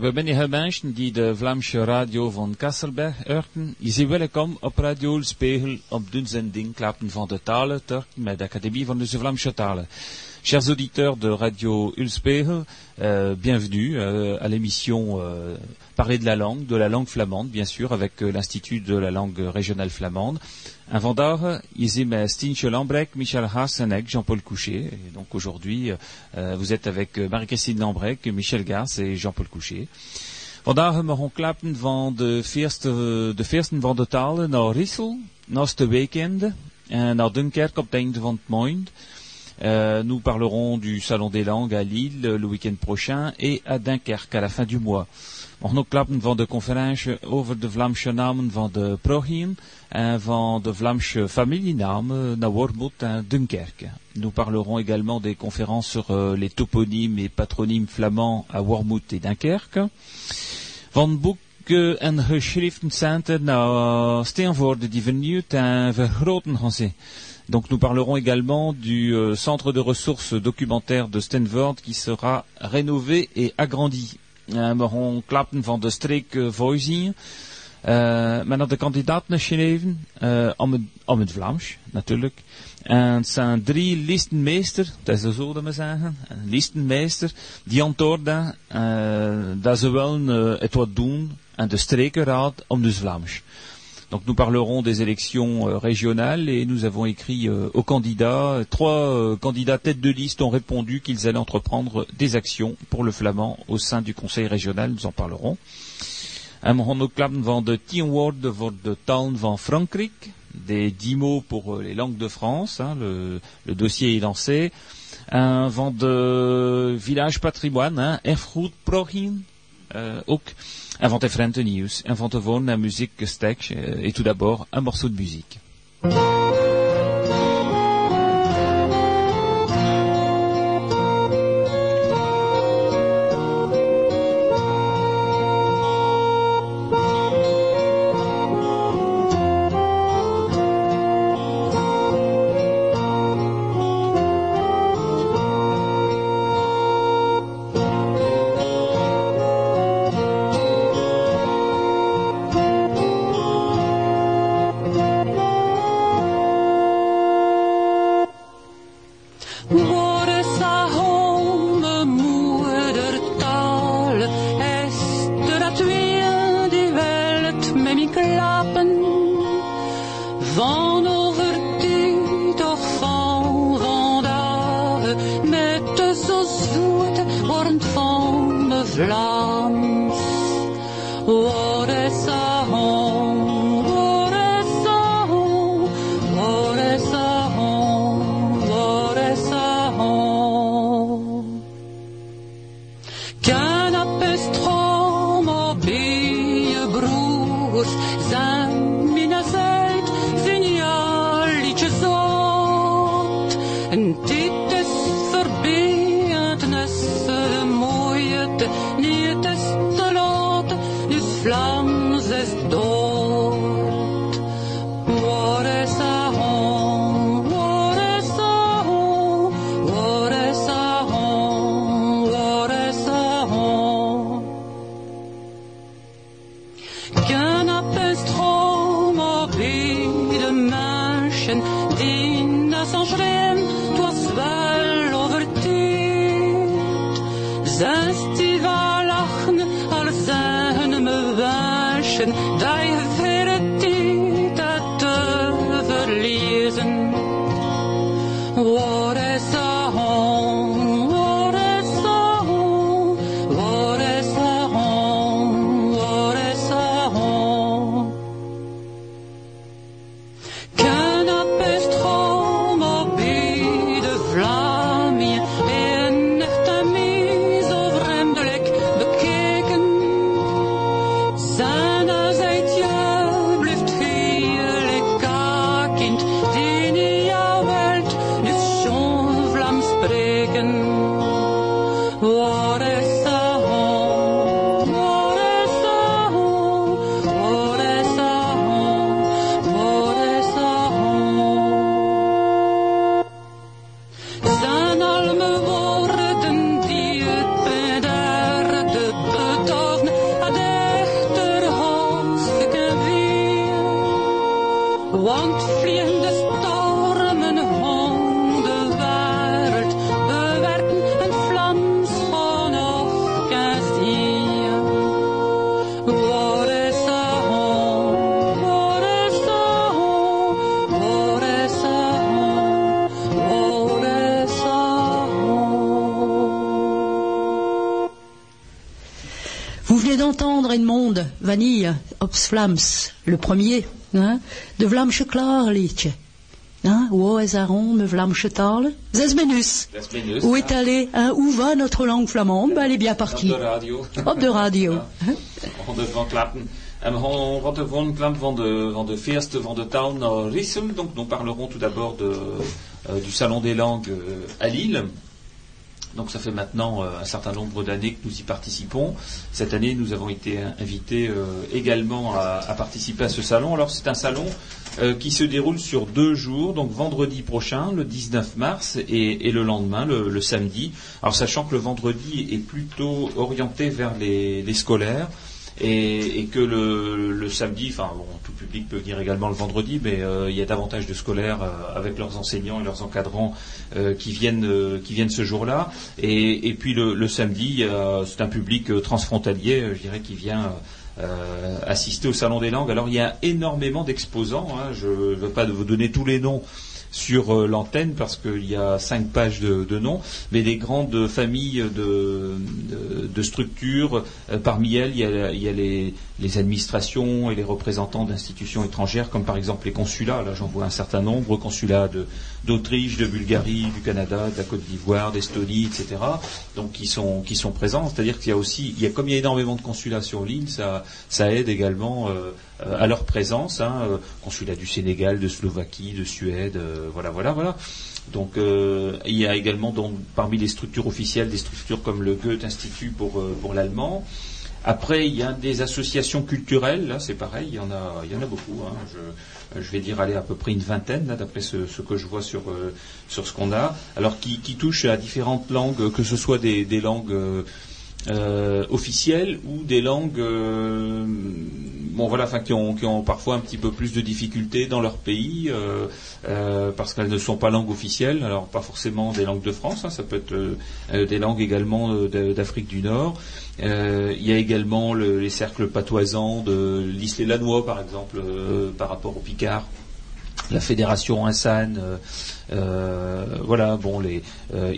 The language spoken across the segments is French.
We zijn heel mensen die de Vlaamse radio van Kasselberg. Je ziet welkom op Radio Spiegel op de zending Klappen van de Talen, met de Académie van de Vlaamse Talen. Chers auditeurs de Radio Ulspegel, euh, bienvenue euh, à l'émission euh, Parler de la langue, de la langue flamande, bien sûr, avec euh, l'Institut de la langue régionale flamande. Un vandaag is Stientje Lambrek, Michel Haas en Jean-Paul Coucher. Donc aujourd'hui, vous êtes avec Marie-Christine Lambrek, Michel Gars et Jean-Paul Coucher. Vandaag mogen klappen van de eerste, de eerste van de talen naar Rissel, naast de en naar Dunkerque op van. Euh, nous parlerons du Salon des langues à Lille le week-end prochain et à Dunkerque à la fin du mois. Nog klappen van de conferentie over de Vlaamse namen van de progien en van de Vlaamse familienamen naar Wormoed en Dunkerque. Nous parlerons également des conférences sur euh, les toponymes et patronymes flamands à Wormoed et Dunkerque. Van boeken en geschriften zijn naar steenwoorden die vernieuwd en vergroten gaan zijn. Donc nous parlerons également du euh, centre de ressources documentaires de Stanford qui sera rénové et agrandi. Uh, we gaan klappen van de streek uh, Voising. Uh, maar naar de kandidaten geschreven, uh, om, het, om het Vlaams natuurlijk. En het zijn drie listenmeester, dat is zo dat we zeggen, listenmeester, die antwoorden uh, dat ze wel uh, het wat doen aan de strekenraad om dus Vlaams. Donc nous parlerons des élections euh, régionales et nous avons écrit euh, aux candidats, trois euh, candidats tête de liste ont répondu qu'ils allaient entreprendre des actions pour le flamand au sein du conseil régional, nous en parlerons. En gaan van de tien woorden voor de taal van Frankrijk, des dix mots pour les langues de France, hein, le, dossier est lancé. Un vent de village patrimoine, hein, Progin, euh. Inventer Frente News, inventer gewoon naar muziek gestek, et tout d'abord un morceau de musique. Vanille, Ops Flams, le premier, hein, de Vlamsche Klaarliedje. Hein, est me Vlamsche talen? Zes minus. Où est allé, hein, où va notre langue flamande? Ben, elle est bien partie. Op de radio. Op de radio. On. En klant van de, van de feesten van de taal naar Rissem. Donc nous parlerons tout d'abord de, euh, du Salon des langues euh, à Lille. Donc ça fait maintenant euh, un certain nombre d'années que nous y participons. Cette année, nous avons été invités également à, participer à ce salon. Alors c'est un salon qui se déroule sur deux jours, donc vendredi prochain, le 19 mars, et, le lendemain, le, samedi. Alors sachant que le vendredi est plutôt orienté vers les scolaires et, que le, samedi, enfin bon, tout public peut venir également le vendredi, mais euh, il y a davantage de scolaires euh, avec leurs enseignants et leurs encadrants euh, qui viennent qui viennent ce jour-là. Et, puis le, samedi, c'est un public transfrontalier, je dirais, qui vient assister au Salon des langues. Alors il y a énormément d'exposants. Hein, je ne veux pas vous donner tous les noms sur euh, l'antenne parce qu'il y a cinq pages de, noms, mais des grandes familles de, structures. Euh, parmi elles, il y a, les, administrations et les représentants d'institutions étrangères, comme par exemple les consulats. Là, j'en vois un certain nombre, consulats d'Autriche, de, Bulgarie, du Canada, de la Côte d'Ivoire, d'Estonie, etc. Donc, qui sont, qui sont présents. C'est-à-dire qu'il y a aussi, il y a, comme il y a énormément de consulats sur l'île, ça, ça aide également. Euh, euh, à leur présence, hein, euh, consulat du Sénégal, de Slovaquie, de Suède, euh, voilà, voilà, voilà. Donc il y a également parmi les structures officielles des structures comme le Goethe Institut pour, pour l'allemand. Après, il y a des associations culturelles, là c'est pareil, il y en a, il y en a beaucoup. Hein. Je, vais dire aller à peu près une vingtaine, d'après ce, que je vois sur, sur ce qu'on a. Alors qui, touchent à différentes langues, que ce soit des, langues euh, officielles ou des langues euh, bon voilà enfin qui ont, qui ont parfois un petit peu plus de difficultés dans leur pays euh, parce qu'elles ne sont pas langues officielles. Alors pas forcément des langues de France hein, ça peut être des langues également d'Afrique du Nord. Il y a également les cercles patoisans de l'Isle Lanois par exemple par rapport au Picard. La fédération Insan, euh, euh, voilà, bon, les euh,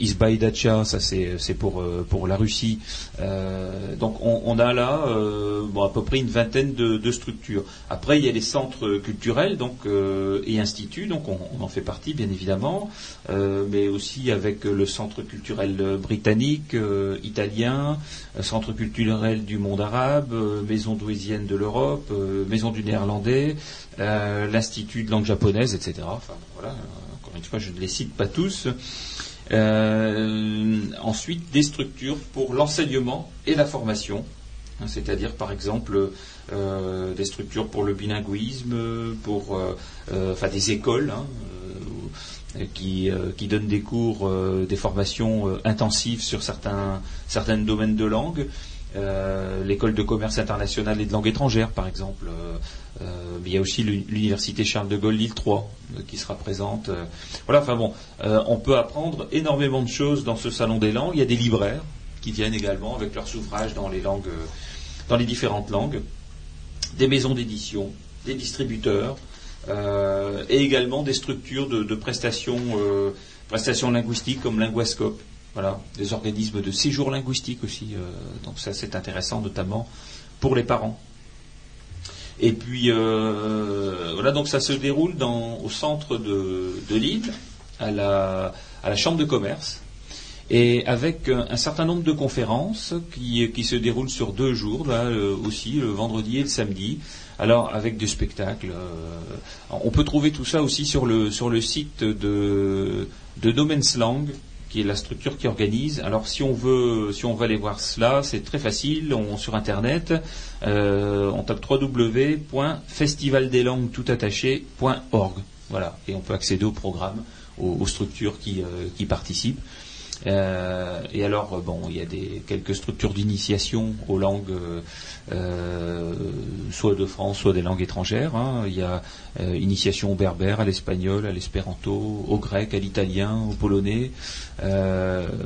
ça c'est pour euh, pour la Russie. donc on, a là à peu près une vingtaine de, structures. Après il y a les centres culturels donc et instituts, donc on, en fait partie bien évidemment, mais aussi avec le centre culturel britannique, italien, centre culturel du monde arabe, maison douésienne de l'Europe, maison du néerlandais, l'institut de langue japonaise, etc. une fois, je ne les cite pas tous. Euh, ensuite, des structures pour l'enseignement et la formation, hein, c'est-à-dire par exemple euh, des structures pour le bilinguisme, pour euh, enfin des écoles hein, qui, qui, donnent des cours, des formations intensives sur certains, certains domaines de langue. Euh, l'école de commerce international et de langue étrangère, par exemple. Euh, euh, il y a aussi l'université Charles de Gaulle Lille 3 qui sera présente. voilà, enfin bon, on peut apprendre énormément de choses dans ce salon des langues. Il y a des libraires qui viennent également avec leurs ouvrages dans les langues, dans les différentes langues, des maisons d'édition, des distributeurs, et également des structures de, de prestations, prestations linguistiques comme Linguascope voilà, des organismes de séjour linguistique aussi. Euh, donc ça c'est intéressant notamment pour les parents. Et puis euh, voilà, donc ça se déroule au centre de, Lille, à la, chambre de commerce, et avec un, certain nombre de conférences qui, se déroulent sur deux jours, là euh, aussi, le vendredi et le samedi. Alors avec des spectacles. on peut trouver tout ça aussi sur le, sur le site de, de qui est la structure qui organise. Alors si on veut, si on veut aller voir cela, c'est très facile. On, sur internet, euh, on tape www.festivaldeslangues.org. Voilà, et on peut accéder au programme, aux, structures qui, euh, qui participent. Euh, et alors, bon, il y a des, quelques structures d'initiation aux langues, euh, soit de France, soit des langues étrangères. Hein. Il y a euh, initiation au berbère, à l'espagnol, à l'espéranto, au grec, à l'italien, au polonais,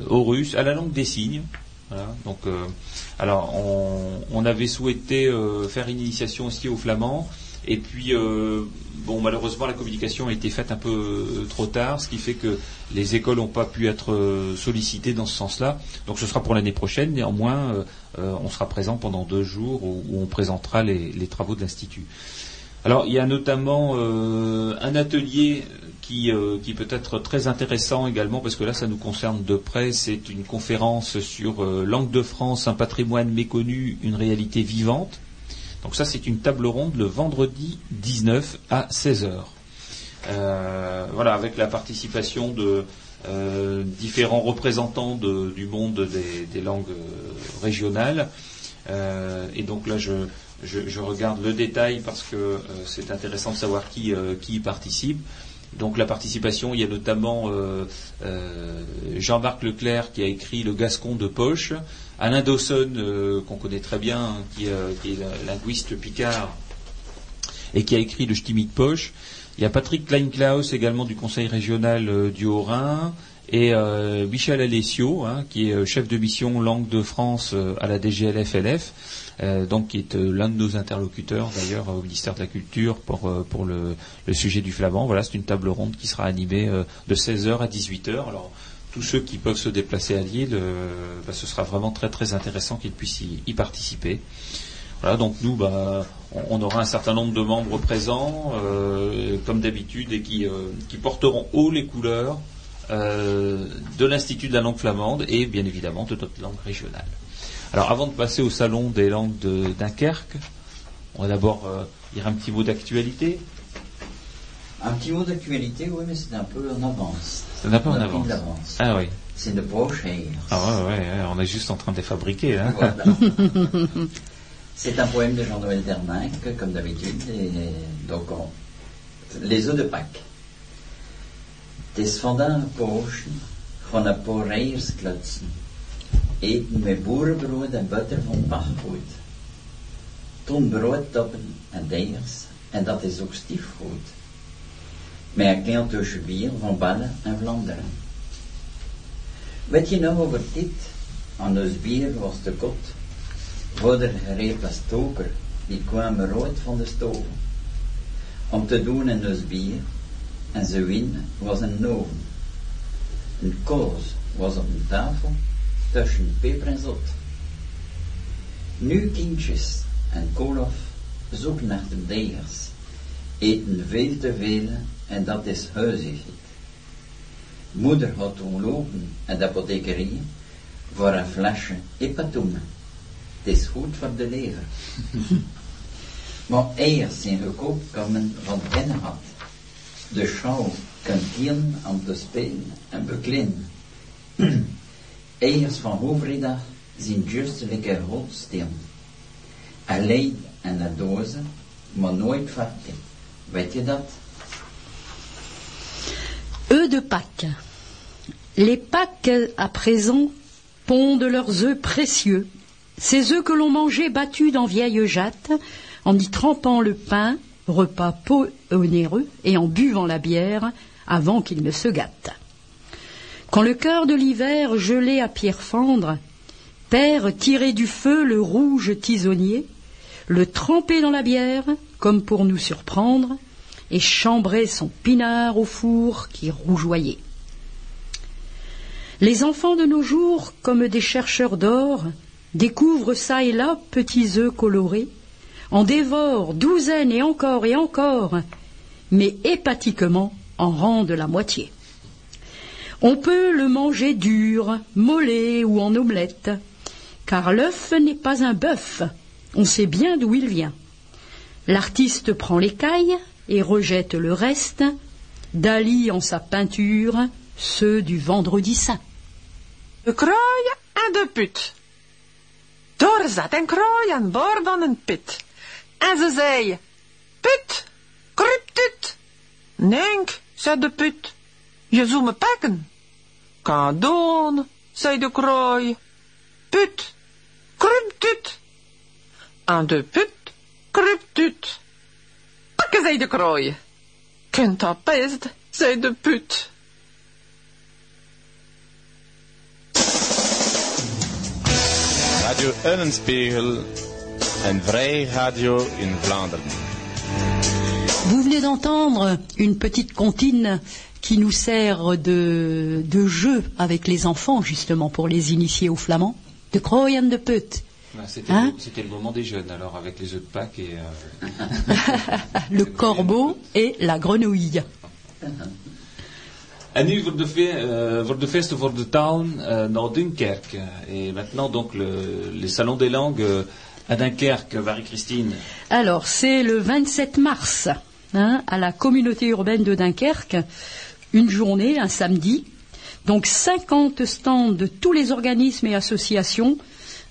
au russe, à la langue des signes. Donc, alors, on, on, avait souhaité faire une initiation aussi au flamand. Et puis, bon, malheureusement, la communication a été faite un peu trop tard, ce qui fait que les écoles n'ont pas pu être sollicitées dans ce sens-là. Donc, ce sera pour l'année prochaine. Néanmoins, on sera présent pendant deux jours où, on présentera les, travaux de l'institut. Alors, il y a notamment un atelier euh, qui, peut être très intéressant également, parce que là, ça nous concerne de près. C'est une conférence sur euh, Langue de France, un patrimoine méconnu, une réalité vivante. Donc ça, c'est une table ronde le vendredi 19 à 16h. Euh, voilà, avec la participation de différents représentants du monde des, langues régionales. et donc là, je, regarde le détail parce que c'est intéressant de savoir qui, y participe. Donc la participation, il y a notamment euh, euh, Jean-Marc Leclerc qui a écrit Le Gascon de Poche, Alain Dawson, euh, qu'on connaît très bien, qui, est linguiste picard, et qui a écrit Le Ch'timi de Poche. Il y a Patrick Kleinklaus également du Conseil régional du Haut-Rhin, et Michel Alessio, hein, qui est chef de mission langue de France à la DGLF-LF. Euh, donc qui est euh, l'un de nos interlocuteurs d'ailleurs au ministère de la Culture pour, euh, pour le, sujet du flamand. Voilà, c'est une table ronde qui sera animée de 16h à 18h. Alors tous ceux qui peuvent se déplacer à Lille, bah, ce sera vraiment très très intéressant qu'ils puissent y, participer. Voilà, donc nous, bah, on, aura un certain nombre de membres présents, comme d'habitude, et qui, qui, porteront haut les couleurs de l'Institut de la langue flamande et bien évidemment de notre langue régionale. Alors avant de passer au salon des langues de Dunkerque, on va d'abord euh, lire un petit mot d'actualité. Un petit mot d'actualité, oui, mais c'est un peu en avance. C'est un peu en avance. Ah oui. C'est de brochures. Ah ouais, ouais, on est juste en train de les fabriquer. Hein. c'est un poème de Jean-Noël Derninck, comme d'habitude, et donc les œufs de Pâques. Des vandaan poosje, gewoon een paar eten met boerenbrood en butter van pachtgoed. Toen broodtoppen en deegers, en dat is ook stiefgoed. Een keeltje bier van Ballen en Vlaanderen. Weet je nog over dit? Ons bier was de kot. Vader gerepen stoker, die kwamen rood van de stoof. Om te doen in ons bier, en zijn win was een noven. Een koos was op een tafel, tussen peper en zot. Nu kindjes en Kolof zoeken naar de degers, eten veel te veel en dat is huisig. Moeder had toen lopen in de apothekerie voor een flesje hepatomen. Het is goed voor de lever. maar eerst zijn gekoopt komen van binnen had. De schouw kan kieren om te spelen en bekleden. Eiers van Hovrida zijn juistelijke rotsteen. Alleen en de dozen, maar nooit vatten. Weet je dat? Eux de Pâques. Les Pâques, à présent, pondent leurs œufs précieux, ces œufs que l'on mangeait battus dans vieilles jattes, en y trempant le pain, repas peu onéreux, et en buvant la bière avant qu'il ne se gâte. Quand le cœur de l'hiver gelé à pierre fendre, père tirer du feu le rouge tisonnier, le tremper dans la bière, comme pour nous surprendre, et chambrer son pinard au four qui rougeoyait. Les enfants de nos jours, comme des chercheurs d'or, découvrent ça et là petits œufs colorés, en dévorent douzaines et encore et encore, mais hépatiquement en rendent la moitié. On peut le manger dur, mollet ou en omelette, car l'œuf n'est pas un bœuf, on sait bien d'où il vient. L'artiste prend l'écaille et rejette le reste, Dali en sa peinture ceux du vendredi saint. De kraaien en de put. Door zat een krooi aan boord van een put. En ze zei, put, kruptut. Nenk, zei de put, je zou me pakken. Kan doen, zei de krooi. Put, kruptut. Aan de put, kruptut. Pakken, zei de krooi. Kunt dat best, zei de put. Radio Eulenspiegel, een vrij radio in Vlaanderen. Vous venez d'entendre une petite comptine qui nous sert de, de jeu avec les enfants, justement, pour les initier au flamand. De Croyan de Put. Hein c'était le moment des jeunes, alors, avec les œufs de Pâques et. Euh, le corbeau et la grenouille. En nu voor de, uh, voor de feesten voor de talen uh, naar Dunkerque. Et maintenant, donc, le, les salons des langues uh, à Dunkerque, Marie-Christine. Alors, c'est le 27 mars, hein, à la communauté urbaine de Dunkerque, une journée, un samedi. Donc, 50 stands de tous les organismes et associations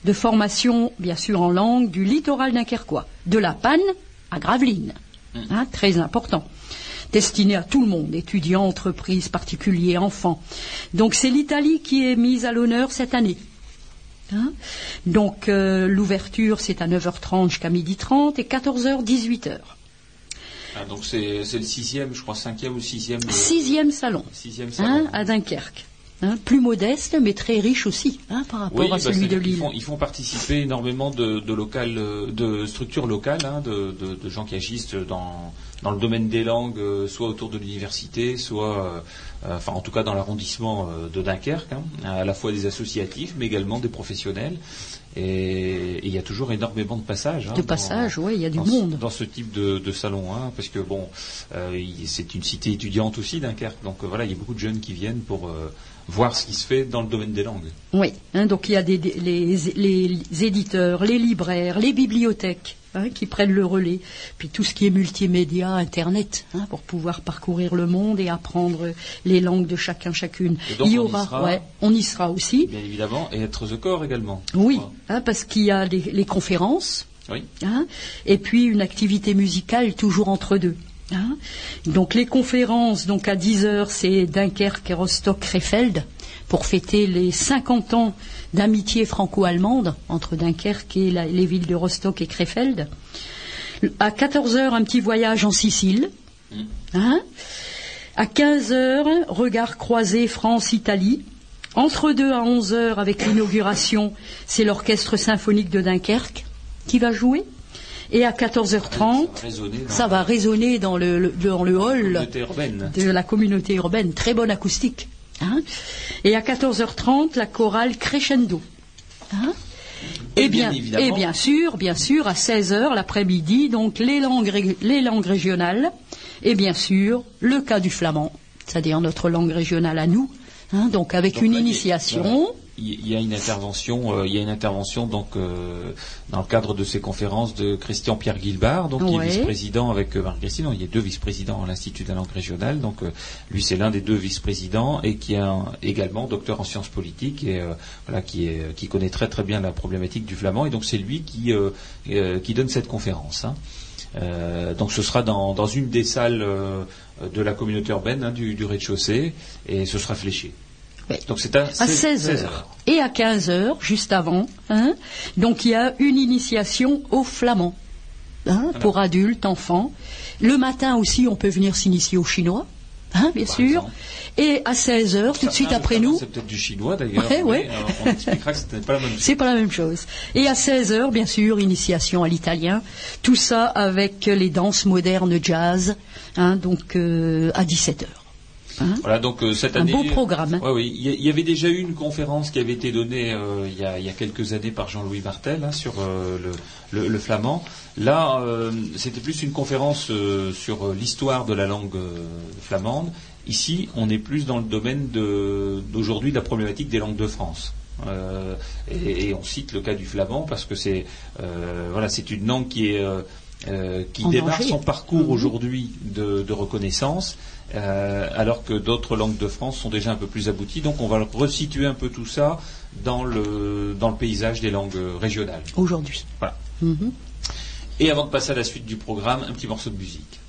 de formation, bien sûr, en langue du littoral dunkerquois, de la Panne à Gravelines. Hein, très important destiné à tout le monde, étudiants, entreprises, particuliers, enfants. Donc c'est l'Italie qui est mise à l'honneur cette année. Hein Donc euh, l'ouverture c'est à 9h30 jusqu'à 12h30 et 14h 18h. Ah, donc c'est le sixième, je crois cinquième ou sixième. Sixième salon. Sixième salon. Hein, à Dunkerque. Hein, plus modeste, mais très riche aussi hein, par rapport à celui de Lille. Ils font, participer énormément de, de, de structures locales, hein, de, gens qui agissent dans, dans le domaine des langues, euh, soit autour de l'université, soit, euh, euh, enfin en tout cas dans l'arrondissement de Dunkerque, à la fois des associatifs, mais également des professionnels. Et il y a toujours énormément de passages. de passages, oui, il y a du monde. dans ce type de, salon, parce que bon, c'est une cité étudiante aussi, Dunkerque. Donc voilà, il y a beaucoup de jeunes qui viennent pour voir ce qui se fait dans le domaine des langues. Oui, hein, donc il y a des, les, éditeurs, les libraires, les bibliothèques hein, qui prennent le relais, puis tout ce qui est multimédia, Internet, hein, pour pouvoir parcourir le monde et apprendre les langues de chacun, chacune. il y aura, ouais, on y sera aussi. Bien évidemment, et être the corps également. Oui, parce qu'il y a les, conférences, oui. et puis une activité musicale toujours entre deux. Hein donc les conférences, donc à 10 heures, c'est Dunkerque et Rostock-Krefeld pour fêter les 50 ans d'amitié franco-allemande entre Dunkerque et les villes de Rostock et Krefeld. À 14 heures, un petit voyage en Sicile. Mm. Hein à 15 heures, regard croisé France-Italie. Entre 2 à 11 heures, avec l'inauguration, c'est l'orchestre symphonique de Dunkerque qui va jouer. Et à 14h30, ça va résonner dans le, dans le hall de la communauté urbaine. Très bonne acoustique. Hein. et à 14h30, la chorale Crescendo. Hein. et, bien, et bien sûr, bien sûr, à 16h l'après-midi, donc les langues, les langues régionales, et bien sûr, le cas du flamand, c'est-à-dire notre langue régionale à nous, hein, donc avec une initiation il y a une intervention, euh, il y a une intervention donc euh, dans le cadre de ces conférences de Christian Pierre Guilbard, donc qui est vice-président avec euh, Marie-Christine. Il y a deux vice-présidents à l'Institut de la langue régionale, donc lui c'est l'un des deux vice-présidents et qui est également docteur en sciences politiques et voilà qui est qui connaît très très bien la problématique du flamand et donc c'est lui qui qui donne cette conférence. Hein. donc ce sera dans, dans une des salles de la communauté urbaine hein, du, du rez-de-chaussée et ce sera fléché. Donc c'est à, 16 h Et à 15 h juste avant, hein, donc il y a une initiation au flamand. Hein, pour adultes, enfants. Le matin aussi, on peut venir s'initier au chinois. Hein, bien sûr. Et à 16 h tout de suite après nous. C'est peut-être du chinois d'ailleurs. Ouais, On expliquera que ce n'est pas la même chose. C'est pas la même chose. Et à 16 h bien sûr, initiation à l'italien. Tout ça avec les danses modernes jazz, hein, donc euh, à 17 h Hein voilà, donc euh, cette année. Un beau programme. oui, il y, avait déjà eu une conférence qui avait été donnée euh, il, y a, quelques années par Jean-Louis Martel hein, sur euh, le, flamand. Là, c'était plus une conférence sur l'histoire de la langue flamande. Ici, on est plus dans le domaine d'aujourd'hui de, la problématique des langues de France. Et, on cite le cas du flamand parce que c'est voilà, c'est une langue qui est qui démarre son parcours mhm. aujourd'hui de, reconnaissance euh, alors que d'autres langues de France sont déjà un peu plus abouties. Donc on va resituer un peu tout ça dans le, dans le paysage des langues régionales. Aujourd'hui. Voilà. Mhm. Et avant de passer à la suite du programme, un petit morceau de musique.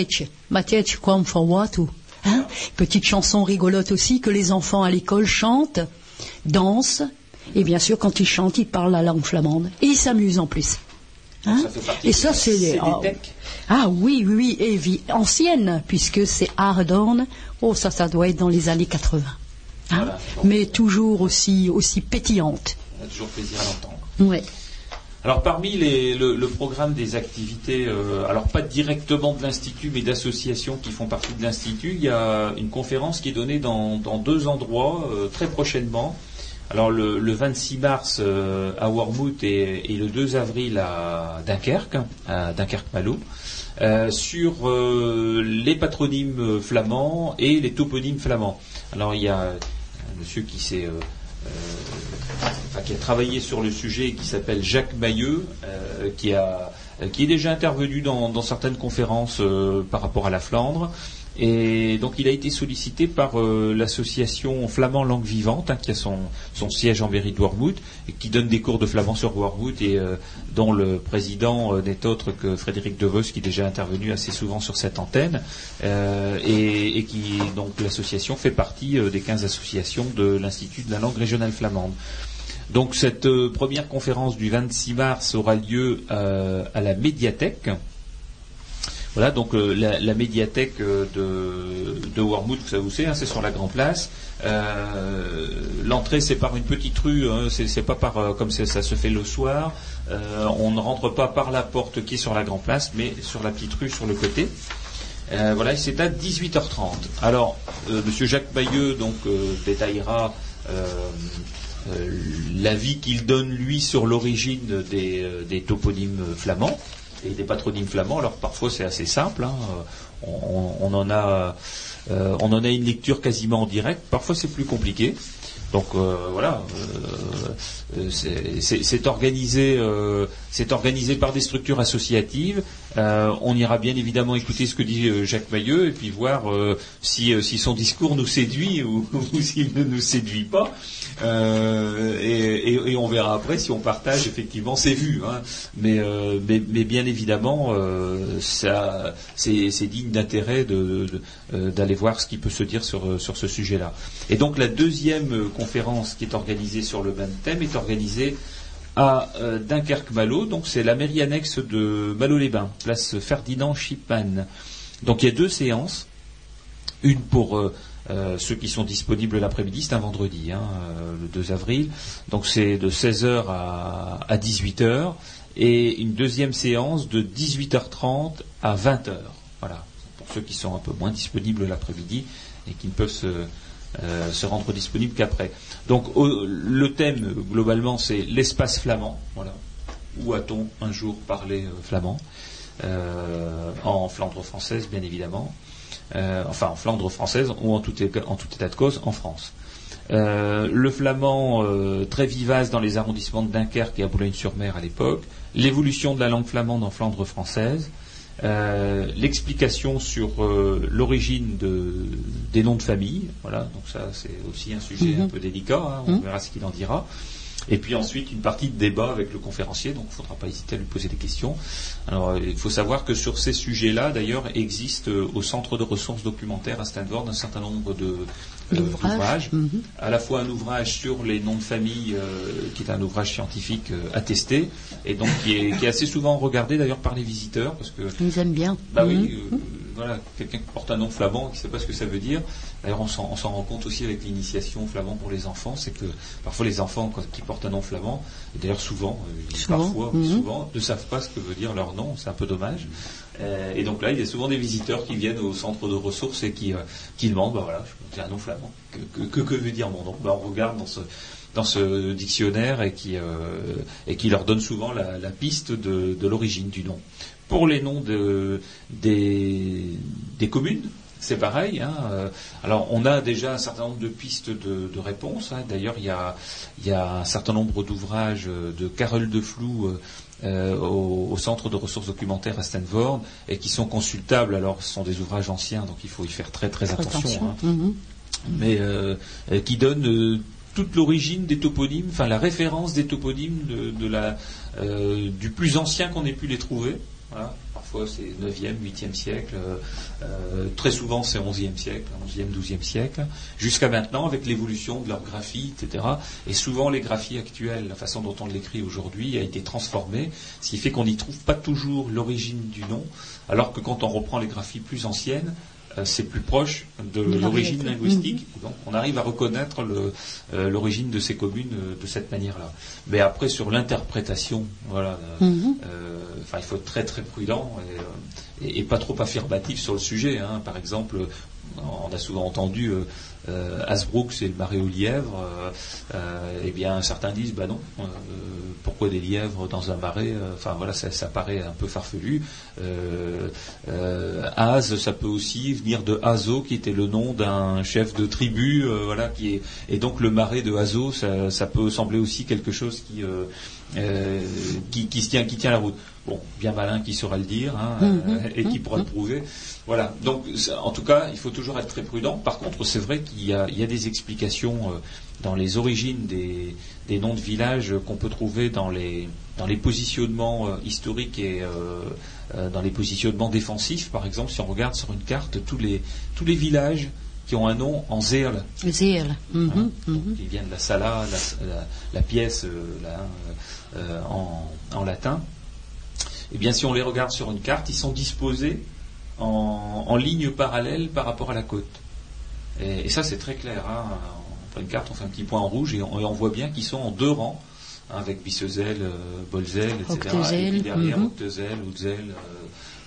Matech. Matech Watu. Hein? Petite chanson rigolote aussi que les enfants à l'école chantent, dansent. Et bien sûr, quand ils chantent, ils parlent la langue flamande. Et ils s'amusent en plus. Hein? Ça et ça, c'est des- ah, ah oui, oui, oui, et vie ancienne, puisque c'est Ardorn. Oh, ça, ça doit être dans les années 80. Hein? Voilà. Mais toujours aussi, aussi pétillante. On a toujours plaisir à l'entendre. Ouais. Alors parmi le, programme des activités, euh, alors pas directement de l'Institut, mais d'associations qui font partie de l'Institut, il y a une conférence qui est donnée dans, deux endroits euh, très prochainement. Alors le, le 26 mars euh, à Wormhout et, le 2 avril à Dunkerque, à Dunkerque-Malo, sur les patronymes flamands et les toponymes flamands. Alors il y a un monsieur qui s'est qui a travaillé sur le sujet et qui s'appelle Jacques Mailleux, euh, qui, a, qui est déjà intervenu dans, certaines conférences euh, par rapport à la Flandre. Et donc il a été sollicité par euh, l'association Flamand Langue Vivante, hein, qui a son, siège en mairie de Wormhout, et qui donne des cours de flamand sur Wormhout, et dont le président n'est autre que Frédéric Devos, qui est déjà intervenu assez souvent sur cette antenne, et, et qui donc l'association fait partie des 15 associations de l'Institut de la langue régionale flamande. Donc cette euh, première conférence du 26 mars aura lieu euh, à la médiathèque. Voilà, donc euh, la, médiathèque de, de Wormhout, ça vous savez, hein, c'est sur la Grand Place. L'entrée c'est par une petite rue, hein, c'est c'est pas par comme c'est- ça se fait le soir. On ne rentre pas par la porte qui est sur la Grand Place, mais sur la petite rue sur le côté. Voilà, c'est à 18h30. Alors, Monsieur Jacques Bayeux donc détaillera l'avis qu'il donne lui sur l'origine des, euh, des toponymes flamands et des patronymes flamands. Alors parfois c'est assez simple, hein, euh, on, en a, euh, on en a une lecture quasiment en direct. Parfois c'est plus compliqué. Donc euh, voilà, euh, euh, c'est- organisé, euh, organisé par des structures associatives. Euh, on ira bien évidemment écouter ce que dit euh, Jacques Mailleux et puis voir euh, si, euh, son discours nous séduit ou s'il ne nous séduit pas. Euh, et, on verra après si on partage effectivement ses vues. hein. Mais, euh, mais, bien évidemment, euh, c'est digne d'intérêt d'aller voir ce qui peut se dire sur, ce sujet-là. Et donc la deuxième conférence qui est organisée sur le même thème est organisée à Dunkerque-Malo. Donc c'est la mairie annexe de Malo-les-Bains, place Ferdinand Schipman. Donc il y a deux séances. Une pour ceux qui sont disponibles l'après-midi, c'est un vendredi, hein, le 2 avril. Donc c'est de 16h à, à 18h. Et une deuxième séance de 18h30 à 20h. Voilà, pour ceux qui sont un peu moins disponibles l'après-midi et qui ne peuvent se, euh, rendre disponibles qu'après. Donc le thème globalement c'est l'espace flamand. Voilà. Où a-t-on un jour parlé euh, flamand? Euh, En Flandre française, bien évidemment. Enfin, en Flandre française ou en tout, en tout état de cause en France. le flamand très vivace dans les arrondissements de Dunkerque et à Boulogne-sur-Mer à l'époque, l'évolution de la langue flamande en Flandre française, euh, l'explication sur euh, l'origine des noms de famille. Voilà, donc ça c'est aussi un sujet un mhm. peu délicat, hein, on mhm. verra ce qu'il en dira. Et puis ensuite une partie de débat avec le conférencier, donc il ne faudra pas hésiter à lui poser des questions. Alors il faut savoir que sur ces sujets-là, d'ailleurs, existe euh, au centre de ressources documentaires à Stanford un certain nombre de, d'ouvrages, mhm. à la fois un ouvrage sur les noms de famille, euh, qui est un ouvrage scientifique euh, attesté, et donc qui est, assez souvent regardé d'ailleurs par les visiteurs, parce que ils aiment bien. Bah oui, mhm. euh, voilà, quelqu'un qui porte un nom flamand, qui ne sait pas ce que ça veut dire. D'ailleurs, on s'en rend compte aussi avec l'initiation flamand pour les enfants, c'est que parfois les enfants qui portent un nom flamand, d'ailleurs souvent, parfois, mhm. souvent, ne savent pas ce que veut dire leur nom. C'est un peu dommage. Euh, et donc là, il y a souvent des visiteurs qui viennent au centre de ressources et qui, euh, demandent, bah voilà, j'ai un nom flamand, que, veut dire mon nom? Bah, On regarde dans ce, dictionnaire et qui, euh, leur donne souvent la, piste de, l'origine du nom. Pour les noms des, communes, c'est pareil. Hein, alors, on a déjà un certain nombre de pistes de, réponses. Hein. D'ailleurs, il y a, un certain nombre d'ouvrages de Carole de Flou euh, au, centre de ressources documentaires à Stanford et qui sont consultables. Alors, ce sont des ouvrages anciens, donc il faut y faire très très attention. Hein. Mhm. Mais euh, qui donnent euh, toute l'origine des toponymes, enfin la référence des toponymes de, la, du plus ancien qu'on ait pu les trouver. Parfois c'est 9e, 8e siècle, euh, euh, très souvent c'est 11e siècle, 11e, 12e siècle, jusqu'à maintenant avec l'évolution de leur graphie, etc. Et souvent les graphies actuelles, la façon dont on l'écrit aujourd'hui a été transformée, ce qui fait qu'on n'y trouve pas toujours l'origine du nom, alors que quand on reprend les graphies plus anciennes, c'est plus proche de, l'origine linguistique. Mhm. Donc on arrive à reconnaître euh, l'origine de ces communes euh, de cette manière-là. Mais après sur l'interprétation, voilà, mhm. il faut être très très prudent et, pas trop affirmatif sur le sujet. Hein. Par exemple, on a souvent entendu euh, Asbrook, c'est le marais aux lièvres. Euh, euh, eh bien, certains disent, bah non, pourquoi des lièvres dans un marais Enfin voilà, ça, paraît un peu farfelu. Az, ça peut aussi venir de Azo, qui était le nom d'un chef de tribu, voilà, qui est. Et donc le marais de Azo, ça, peut sembler aussi quelque chose qui qui, tient, qui tient la route. Bon, bien malin qui saura le dire hein, mmh, et qui mmh, pourra le mmh. prouver. Voilà. Donc, en tout cas, il faut toujours être très prudent. Par contre, c'est vrai qu'il y, a des explications euh, dans les origines des, noms de villages qu'on peut trouver dans les, positionnements euh, historiques et euh, dans les positionnements défensifs. Par exemple, si on regarde sur une carte tous les, villages qui ont un nom en zerle. Zerle. Mhm, hein, mhm. Qui viennent de la sala, la, pièce en latin. Eh bien, si on les regarde sur une carte, ils sont disposés en, ligne parallèle par rapport à la côte. Et, ça, c'est très clair. Hein. On prend une carte, on fait un petit point en rouge et on, voit bien qu'ils sont en deux rangs, hein, avec Bissezel, euh, Bolzel, etc. Et puis derrière, mm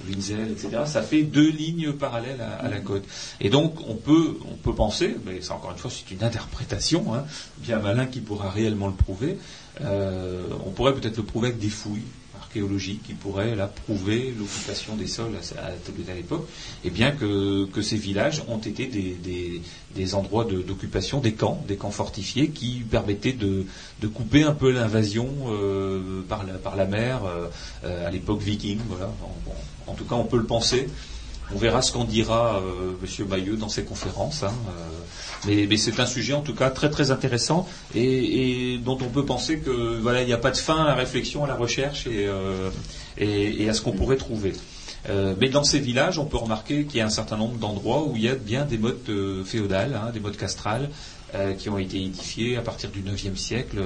Winzel, etc. Ça fait deux lignes parallèles à, la côte. Et donc, on peut, on peut penser, mais ça encore une fois, c'est une interprétation, hein, bien malin qui pourra réellement le prouver. Euh, on pourrait peut-être le prouver avec des fouilles qui pourrait là prouver l'occupation des sols à, l'époque, et bien que, ces villages ont été des, endroits d'occupation, des camps, des camps fortifiés qui permettaient de, couper un peu l'invasion euh, par, la, mer euh, à l'époque viking. En tout cas, on peut le penser. On verra ce qu'en dira euh, M. Bayeux dans ses conférences. Hein, euh. mais, c'est un sujet en tout cas très très intéressant et, dont on peut penser que voilà il n'y a pas de fin à la réflexion, à la recherche et, euh, à ce qu'on pourrait trouver. mais dans ces villages, on peut remarquer qu'il y a un certain nombre d'endroits où il y a bien des modes féodales, hein, des modes castrales, qui ont été édifiés à partir du IXe siècle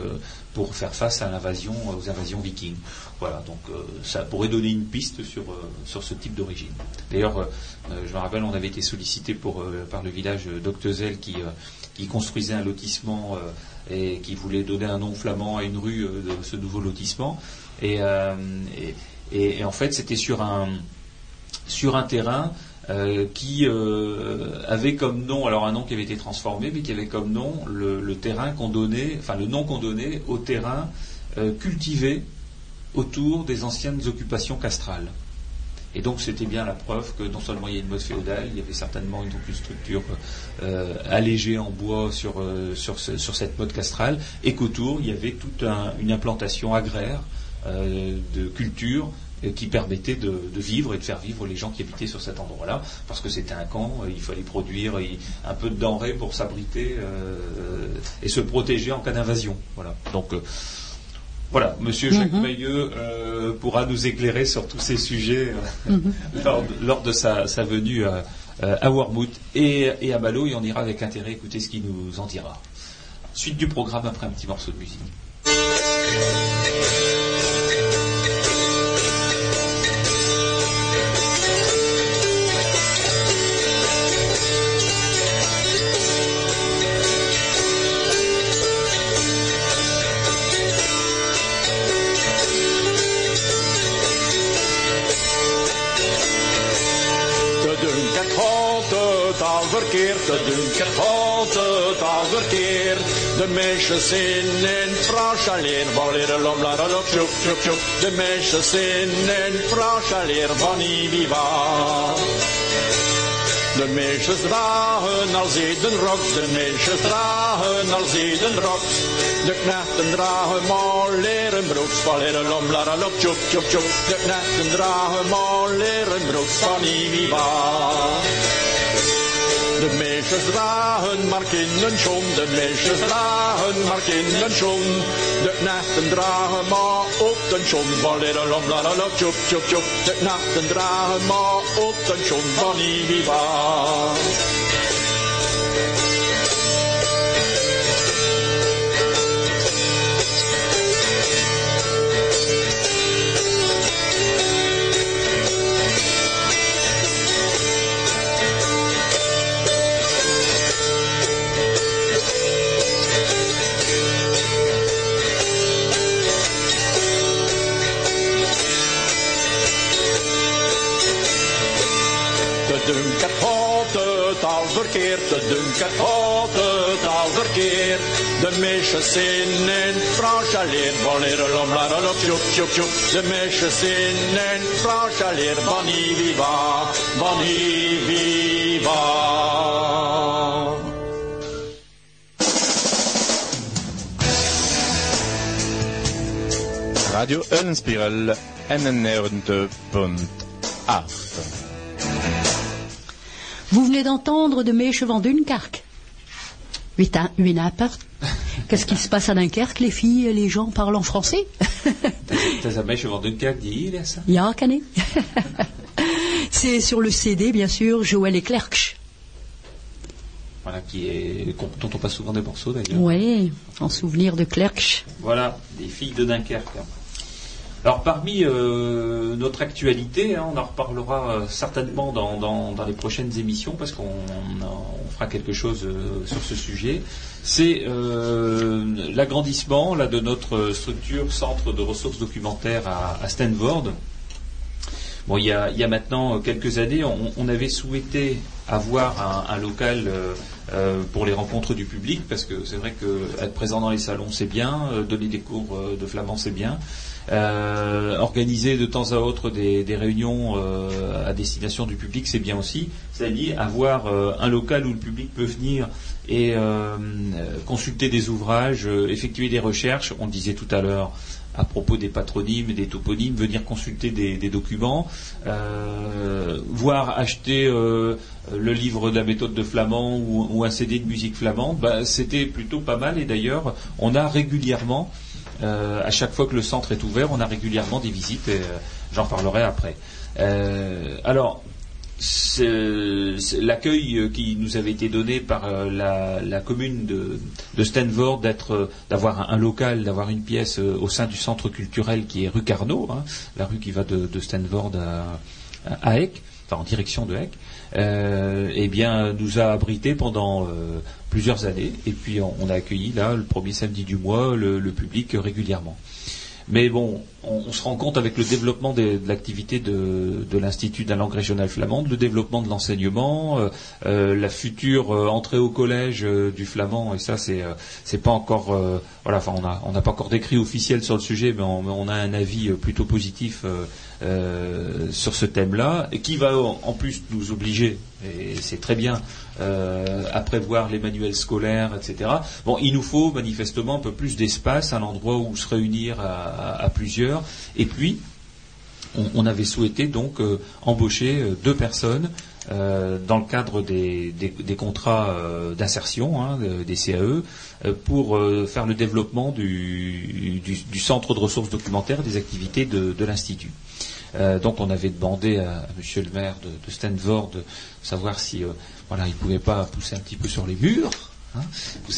pour faire face à l'invasion, aux invasions vikings. Voilà, donc ça pourrait donner une piste sur, sur ce type d'origine. D'ailleurs, je me rappelle, on avait été sollicité par le village d'Octezel qui, qui construisait un lotissement et qui voulait donner un nom flamand à une rue de ce nouveau lotissement. Et, en fait, c'était sur un, sur un terrain euh, qui euh, avait comme nom, alors un nom qui avait été transformé, mais qui avait comme nom le, terrain qu'on donnait, enfin le nom qu'on donnait au terrain euh, cultivé autour des anciennes occupations castrales. Et donc c'était bien la preuve que non seulement il y a une mode féodale, il y avait certainement une, une structure allégée en bois sur, sur, sur, cette mode castrale, et qu'autour il y avait toute une implantation agraire de culture qui permettait de, vivre et de faire vivre les gens qui habitaient sur cet endroit-là, parce que c'était un camp, euh, il fallait produire un peu de denrées pour s'abriter euh, et se protéger en cas d'invasion. Voilà. Donc euh, voilà, Monsieur Jacques mm pourra nous éclairer sur tous ces sujets mhm. lors, de sa, venue à, à et, et, à Malo, et on ira avec intérêt écouter ce qu'il nous en dira. Suite du programme après un petit morceau de musique. De meisjes in in Frans alleen, baleren lomlaren op tjoep, tjoep, tjoep. De meisjes in in Frans alleen, van viva. De meisjes dragen als rok, de meisjes dragen als rok. De knechten dragen maar leren broeks, van leren lomlaren op tjoep, tjoep, tjoep. De knechten dragen maar leren broeks, van viva. De meisjes dragen maar kinderschoen, de meisjes dragen maar kinderschoen. De nachten dragen maar op de schoen, balleralom, lalalop, tjoep, tjoep, tjoep. De nachten dragen maar op de schoen, van Iviva. Verkeerd, de dunker houdt het al verkeerd. De meisjes in in Frans alleen, wanneer lomlaren op tjoep, tjoep, tjoep. De meisjes in in Frans alleen, bani viva, bani viva. Radio Unspirel, NNR2.8 vous venez d'entendre de mes chevaux Dunkerque. Qu'est-ce qui se passe à Dunkerque, les filles et les gens parlent en français? C'est sur le CD, bien sûr, Joël et Clerc. Voilà, qui est, dont on passe souvent des morceaux d'ailleurs. Oui, en souvenir de Clerc. Voilà, des filles de Dunkerque. Alors parmi euh, notre actualité, hein, on en reparlera euh, certainement dans, les prochaines émissions parce qu'on fera quelque chose euh, sur ce sujet. C'est l'agrandissement de notre structure centre de ressources documentaires à, Stanford. Il y, a, maintenant quelques années, on, avait souhaité avoir un, local pour les rencontres du public, parce que c'est vrai qu'être présent dans les salons, c'est bien, donner des cours de flamand, c'est bien. Euh, organiser de temps à autre des, réunions euh, à destination du public, c'est bien aussi. C'est-à-dire avoir euh, un local où le public peut venir et consulter des ouvrages, effectuer des recherches. On disait tout à l'heure à propos des patronymes, des toponymes, venir consulter des, documents, voire acheter le livre de la méthode de flamand ou, un CD de musique flamande, bah, c'était plutôt pas mal. Et d'ailleurs, on a régulièrement euh, à chaque fois que le centre est ouvert, on a régulièrement des visites et euh, j'en parlerai après. Euh, alors, l'accueil euh, qui nous avait été donné par la, commune de, Stanford d'être, d'avoir un, local, d'avoir une pièce au sein du centre culturel qui est rue Carnot, hein, la rue qui va de, Stanford à, à, enfin en direction de Heck, eh bien, nous a abrité pendant plusieurs années. Et puis, on, a accueilli là le premier samedi du mois le public régulièrement. Mais bon, on, se rend compte avec le développement de, l'activité de, l'Institut de la langue régionale flamande, le développement de l'enseignement, euh, euh, la future euh, entrée au collège du flamand, et ça c'est c'est pas encore voilà, enfin on n'a pas encore d'écrit officiel sur le sujet, mais on, a un avis plutôt positif sur ce thème-là, qui va en plus nous obliger, et c'est très bien, à prévoir les manuels scolaires, etc. Bon, il nous faut manifestement un peu plus d'espace, un endroit où se réunir à plusieurs et puis, on, avait souhaité donc euh, embaucher euh, deux personnes euh, dans le cadre des, contrats d'insertion, hein, des CAE, pour faire le développement du, centre de ressources documentaires des activités de, l'Institut. donc on avait demandé à, Monsieur le maire de, Stanford de savoir si voilà, il ne pouvait pas pousser un petit peu sur les murs, hein,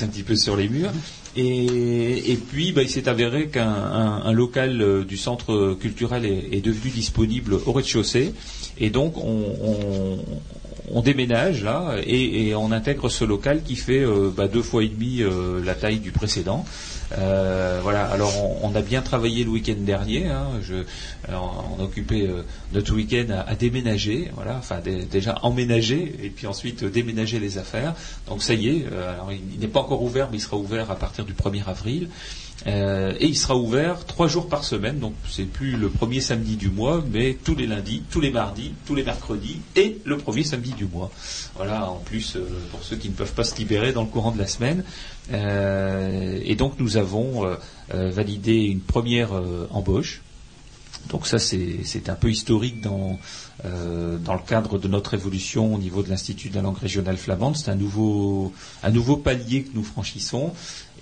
un petit peu sur les murs, et, puis, bah, il s'est avéré qu'un local euh, du centre culturel est, devenu disponible au rez-de-chaussée. Et donc, on, déménage là et, on intègre ce local qui fait euh, bah, deux fois et demi euh, la taille du précédent. Euh, voilà. Alors on, a bien travaillé le week-end dernier. Hein. on a occupé euh, notre week-end à, déménager. Voilà. Enfin déjà emménager et puis ensuite déménager les affaires. Donc ça y est. Euh, il, n'est pas encore ouvert, mais il sera ouvert à partir du 1er avril. Et il sera ouvert trois jours par semaine, donc c'est plus le premier samedi du mois, mais tous les lundis, tous les mardis, tous les mercredis et le premier samedi du mois. Voilà, en plus pour ceux qui ne peuvent pas se libérer dans le courant de la semaine. Euh, et donc nous avons euh, euh, validé une première embauche. Donc ça c'est un peu historique dans, dans le cadre de notre évolution au niveau de l'Institut de la langue régionale flamande. C'est un nouveau, un nouveau palier que nous franchissons.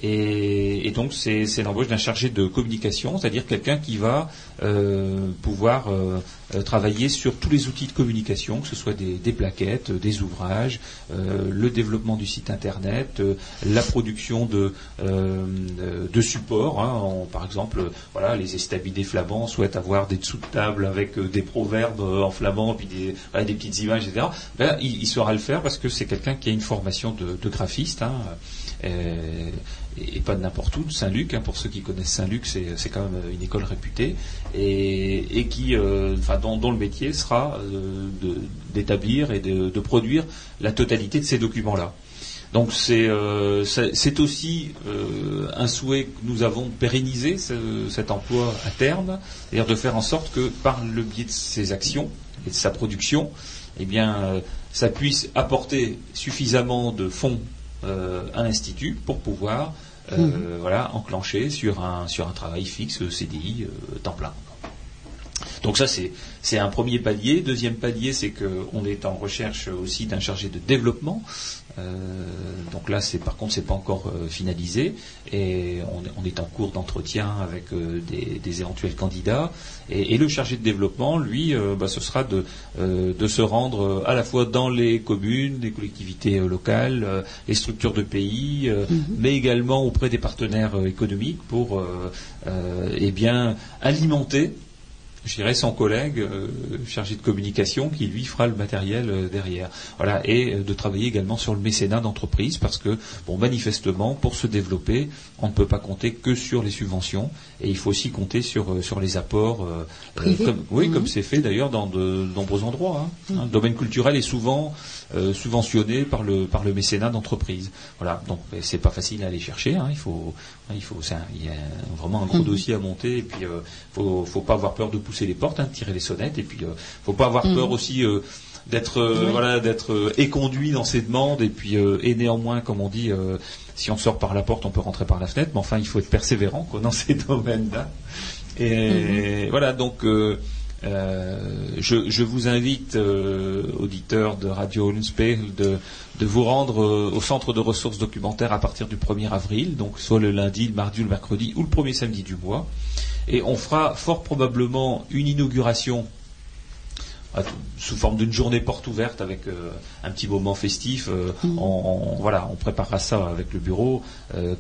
Et, donc c'est l'embauche d'un chargé de communication, c'est-à-dire quelqu'un qui va euh, pouvoir euh, euh, travailler sur tous les outils de communication, que ce soit des, plaquettes, des ouvrages, le développement du site internet, la production de, de supports. Hein, par exemple, voilà, les estabidés flamands souhaitent avoir des dessous de table avec des proverbes en flamand, puis des, des petites images, etc. Ben, il, saura le faire parce que c'est quelqu'un qui a une formation de, graphiste. Hein, pas de n'importe où, Saint-Luc, hein, pour ceux qui connaissent Saint-Luc, c'est quand même une école réputée, et, qui, euh, dont, le métier sera euh, d'établir et de, produire la totalité de ces documents-là. Donc c'est euh, aussi un souhait que nous avons de pérenniser cet emploi à terme, c'est-à-dire de faire en sorte que par le biais de ses actions et de sa production, eh bien, ça puisse apporter suffisamment de fonds à l'Institut pour pouvoir euh, voilà, enclenché sur un, sur un travail fixe, CDI, euh, temps plein. Donc ça, c'est un premier palier. Deuxième palier, c'est qu'on est en recherche aussi d'un chargé de développement. Euh, donc là, c'est par contre, c'est pas encore euh, finalisé et on, est en cours d'entretien avec euh, des, éventuels candidats. Et, le chargé de développement, lui, bah, ce sera de, de se rendre à la fois dans les communes, les collectivités locales, les structures de pays, mhm. mais également auprès des partenaires économiques pour eh bien alimenter je dirais, son collègue euh, chargé de communication qui lui fera le matériel euh, derrière. Voilà, et euh, de travailler également sur le mécénat d'entreprise parce que, bon, manifestement, pour se développer, on ne peut pas compter que sur les subventions et il faut aussi compter sur, sur les apports, comme, oui, comme mhm. c'est fait d'ailleurs dans de, nombreux endroits. Hein. Mhm. Le domaine culturel est souvent subventionné par le, par le mécénat d'entreprise. Voilà, donc c'est pas facile à aller chercher. Hein. Il faut, il faut, il y a vraiment un gros mhm. dossier à monter et puis il faut, faut pas avoir peur de pousser les portes, hein, tirer les sonnettes, et puis euh, faut pas avoir peur aussi euh, d'être euh, voilà d'être éconduit dans ses demandes, et puis et néanmoins, comme on dit, si on sort par la porte, on peut rentrer par la fenêtre, mais enfin, il faut être persévérant dans ces domaines-là. Et mm-hmm. voilà, donc. je, vous invite, auditeurs de Radio Unspel, de, de vous rendre au centre de ressources documentaires à partir du 1er avril, donc soit le lundi, le mardi, le mercredi ou le premier samedi du mois. Et on fera fort probablement une inauguration sous forme d'une journée porte ouverte avec un petit moment festif. Mm. on, voilà, on préparera ça avec le bureau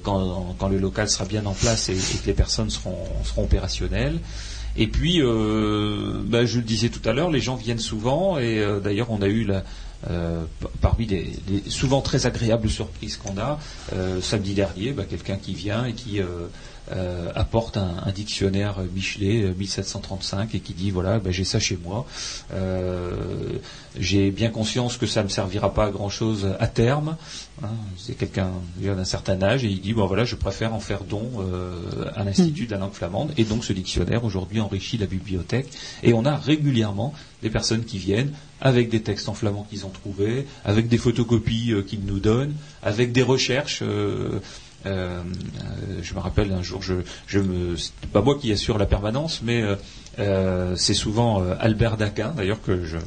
quand, quand, le local sera bien en place et, et que les personnes seront, seront opérationnelles. Et puis, euh, bah, je le disais tout à l'heure, les gens viennent souvent et euh, d'ailleurs on a eu la, euh, parmi des, des, souvent très agréables surprises qu'on a, euh, samedi dernier, bah, quelqu'un qui vient et qui euh, euh, apporte un, un, dictionnaire Michelet 1735 et qui dit voilà bah, j'ai ça chez moi. J'ai bien conscience que ça ne me servira pas à grand chose à terme hein, c'est quelqu'un d'un certain âge et il dit bon voilà je préfère en faire don à l'institut de la langue flamande. Et donc ce dictionnaire aujourd'hui enrichit la bibliothèque. Et on a régulièrement des personnes qui viennent avec des textes en flamand qu'ils ont trouvés, avec des photocopies euh, qu'ils nous donnent, avec des recherches. Euh, euh, je me rappelle un jour, je, je me, c'est pas moi qui assure la permanence, mais euh, c'est souvent Albert Daquin, d'ailleurs que je,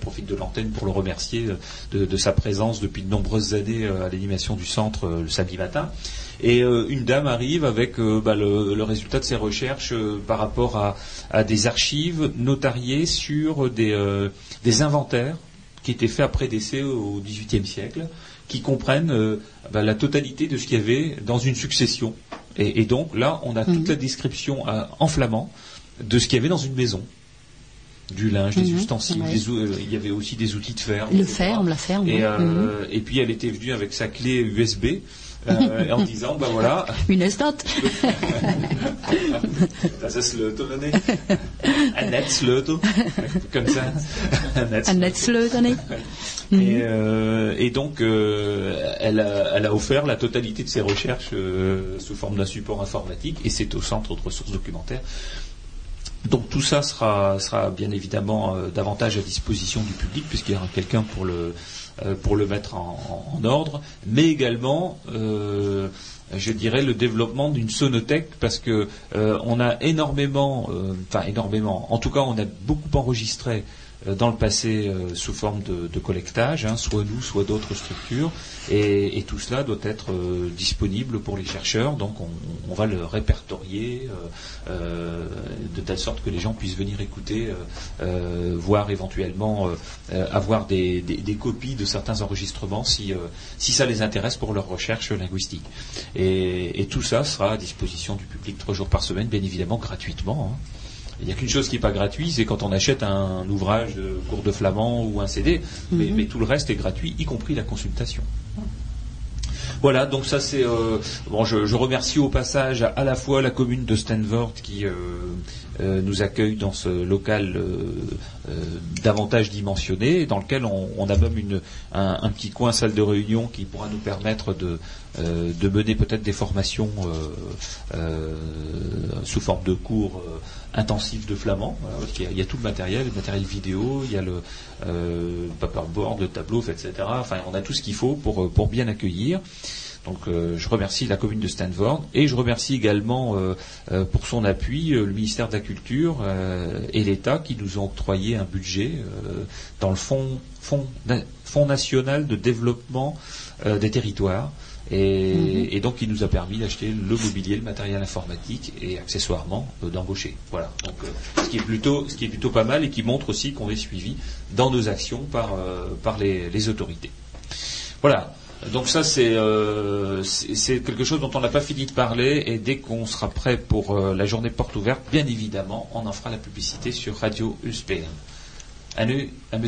profite de l'antenne pour le remercier de, sa présence depuis de nombreuses années à l'animation du centre le samedi matin. Et une dame arrive avec bah, le, résultat de ses recherches par rapport à, à, des archives notariées sur des, des, inventaires qui étaient faits après décès au XVIIIe siècle, qui comprennent bah, la totalité de ce qu'il y avait dans une succession. Et, et donc là, on a toute Mhm. la description en flamand de ce qu'il y avait dans une maison. Du linge, des Mhm, ustensiles, ouais. des euh, il y avait aussi des outils de ferme. Le etc. ferme, la ferme. Et, euh, et puis elle était venue avec sa clé USB euh, en disant ben voilà, Mhm. Une estate. das ist Lötone. Un Netzlöto. Comme ça. Un Netz- Un Netzlötene. Et, euh, et donc, euh, elle, a, elle a offert la totalité de ses recherches euh, sous forme d'un support informatique, et c'est au Centre de ressources documentaires. Donc tout ça sera, sera bien évidemment euh, davantage à disposition du public, puisqu'il y aura quelqu'un pour le, pour le mettre en, ordre, mais également, euh, je dirais, le développement d'une sonothèque, parce que euh, on a énormément, euh, enfin énormément, en tout cas on a beaucoup enregistré euh, dans le passé euh, sous forme de, collectage, hein, soit nous, soit d'autres structures, et, tout cela doit être euh, disponible pour les chercheurs, donc on, va le répertorier euh, euh, de telle sorte que les gens puissent venir écouter, euh, euh, voire éventuellement euh, euh, avoir des, copies de certains enregistrements si, euh, ça les intéresse pour leur recherche linguistique. Et, et tout ça sera à disposition du public trois jours par semaine, bien évidemment gratuitement. hein. Il n'y a qu'une chose qui n'est pas gratuite, c'est quand on achète un ouvrage de cours de flamand ou un CD, mais, Mhm. mais tout le reste est gratuit, y compris la consultation. Voilà, donc ça c'est euh, bon. Je, je remercie au passage à, la fois la commune de Stanford qui euh, euh, nous accueille dans ce local davantage dimensionné, dans lequel on, on a même une, un, un petit coin salle de réunion qui pourra nous permettre de, de mener peut-être des formations sous forme de cours intensifs de flamand. Il y, a tout le matériel, le matériel vidéo, il y a le euh, paperboard, le tableau, etc. Enfin, on a tout ce qu'il faut pour, euh, pour bien accueillir. Donc euh, je remercie la commune de Stanford et je remercie également pour son appui le ministère de la Culture et l'État qui nous ont octroyé un budget dans le fonds, fonds, na- fonds national de développement des territoires. Et, Mhm. et donc, il nous a permis d'acheter le mobilier, le matériel informatique et accessoirement euh, d'embaucher. Voilà. Donc, euh, ce qui est plutôt, ce qui est plutôt pas mal et qui montre aussi qu'on est suivi dans nos actions par, euh, par les, les autorités. Voilà. Donc ça c'est c'est quelque chose dont on n'a pas fini de parler et dès qu'on sera prêt pour la journée porte ouverte, bien évidemment, on en fera la publicité sur Radio Ulspelen. En nu een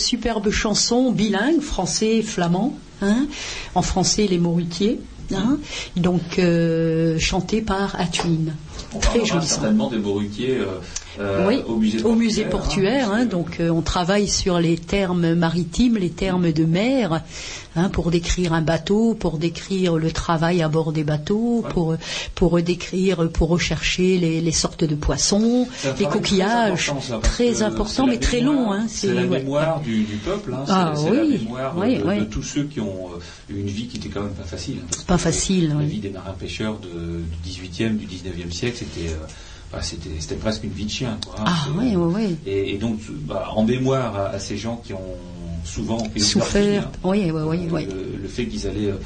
superbe chanson bilingue, français et flamand, hein, en français les Mauritiers, hein, donc euh, chantée par Atwin. On Très joli certainement des Mauritiers euh, euh, oui, au musée au musée portuaire, hein, hein, donc euh, on travaille sur les termes maritimes, les termes de mer, hein, pour décrire un bateau, pour décrire le travail à bord des bateaux, Ouais. pour pour décrire, pour rechercher les, les sortes de poissons, les coquillages, très important, ça, très la mais très mémoire- long. Hein, c'est la ouais. mémoire du, du peuple, hein, Ah c'est la oui, mémoire oui, de, oui. de tous ceux qui ont euh, eu une vie qui était quand même pas facile. hein, Pas facile, La vie des marins-pêcheurs de- du 18e, du 19e siècle, c'était euh, bah, c'était c'était presque une vie de chien. Quoi. Ah oui, oui, oui. Et, et donc, bah, en mémoire à, à ces gens qui ont souvent Souffert. hein, Oui, oui, oui, oui. le, le fait qu'ils allaient euh,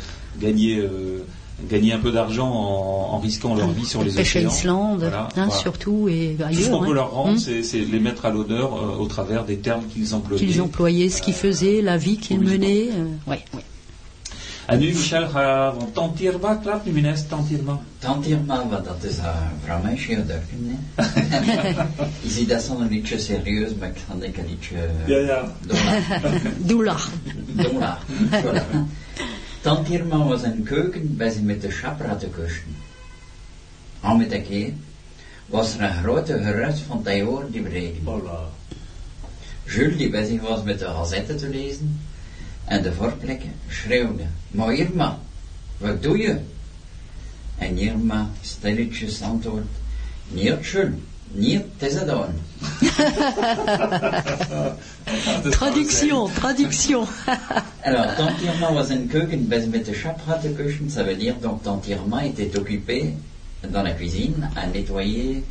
gagner, euh, gagner un peu d'argent en, en risquant leur vie sur les Pêche à océans. Islande, Voilà, hein, voilà. surtout et Tout ce ailleurs. qu'on peut hein. leur rendre, Hum. c'est les mettre à l'honneur euh, au travers des termes qu'ils employaient. qu'ils employaient, ce qu'ils faisaient, la vie qu'ils menaient. euh. En nu, Michel, gaan we Tantirma, klap nu minest Tantirma. Tantirma, want dat is uh, vrouw meisje dat. Je ziet dat zo'n liedje serieus, maar ik ga denk een liedje Ja, ja. dollar. Doula. dollar. Voilà. Tantirma was een keuken bij ze met de chapra te kussen. Al met een keer was er een grote geruis van Tayoor die breken. Jules, die bezig was met de gazette te lezen, en de voorplekken schreeuwde, maar Irma, wat doe je? En Irma stilletjes antwoordt, niet Jules, niet gedaan. Traduction, traduction. Alors, Tante Irma was een keuken bezig met de chapra te kussen, ça veut dire donc Tante Irma était occupée dans la cuisine à nettoyer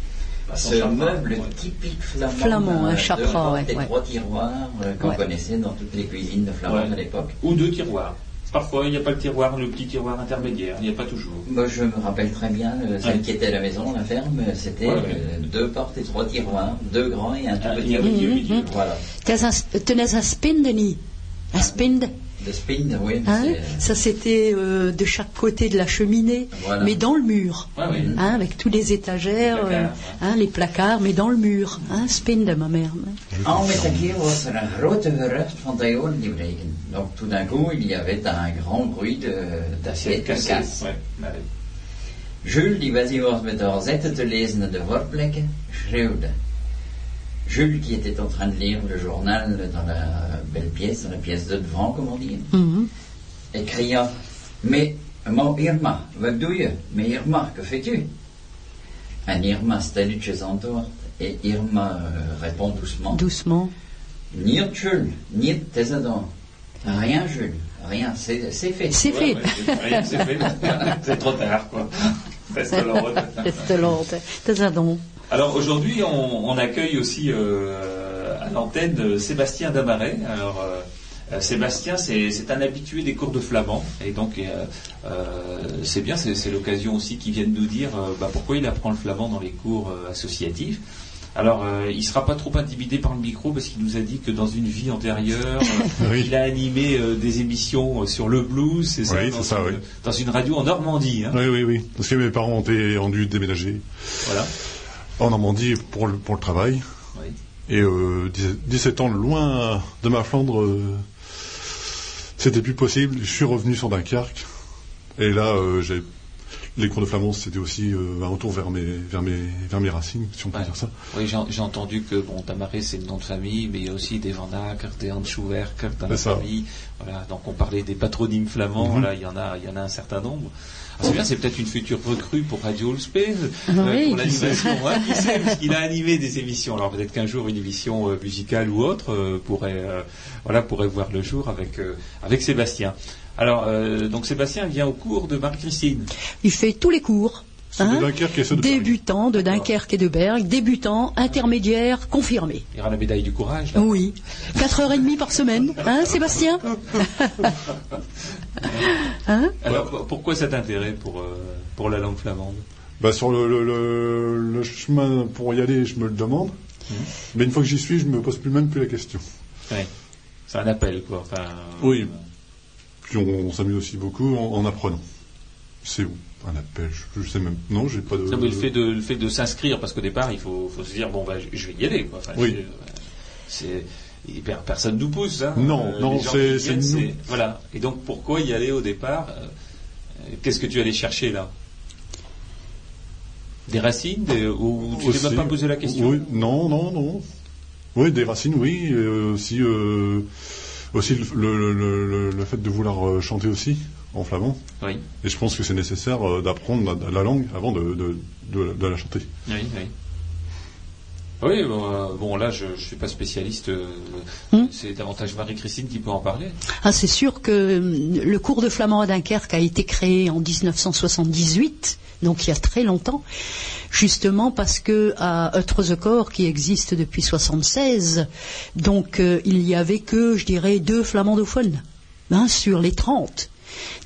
son ce chapra, meuble ouais. typique flamand. Flamand, un de chapra, porte ouais, et ouais. trois tiroirs euh, qu'on Ouais. connaissait dans toutes les cuisines de Flamande Ouais. à l'époque. Ou deux tiroirs. Parfois, il n'y a pas le tiroir, le petit tiroir intermédiaire. Il n'y a pas toujours. Moi, je me rappelle très bien, euh, celle Ouais. qui était à la maison, la ferme, c'était Ouais, ouais. euh, deux portes et trois tiroirs, deux grands et un tout Ah, petit. Dieu. mhm. Voilà. Tenez un- Tenez un spind, Denis. Un spind. Le spin, oui. Hein c'est- ça, c'était euh, de chaque côté de la cheminée, Voilà. mais dans le mur. Ouais, oui. Hein, avec tous les étagères, Les placards, euh, hein, les placards, mais dans le mur. Hein, spind, ma mère. En keer was er een grote gerucht van die breken. Donc tout d'un coup, il y avait un grand bruit de- d'assiette qui Cassé. casse. Ouais. Ouais. Jules, die bezig was met de gazette te lezen de voorplekken, schreeuwde. Jules, qui était en train de lire le journal dans la belle pièce, dans la pièce de devant, comme on dit, Mhm. et cria Mais, mon Irma, je? Mais Irma, que fais-tu? En Irma stelletjes antwoord, et Irma euh, répond doucement Doucement. Niet Jules, is gedaan. Rien, Jules, rien, c'est fait. C'est fait. ouais, c'est- rien, c'est fait. C'est trop tard, quoi. Reste l'ordre. Reste ça donc. Alors aujourd'hui, on, on accueille aussi euh, à l'antenne euh, Sébastien Damaret. Alors euh, Sébastien, c'est un habitué des cours de flamand, et donc euh, euh, c'est bien, c'est l'occasion aussi qu'il vienne nous dire euh, bah, pourquoi il apprend le flamand dans les cours associatifs. Alors, il sera pas trop intimidé par le micro parce qu'il nous a dit que dans une vie antérieure, Oui. il a animé des émissions sur le blues, c'est Oui, dans, ça, une, oui. dans une radio en Normandie. Hein, Oui, oui, oui. Parce que mes parents ont dû déménager Voilà. En Normandie pour le, pour le travail. Oui. Et euh, 17 ans loin de ma Flandre, euh, c'était plus possible. Je suis revenu sur Dunkerque. Et là, euh, j'ai les cours de flamand, c'était aussi euh, un retour vers mes, vers, mes, vers mes racines, si on peut Ouais. dire ça. Oui, j'ai entendu que bon, Tamaré c'est le nom de famille, mais il y a aussi des Van Acker, des Handschuwerker dans la famille. Voilà, donc on parlait des patronymes flamands. Mhm. Voilà, il y en a, il y en a un certain nombre. Ah, c'est bien, c'est peut-être une future recrue pour Radio Ulspé, Oui, pour qui sait. l'animation. hein, qui sait, parce qu'il a animé des émissions. Alors peut-être qu'un jour une émission euh, musicale ou autre euh, pourrait, euh, voilà, pourrait voir le jour avec euh, avec Sébastien. Alors euh, donc Sébastien vient au cours de Marie-Christine. Il fait tous les cours. Ceux de Dunkerque et ceux de Paris. Débutant de Dunkerque et de Berg, débutant, intermédiaire, confirmé. Il y aura la médaille du courage. là. Oui. 4h30 par semaine, hein, Sébastien Hein Alors pourquoi cet intérêt pour euh, pour la langue flamande? Bah, sur le, le, le- le chemin pour y aller, je me le demande. Mhm. Mais une fois que j'y suis, je me pose plus même plus la question. Ouais. C'est un appel, quoi. Enfin, Oui. Puis on, on s'amuse aussi beaucoup en, en apprenant. C'est où? Un appel je, je sais même. Non, j'ai pas de. Non, mais le fait de, le fait de s'inscrire, parce qu'au départ, il faut, faut se dire, bon, bah, je je vais y aller, quoi. Enfin, Oui. c'est- C'est, personne nous pousse, hein. Non, non, les gens c'est-. Voilà. Et donc, pourquoi y aller au départ euh, euh, Qu'est-ce que tu allais chercher, là? Des racines des- Ou tu t'es Aussi. même pas posé la question? Oui, non, non, non. Oui, des racines, oui. et aussi, euh, aussi le, le, le- le- le fait de vouloir euh, chanter aussi en flamand. Oui, Et je pense que c'est nécessaire euh, d'apprendre la, la langue avant de, de, de- de la chanter. oui, oui. Oui, bon, euh, bon, là, je ne suis pas spécialiste. euh, Hmm? C'est davantage Marie-Christine qui peut en parler. Ah, c'est sûr que le cours de flamand à Dunkerque a été créé en 1978, donc il y a très longtemps, justement parce que à qui existe depuis 76, donc euh, il y avait que, je dirais, deux flamandophones hein, sur les 30.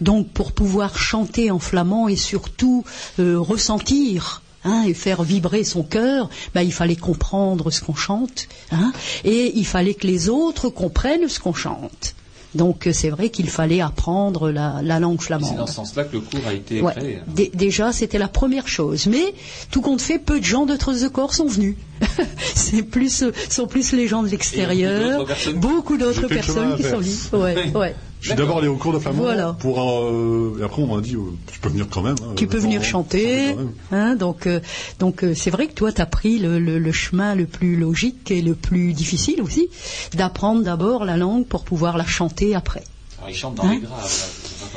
Donc pour pouvoir chanter en flamand et surtout euh, ressentir hein, et faire vibrer son cœur, ben, il fallait comprendre ce qu'on chante hein, et il fallait que les autres comprennent ce qu'on chante. Donc euh, c'est vrai qu'il fallait apprendre la, la langue C'est dans flamande. ce sens-là que le cours a été Ouais. créé. Dé- déjà, c'était la première chose. Mais tout compte fait, peu de gens de corps sont venus. C'est plus, euh, sont plus les gens de l'extérieur. d'autres personnes- Beaucoup d'autres personnes qui sont venues. Ouais, ouais. Je suis d'abord allé au cours de flamand Voilà. pour euh, et après on m'a dit euh, tu peux venir quand même. hein, Tu peux venir chanter, hein, donc euh, donc euh, c'est vrai que toi tu as pris le, le- le chemin le plus logique et le plus difficile aussi d'apprendre d'abord la langue pour pouvoir la chanter après. Alors, ils chantent dans Hein les graves.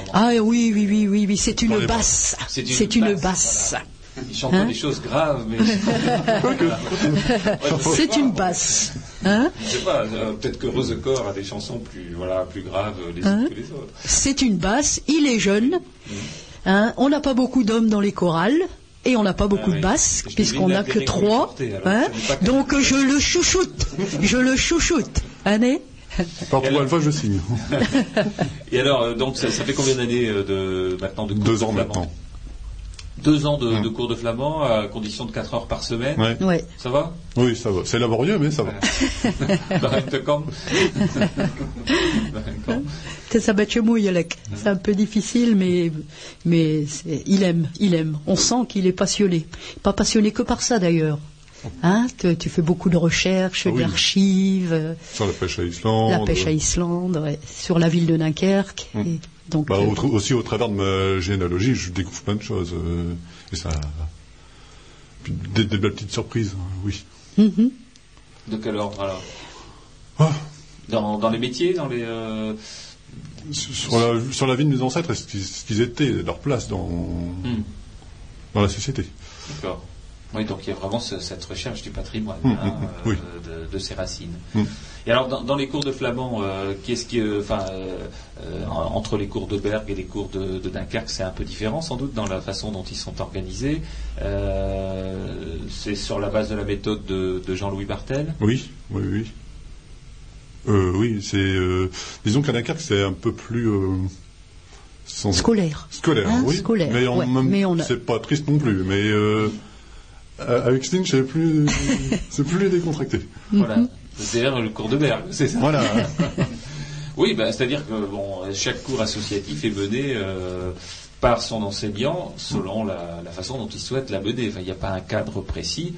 là. Ah oui oui oui oui oui c'est une basse, C'est une c'est une basse, basse, Ils chantent Hein des choses graves, mais. c'est une basse, hein, Je sais pas, euh, peut-être que Rosecor a des chansons plus, voilà, plus graves les Hein unes que les autres. c'est une basse. Il est jeune, hein, on n'a pas beaucoup d'hommes dans les chorales. Et on n'a pas beaucoup Ah de basses, puisqu'on n'a que trois. Hein. Donc je le chouchoute, je le chouchoute. Hein, né Par une fois je signe. Et alors, euh, donc, ça, ça fait combien d'années euh, de, maintenant de Deux de ans flamand maintenant. Deux ans de, Hum. de cours de flamand à condition de 4 heures par semaine. Ouais. Ouais. Ça va? Oui, ça va. C'est laborieux, mais ça va. Barrentekamp. C'est un peu difficile, mais, mais il aime, il aime. On sent qu'il est passionné. Pas passionné que par ça d'ailleurs. Hein, tu, tu fais beaucoup de recherches, Ah oui. d'archives, Sur la pêche à Islande. la pêche à Islande, ouais, sur la ville de Dunkerque. Et donc, Bah, euh, au aussi au travers de ma généalogie, je découvre plein de choses. euh, et ça. Puis des, des belles petites surprises, hein, oui. mhm. De quel ordre alors? Ah, dans, dans les métiers, dans les. euh, sur, la, sur la vie de mes ancêtres et ce qu'ils étaient, leur place dans, hum, dans la société. D'accord. Oui, donc il y a vraiment ce- cette recherche du patrimoine, Hum, hein, euh, oui. de, de ses racines. Et alors, dans, dans les cours de flamand, euh, qu'est-ce qui, enfin, euh, euh, en- entre les cours de Berg et les cours de, de Dunkerque, c'est un peu différent sans doute dans la façon dont ils sont organisés. Euh, c'est sur la base de la méthode de, de Jean-Louis Bartel. Oui, oui, oui. Euh, oui, c'est. euh, disons qu'à Dunkerque, c'est un peu plus. euh, sans- scolaire. Scolaire, Hein, oui. scolaire, mais en ouais, même mais on a- c'est pas triste non plus. Mais euh, avec Sting, c'est plus, c'est plus décontracté. Voilà. C'est-à-dire le cours de Berg, c'est ça Voilà. Oui, bah, c'est-à-dire que bon, chaque cours associatif est mené euh, par son enseignant selon la, la façon dont il souhaite la mener. Enfin, il n'y a pas un cadre précis,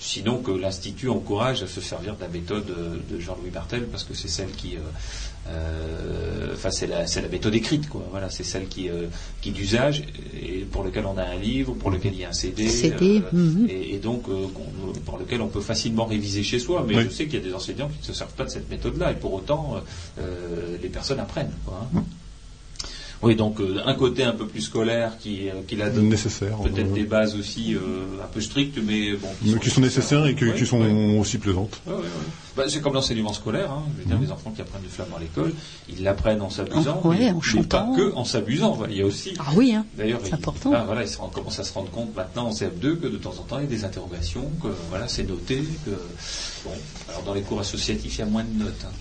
sinon que l'Institut encourage à se servir de la méthode de Jean-Louis Bartel, parce que c'est celle qui, euh, Enfin, c'est la, c'est la méthode écrite, quoi. Voilà, c'est celle qui, euh, qui est d'usage et pour lequel on a un livre, pour lequel il y a un CD, CD, mhm. et, et donc euh, pour lequel on peut facilement réviser chez soi. Mais Oui. je sais qu'il y a des enseignants qui ne se servent pas de cette méthode-là, et pour autant, euh, euh, les personnes apprennent. Quoi, hein. Oui, donc euh, un côté un peu plus scolaire qui, euh, qui la donne Nécessaire. peut-être euh, des bases aussi euh, un peu strictes, mais bon, mais qui sont nécessaires et que- Ouais, qui sont ouais. aussi plaisantes. Ouais, ouais, ouais. Bah, c'est comme l'enseignement scolaire. Hein. Je veux dire, les enfants qui apprennent du flamand à l'école, ils l'apprennent en ouais, mais, en mais pas que en s'amusant. Voilà, Il y a aussi. Ah oui, hein. D'ailleurs, c'est important. ah, voilà, ils commencent à se rendre compte maintenant en CF2 que de temps en temps il y a des interrogations, que voilà, c'est noté. Que bon, alors dans les cours associatifs, il y a moins de notes. hein.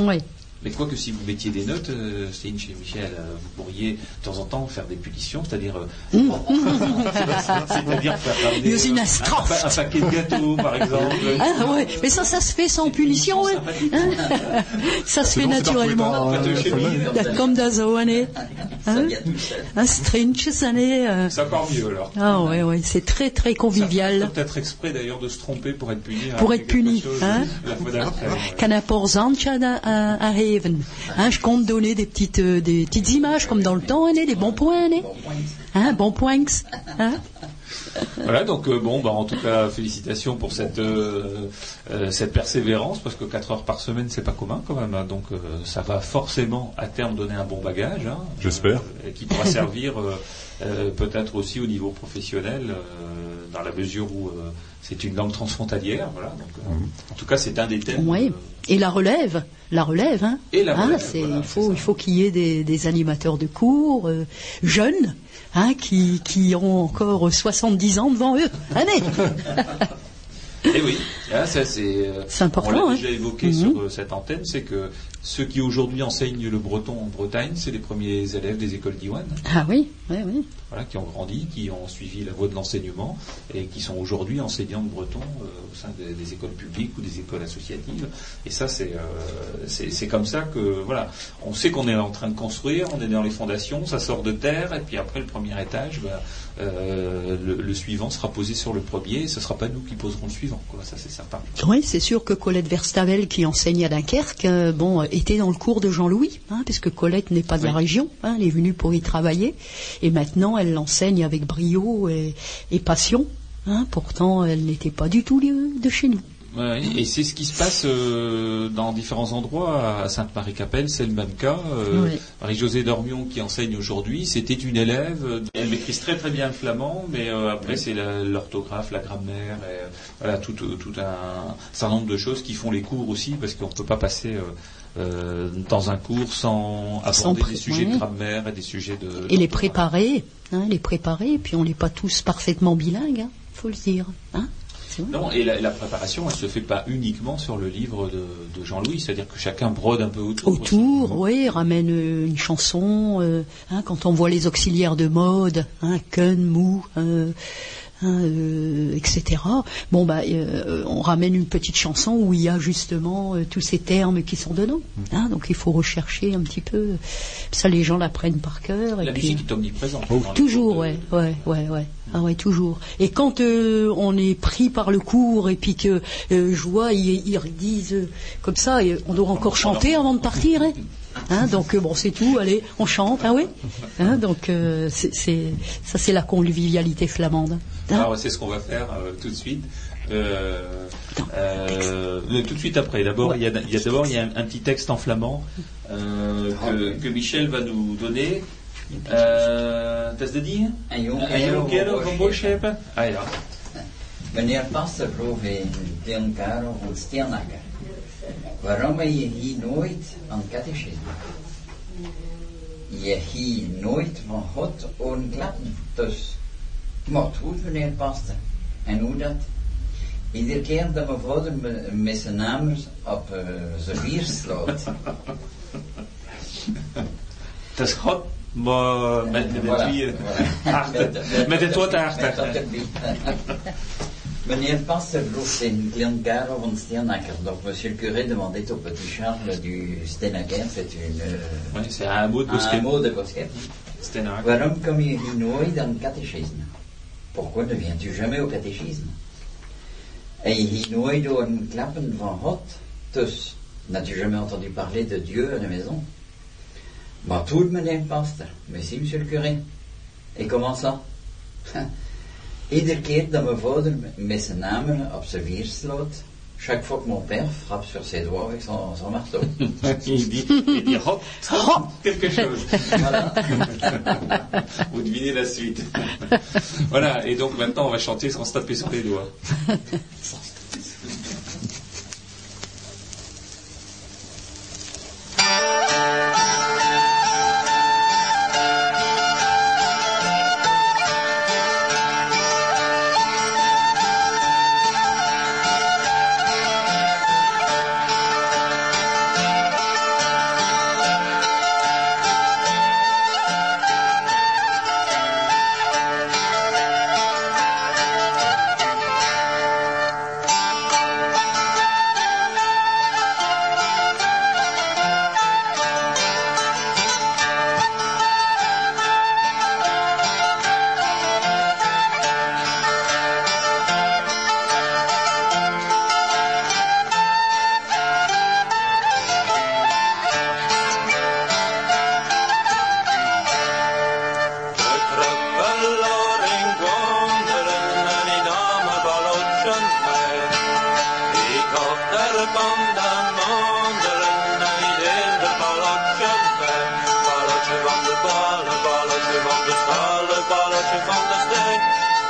Oui. Mais quoi que si vous mettiez des notes, euh, Céline chez Michel, euh, vous pourriez de temps en temps faire des punitions, c'est-à-dire euh, c'est-à-dire faire ramener, Use une euh, un, astrophe. pa- un paquet de gâteaux, par exemple. Ah ouais, mais ça, ça se fait sans punition, ouais. Hein ça se fait bon, c'est naturellement. Da- Comme da zo, année. Ça Hein. Un strinch, ça n'est. euh, C'est encore mieux alors. Ah ouais, ouais, c'est très très convivial. Peut-être exprès d'ailleurs de se tromper pour être puni. Pour hein, être puni, hein. La fois Hein, je compte donner des petites, euh, des petites images comme dans le temps, hein, des bons points, hein, hein, bons points. Hein. Voilà, donc euh, bon, bah, en tout cas, félicitations pour cette, euh, euh, cette persévérance, parce que 4 heures par semaine, c'est pas commun quand même. hein. donc euh, ça va forcément à terme donner un bon bagage. hein, J'espère. euh, et qui pourra servir euh, euh, peut-être aussi au niveau professionnel, euh, dans la mesure où euh, c'est une langue transfrontalière. Voilà, donc, euh, Mhm. En tout cas, c'est un des thèmes. Oui. euh, Et la relève, la relève, hein. Et la Hein, relève, c'est- voilà, il faut, il qu'il y ait des, des animateurs de cours euh, jeunes, hein, qui, qui ont encore 70 ans devant eux. Allez. Et oui, ah, ça c'est. euh, C'est important, On l'a hein. déjà évoqué Mhm. sur euh, cette antenne, c'est que ceux qui aujourd'hui enseignent le breton en Bretagne, c'est les premiers élèves des écoles d'Iwan, Ah oui, oui, oui. Voilà, qui ont grandi, qui ont suivi la voie de l'enseignement et qui sont aujourd'hui enseignants de breton euh, au sein des, des écoles publiques ou des écoles associatives. Et ça, c'est euh, c'est c'est comme ça que voilà, on sait qu'on est en train de construire, on est dans les fondations, ça sort de terre, et puis après le premier étage, bah, euh, le, le suivant sera posé sur le premier. Et ce sera pas nous qui poserons le suivant, quoi. Ça c'est certain. Oui, c'est sûr que Colette Verstavel, qui enseigne à Dunkerque, euh, bon, était dans le cours de Jean-Louis, hein, puisque Colette n'est pas de la région, hein, elle est venue pour y travailler, et maintenant elle l'enseigne avec brio et, et passion. hein, pourtant, elle n'était pas du tout de, chez nous. Ouais, et c'est ce qui se passe euh, dans différents endroits. À Sainte-Marie-Capelle, c'est le même cas. Euh, Oui. Marie-Josée Dormion, qui enseigne aujourd'hui, c'était une élève. euh, Elle maîtrise très très bien le flamand, mais euh, après c'est l'orthographe, la grammaire, et, euh, voilà tout, euh, tout un certain nombre de choses qui font les cours aussi, parce qu'on ne peut pas passer euh, dans un cours sans aborder pré- des sujets oui. de grammaire et des sujets de... Et les préparer, hein, les préparer, puis on n'est pas tous parfaitement bilingues, hein, faut le dire. Hein. Non, et la, la préparation, elle se fait pas uniquement sur le livre de, de Jean-Louis, c'est-à-dire que chacun brode un peu autour. Autour, oui, ramène euh, une chanson. euh, hein, quand on voit les auxiliaires de mode, hein, Kun, Mou, euh, hein, euh, etc. Bon, bah, euh, on ramène une petite chanson où il y a justement euh, tous ces termes qui sont dedans. hein, donc il faut rechercher un petit peu. Ça, les gens l'apprennent par cœur. et La puis- musique est omniprésente. Oh, Toujours, de- ouais, ouais, ouais, ouais. Ah ouais, toujours. Et quand euh, on est pris par le cours et puis que euh, je vois, ils, ils disent euh, comme ça, et on doit encore chanter avant de partir, hein. Hein, donc euh, bon, c'est tout. Allez, on chante, ah oui. Hein, donc euh, c'est, c'est- ça, c'est la convivialité flamande. Hein. Alors, c'est ce qu'on va faire euh, tout de suite. Euh, euh, mais tout de suite après. D'abord, il y a, il y a d'abord il y a un, un petit texte en flamand euh, que, que Michel va nous donner. Euh, T'as de Ah ja. Meneer Pastor vroeg in Karel van Steenakker waarom ben je hier nooit aan catechisme? Je hier nooit van God horen klappen. Dus, maar het goed meneer Pastor. En hoe dat? Iedere keer dat mijn vader me, met zijn naam op uh, zijn bier slaat. Dat is God, maar met, met Voilà, wie, voilà. achter. Met het woord Met achter. Meneer Pasteur vroeg in Glen Karel van Steenakker. Donc, monsieur le curé demandait au petit Charles du Steenakker, c'est une, euh, Ouais, c'est un mot de un Bosquet. mot de. Stenaak. Waarom kom je nooit aan het catéchisme? Pourquoi ne viens-tu jamais au catéchisme? En je hier nooit door een klappen van God? Dus, N'as-tu jamais entendu parler de Dieu à la maison? Bah, tout meneer pastor. Mais si, monsieur le curé. Et comment ça? Iedere keer dat mijn vader met zijn namen op zijn slaat, chaque fois que mon père frappe sur ses doigts avec son, son marteau. il dit, il dit hop, hop, quelque chose. Voilà. Vous devinez la suite. voilà, et donc maintenant on va chanter sans se taper sur les doigts.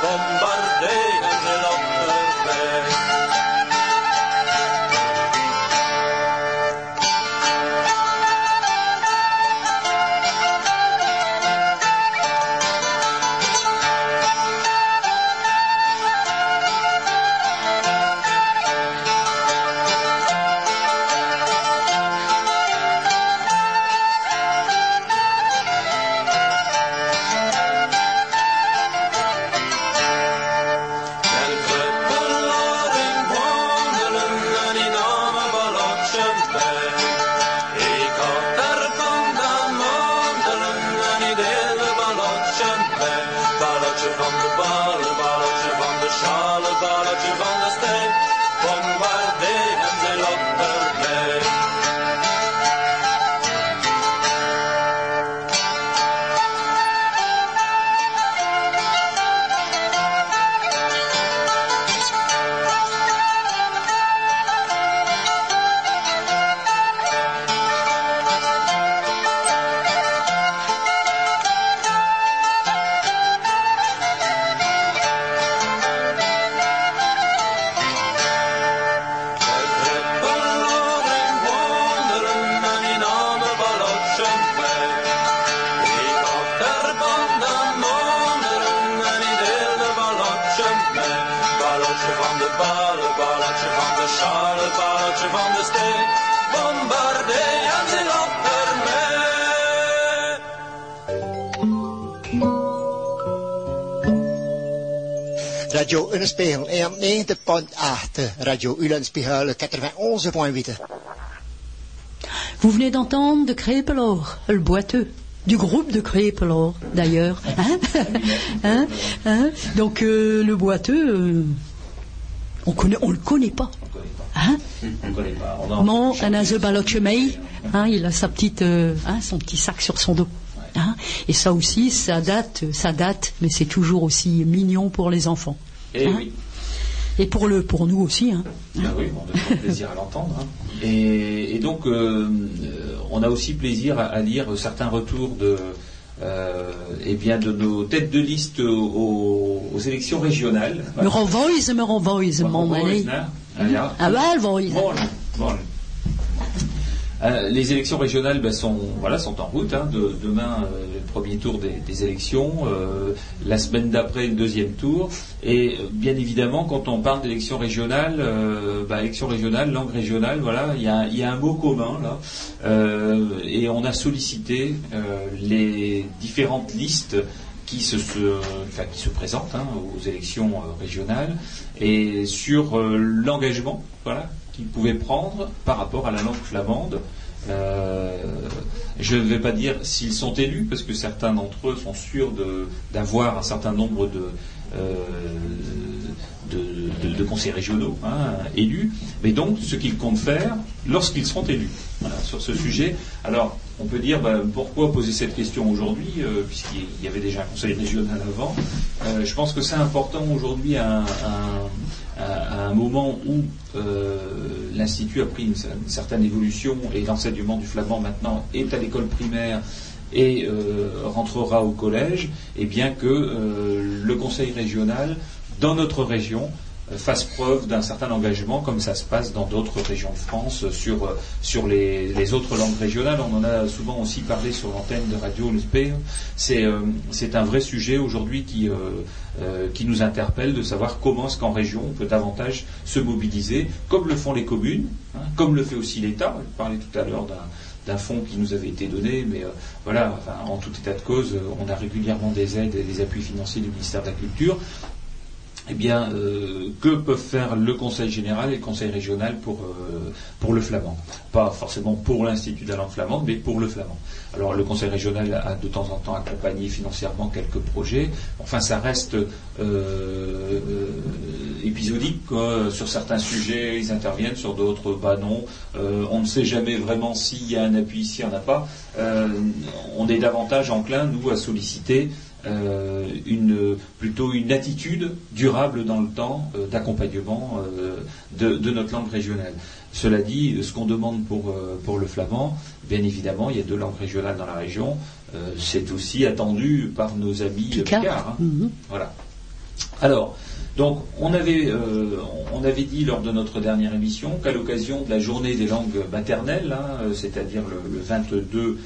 bombardeo. Radio Ulenspiegel 91.8. Vous venez d'entendre de Crépelor, le boiteux. Du groupe de Crépelor, d'ailleurs. Hein Hein Hein Donc, euh, le boiteux, euh, on connaît, on le connaît pas. Hein On ne connaît pas. On en- Non, un aze balotchemei, hein, il a sa petite, euh, hein, son petit sac sur son dos. Hein, et ça aussi, ça date, ça date, mais c'est toujours aussi mignon pour les enfants. Eh Hein oui. Et pour, le, pour nous aussi. Hein. Ben oui, on a plaisir à l'entendre. hein. Et, et donc, euh, euh, on a aussi plaisir à, à lire certains retours de, euh, eh bien, de nos têtes de liste aux, aux élections régionales. Me renvoise, me renvoise, mon mani. Ah. Ah bah. Bon, bon. Euh, les élections régionales ben, sont, en route. hein. De- demain, euh, le premier tour des, élections. euh, la semaine d'après, le deuxième tour. Et bien évidemment, quand on parle d'élections régionales, ben, élections régionales, langue régionale, voilà, il y a, un mot commun là. Et on a sollicité les différentes listes qui se, présentent hein, aux élections régionales et sur l'engagement voilà, qu'ils pouvaient prendre par rapport à la langue flamande. Euh, je ne vais pas dire s'ils sont élus, parce que certains d'entre eux sont sûrs d'avoir un certain nombre de, euh, de, conseils régionaux hein, élus, mais donc ce qu'ils comptent faire, lorsqu'ils seront élus sur ce sujet. Alors, on peut dire ben, pourquoi poser cette question aujourd'hui, euh, puisqu'il y avait déjà un conseil régional avant? Je pense que c'est important aujourd'hui un- à un- moment où euh, l'Institut a pris une, certaine évolution et l'enseignement du flamand maintenant est à l'école primaire et euh, rentrera au collège, et bien que euh, le conseil régional, dans notre région, fasse preuve d'un certain engagement, comme ça se passe dans d'autres régions de France, euh, sur, euh, sur les, les autres langues régionales. On en a souvent aussi parlé sur l'antenne de Radio Speer. C'est euh, c'est un vrai sujet aujourd'hui qui, euh, euh, qui nous interpelle de savoir comment est-ce qu'en région on peut davantage se mobiliser, comme le font les communes, hein, comme le fait aussi l'État. Je parlais tout à l'heure d'un d'un fonds qui nous avait été donné, mais euh, voilà, en tout état de cause, euh, on a régulièrement des aides et des appuis financiers du ministère de la Culture. Eh bien, euh, que peuvent faire le Conseil général et le Conseil régional pour, euh, pour le flamand? Pas forcément pour l'Institut de la langue flamande, mais pour le flamand. Alors, le Conseil régional a de temps en temps accompagné financièrement quelques projets. Enfin, ça reste euh, euh, épisodique. quoi. Sur certains sujets, ils interviennent, sur d'autres, bah non. Euh, on ne sait jamais vraiment s'il y a un appui, s'il n'y en a pas. Euh, on est davantage enclin, nous, à solliciter euh, une, plutôt une attitude durable dans le temps euh, d'accompagnement euh, de, de notre langue régionale. Cela dit, ce qu'on demande pour, pour le flamand, bien évidemment, il y a deux langues régionales dans la région. C'est aussi attendu par nos amis Picard. picards, hein. Mhm. Voilà. Alors, donc, on avait, euh, on avait dit lors de notre dernière émission qu'à l'occasion de la journée des langues maternelles, hein, c'est-à-dire le, le 22 euh,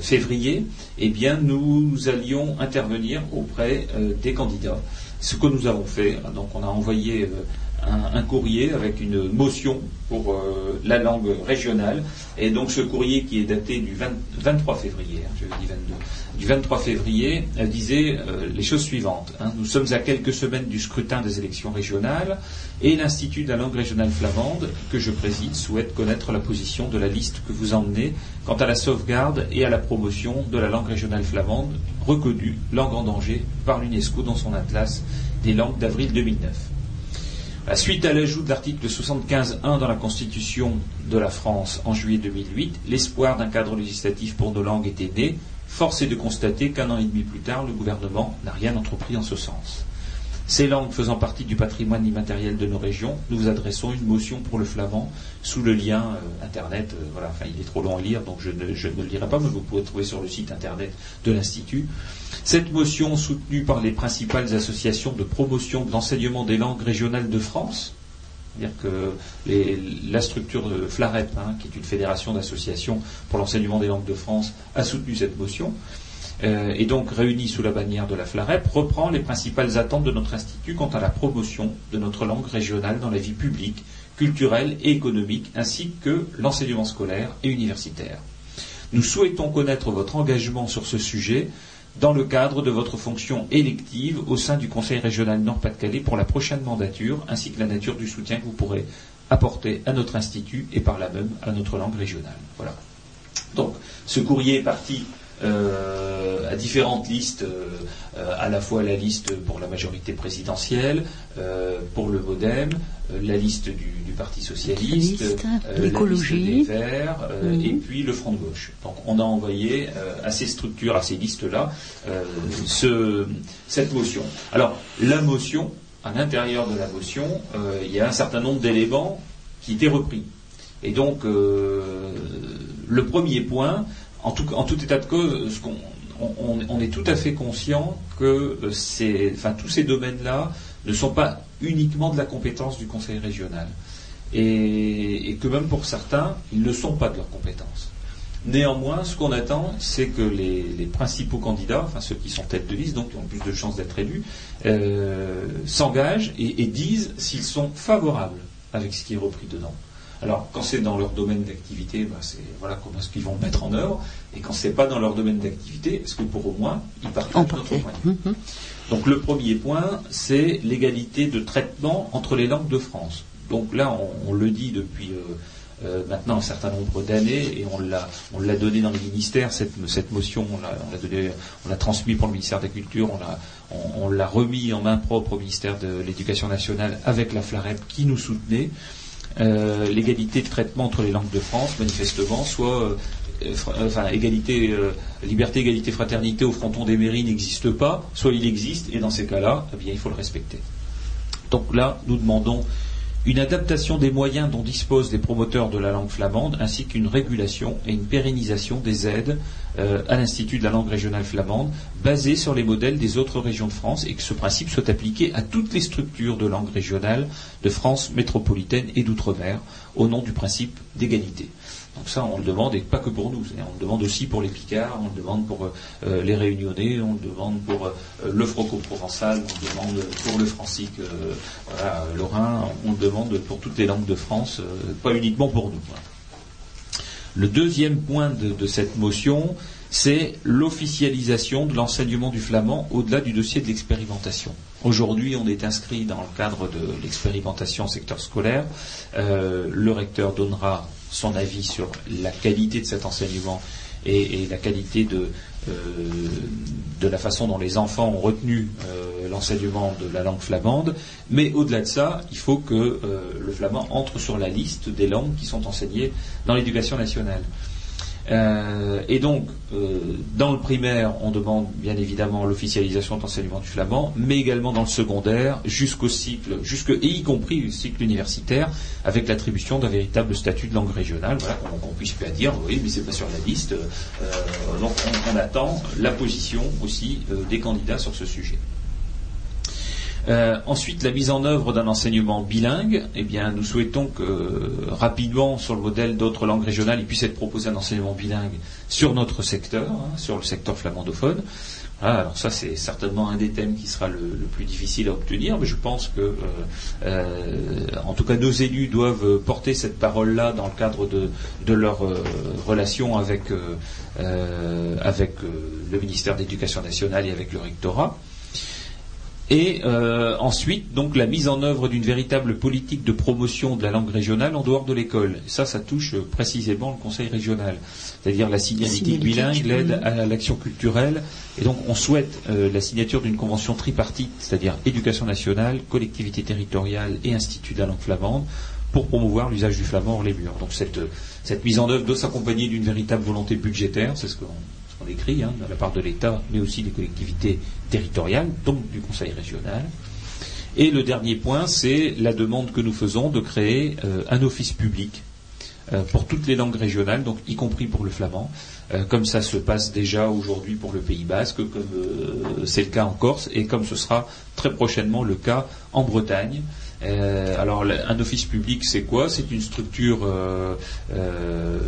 février, eh bien, nous, nous allions intervenir auprès euh, des candidats. Ce que nous avons fait, hein, donc, on a envoyé euh, un, courrier avec une motion pour euh, la langue régionale, et donc ce courrier qui est daté du 20 23 février, hein, je dis 22, du 23 février euh, disait euh, les choses suivantes. hein. Nous sommes à quelques semaines du scrutin des élections régionales et l'Institut de la langue régionale flamande, que je préside, souhaite connaître la position de la liste que vous emmenez quant à la sauvegarde et à la promotion de la langue régionale flamande, reconnue langue en danger par l'UNESCO dans son atlas des langues d'avril 2009. À Suite à l'ajout de l'article 75.1 dans la Constitution de la France en juillet 2008, l'espoir d'un cadre législatif pour nos langues était né. Force est de constater qu'un an et demi plus tard, le gouvernement n'a rien entrepris en ce sens. Ces langues faisant partie du patrimoine immatériel de nos régions, nous vous adressons une motion pour le flamand sous le lien euh, internet. euh, voilà, enfin, il est trop long à lire, donc je ne, le lirai pas, mais vous pouvez le trouver sur le site internet de l'Institut. Cette motion, soutenue par les principales associations de promotion de l'enseignement des langues régionales de France, c'est-à-dire que la structure de FLAREP, hein, qui est une fédération d'associations pour l'enseignement des langues de France, a soutenu cette motion, euh, et donc réunie sous la bannière de la FLAREP, reprend les principales attentes de notre institut quant à la promotion de notre langue régionale dans la vie publique, culturelle et économique, ainsi que l'enseignement scolaire et universitaire. Nous souhaitons connaître votre engagement sur ce sujet dans le cadre de votre fonction élective au sein du Conseil régional Nord-Pas-de-Calais pour la prochaine mandature, ainsi que la nature du soutien que vous pourrez apporter à notre institut et par là même à notre langue régionale. Voilà. Donc, ce courrier est parti euh, à différentes listes, euh, euh, à la fois la liste pour la majorité présidentielle, euh, pour le MoDem, euh, la liste du, du Parti socialiste, euh, l'écologie. des Verts, euh, Mhm. et puis le Front de gauche. Donc, on a envoyé euh, à ces structures, à ces listes-là, euh, ce- cette motion. Alors, la motion, à l'intérieur de la motion, euh, il y a un certain nombre d'éléments qui étaient repris. Et donc, euh, le premier point, en tout, en tout état de cause, ce qu'on- on, est tout à fait conscient que euh, tous ces domaines-là ne sont pas uniquement de la compétence du Conseil régional. Et, que même pour certains, ils ne sont pas de leur compétence. Néanmoins, ce qu'on attend, c'est que les, principaux candidats, enfin ceux qui sont tête de liste, donc qui ont plus de chances d'être élus, euh, s'engagent et, et disent s'ils sont favorables avec ce qui est repris dedans. Alors, quand c'est dans leur domaine d'activité, bah, c'est voilà comment est-ce qu'ils vont mettre en œuvre. Et quand c'est pas dans leur domaine d'activité, est-ce que pour au moins ils partagent notre Emporté. point de vue Mhm. donc le premier point, c'est l'égalité de traitement entre les langues de France. Donc là, on, on le dit depuis euh, euh, maintenant un certain nombre d'années et on l'a, on l'a donné dans les ministères, cette, cette motion, on l'a, on l'a donné, on l'a transmis pour le ministère de la Culture, on l'a, on, on l'a remis en main propre au ministère de l'Éducation nationale avec la FLAREP qui nous soutenait. Euh, l'égalité de traitement entre les langues de France, manifestement, soit euh, enfin, égalité, euh, liberté, égalité, fraternité au fronton des mairies n'existe pas, soit il existe, et dans ces cas-là, eh il faut le respecter. Donc là, nous demandons une adaptation des moyens dont disposent les promoteurs de la langue flamande, ainsi qu'une régulation et une pérennisation des aides euh, à l'Institut de la langue régionale flamande, basée sur les modèles des autres régions de France, et que ce principe soit appliqué à toutes les structures de langue régionale de France métropolitaine et d'outre-mer, au nom du principe d'égalité. Donc ça, on le demande, et pas que pour nous. On le demande aussi pour les Picards, on le demande pour euh, les Réunionnais, on le demande pour euh, le franco-provençal, on le demande pour le francique euh, lorrain, on le demande pour toutes les langues de France, euh, pas uniquement pour nous. Le deuxième point de, cette motion, c'est l'officialisation de l'enseignement du flamand au-delà du dossier de l'expérimentation. Aujourd'hui, on est inscrit dans le cadre de l'expérimentation secteur scolaire. Euh, le recteur donnera son avis sur la qualité de cet enseignement et, la qualité de, euh, de la façon dont les enfants ont retenu euh, l'enseignement de la langue flamande. Mais au-delà de ça, il faut que euh, le flamand entre sur la liste des langues qui sont enseignées dans l'éducation nationale. Euh, et donc, euh, dans le primaire, on demande bien évidemment l'officialisation de l'enseignement du flamand, mais également dans le secondaire, jusqu'au cycle, jusque, et y compris le cycle universitaire, avec l'attribution d'un véritable statut de langue régionale. Voilà, qu'on qu puisse pas dire, oui, mais c'est pas sur la liste. Euh, donc, on, attend la position aussi euh, des candidats sur ce sujet. Euh, ensuite, la mise en œuvre d'un enseignement bilingue. Eh bien, nous souhaitons que euh, rapidement, sur le modèle d'autres langues régionales, il puisse être proposé un enseignement bilingue sur notre secteur, hein, sur le secteur flamandophone. Voilà, alors ça, c'est certainement un des thèmes qui sera le, plus difficile à obtenir, mais je pense que, euh, euh, en tout cas, nos élus doivent porter cette parole-là dans le cadre de, de leur relation avec, avec le ministère de l'Éducation nationale et avec le rectorat. Et euh, ensuite, donc la mise en œuvre d'une véritable politique de promotion de la langue régionale en dehors de l'école. Ça, ça touche précisément le Conseil régional, c'est-à-dire la signalétique bilingue, l'aide à l'action culturelle. Et donc, on souhaite euh, la signature d'une convention tripartite, c'est-à-dire éducation nationale, collectivité territoriale et institut de la langue flamande, pour promouvoir l'usage du flamand hors les murs. Donc, cette, cette mise en œuvre doit s'accompagner d'une véritable volonté budgétaire, c'est ce qu'on on écrit, hein, de la part de l'État, mais aussi des collectivités territoriales, donc du Conseil régional. Et le dernier point, c'est la demande que nous faisons de créer euh, un office public euh, pour toutes les langues régionales, donc y compris pour le flamand, euh, comme ça se passe déjà aujourd'hui pour le Pays basque, comme c'est le cas en Corse, et comme ce sera très prochainement le cas en Bretagne. Euh, alors, un office public, c'est quoi? C'est une structure euh, euh,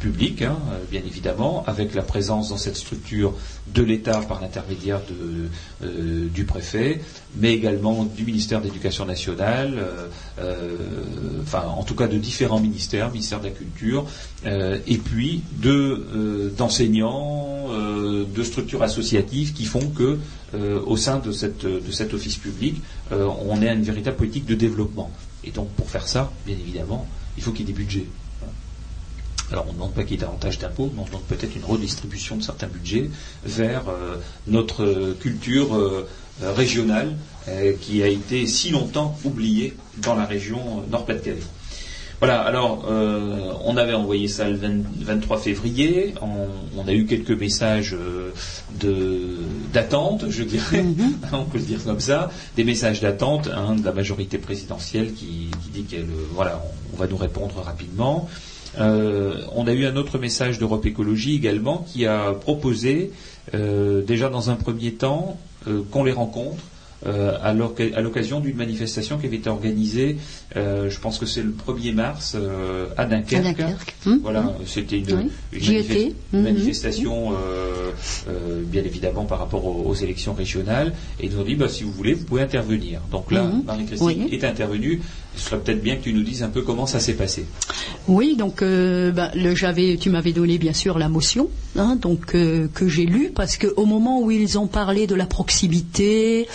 publique, hein, bien évidemment, avec la présence dans cette structure de l'État par l'intermédiaire du préfet, mais également du ministère de l'Éducation nationale, enfin, en tout cas de différents ministères, ministère de la Culture, et puis d'enseignants, de structures associatives qui font que euh, au sein de, de, cet office public, euh, on est une véritable politique de développement. Et donc, pour faire ça, bien évidemment, il faut qu'il y ait des budgets. Alors, on ne demande pas qu'il y ait davantage d'impôts, mais on demande peut-être une redistribution de certains budgets vers euh, notre culture euh, régionale euh, qui a été si longtemps oubliée dans la région Nord-Pas-de-Calais. Voilà, alors euh, on avait envoyé ça le 20, 23 février, on, on, a eu quelques messages euh, d'attente, je dirais, mm -hmm. on peut le dire comme ça, des messages d'attente hein, de la majorité présidentielle qui, qui dit qu'elle, euh, voilà, on, on, va nous répondre rapidement. Euh, on a eu un autre message d'Europe Écologie également qui a proposé, euh, déjà dans un premier temps, qu'on les rencontre euh, à l'occasion d'une manifestation qui avait été organisée, euh, je pense que c'est le 1er mars euh, à Dunkerque. À Dunkerque. Mmh, voilà, mmh. c'était une, oui. une, manifest mmh, manifestation, bien évidemment par rapport aux, aux, élections régionales, et ils nous ont dit, bah, si vous voulez, vous pouvez intervenir. Donc là, Marie-Christine oui. est intervenue. Ce serait peut-être bien que tu nous dises un peu comment ça s'est passé. Oui, donc le, j'avais, tu m'avais donné bien sûr la motion, hein, donc que j'ai lue parce qu'au moment où ils ont parlé de la proximité,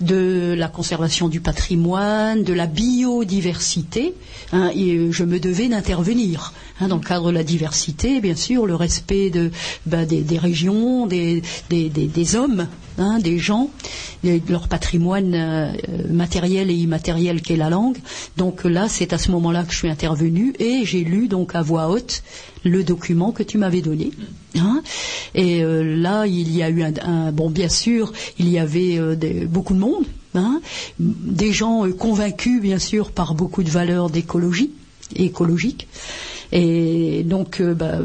de la conservation du patrimoine, de la biodiversité, hein, et je me devais d'intervenir. Hein, dans le cadre de la diversité, bien sûr, le respect ben, des, régions, des, des, des, hommes hein, des gens, leur patrimoine euh, matériel et immatériel qu'est la langue. Donc là, c'est à ce moment-là que je suis intervenue et j'ai lu donc à voix haute le document que tu m'avais donné. hein. Et euh, là, il y a eu un, un- bon, bien sûr, il y avait euh, des- beaucoup de monde, hein, des gens euh, convaincus, bien sûr, par beaucoup de valeurs d'écologie écologique. Et donc, bah,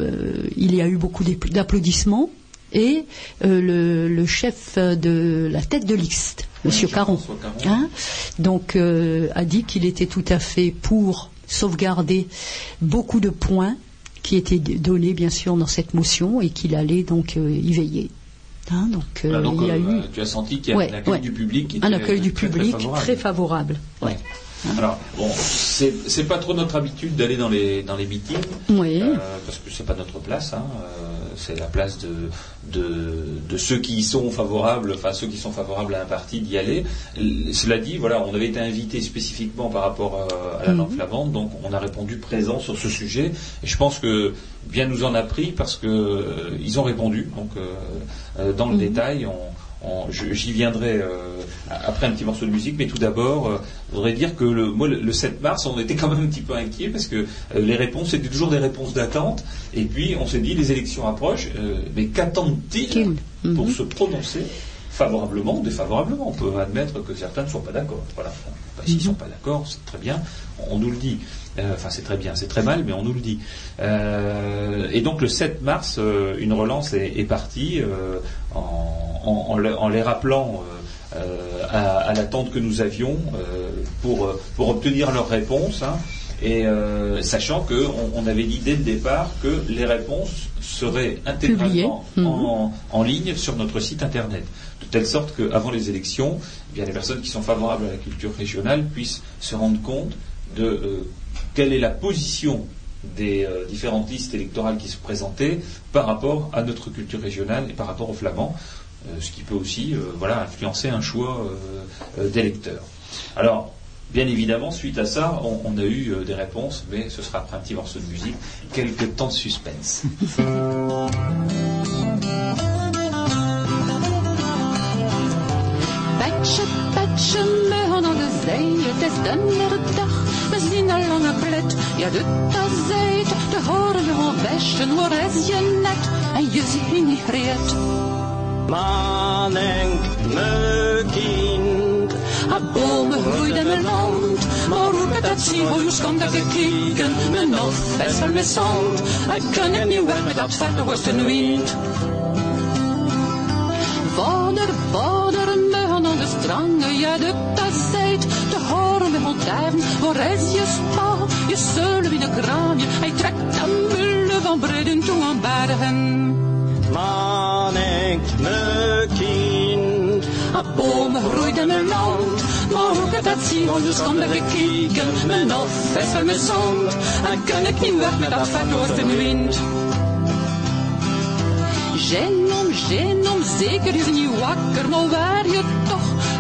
il y a eu beaucoup d'applaudissements. Et le, le chef de la tête de liste, Monsieur Caron, Caron. hein, donc a dit qu'il était tout à fait pour sauvegarder beaucoup de points qui étaient d- donnés bien sûr dans cette motion et qu'il allait donc euh, y veiller. Hein, donc, euh, donc, il y a euh, eu tu as senti qu'il y a Ouais, un accueil ouais. du public qui un était accueil du très public favorable. très favorable. Ouais. Alors, bon, c'est c'est pas trop notre habitude d'aller dans les, dans les meetings, Oui. euh, parce que c'est pas notre place, hein, euh, c'est la place de, de, de ceux qui y sont favorables, enfin ceux qui sont favorables à un parti d'y aller. L- Cela dit, voilà, on avait été invité spécifiquement par rapport euh, à la Mhm. langue flamande, donc on a répondu présent sur ce sujet, et je pense que bien nous en a pris parce que euh, ils ont répondu, donc euh, dans le Mhm. détail, on, j'y viendrai euh, après un petit morceau de musique, mais tout d'abord, euh, je voudrais dire que le, moi, le, le 7 mars, on était quand même un petit peu inquiet parce que euh, les réponses c'était toujours des réponses d'attente, et puis on s'est dit les élections approchent, euh, mais qu'attendent-ils Qu'il. Mhm. pour se prononcer? Favorablement ou défavorablement On peut admettre que certains ne sont pas d'accord. Voilà. S'ils ne sont pas d'accord, c'est très bien, on, nous le dit. Euh, Enfin, c'est très bien, c'est très mal, mais on nous le dit. Euh, et donc le 7 mars, euh, une relance est, est partie en, en- en le- en les rappelant à, à l'attente que nous avions pour, pour obtenir leurs réponses. hein. et sachant qu'on on avait dit dès le départ que les réponses seraient intégralement en, en ligne sur notre site internet, de telle sorte qu'avant les élections, eh bien, les personnes qui sont favorables à la culture régionale puissent se rendre compte de euh, quelle est la position des euh, différentes listes électorales qui se présentaient par rapport à notre culture régionale et par rapport aux flamands, euh, ce qui peut aussi voilà, influencer un choix d'électeurs. Alors, bien évidemment, suite à ça, on, a eu des réponses, mais ce sera après un petit morceau de musique, quelques temps de suspense. petje, me han aan de zee, het is de dag. We zien een lange plet, ja, de tazeit. De horen we al besten, waar is je net? En je ziet niet reed. Mannen, me kind, A bomen groeiden mijn land, maar hoe het dat zien, hoe je komt dat gekeken. Mijn hoofd best wel met zand, ik kan het niet weg met dat vette westenwind. Vader, vader, me han aan de strangen, ja, de tazeit. De horen we ontduiven, waar is je spa? Je zullen in een kraamje, hij trekt aan mullen van Breden toe aan bergen. mannen, me kind. A bomen groeiden mijn land, maar hoe ik dat zie, hoe dus kom ik kijken. Mijn hoofd is van mijn zand, en kan ik niet weg met dat vet oostenwind. Genom, genom, zeker is niet wakker, maar waar je toch,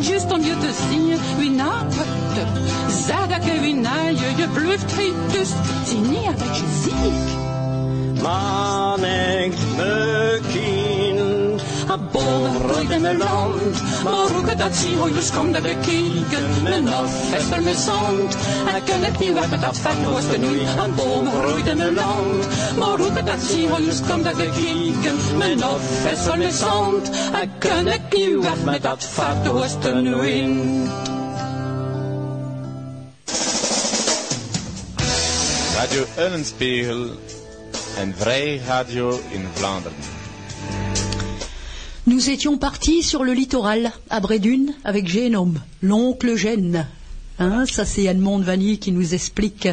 just om je te zien, wie na het Zeg dat je bluft dus, zie neer dat je ziek. Mannen, me. A boom groeit in mijn land, maar hoe ik dat zie, hoe dus komt dat bekijken. Mijn hoofd is vol met zand, en ik kan het niet weg met dat vet oosten nu. Een boom groeit in mijn land, maar hoe ik dat zie, hoe dus komt dat bekijken. Mijn hoofd is vol met zand, en ik kan het niet weg met dat vet oosten nu. Radio Eulenspiegel, een vrij radio in Vlaanderen. Nous étions partis sur le littoral, à Brédune, avec Génome, l'oncle Gêne. Hein, ça c'est Edmond Vanille qui nous explique.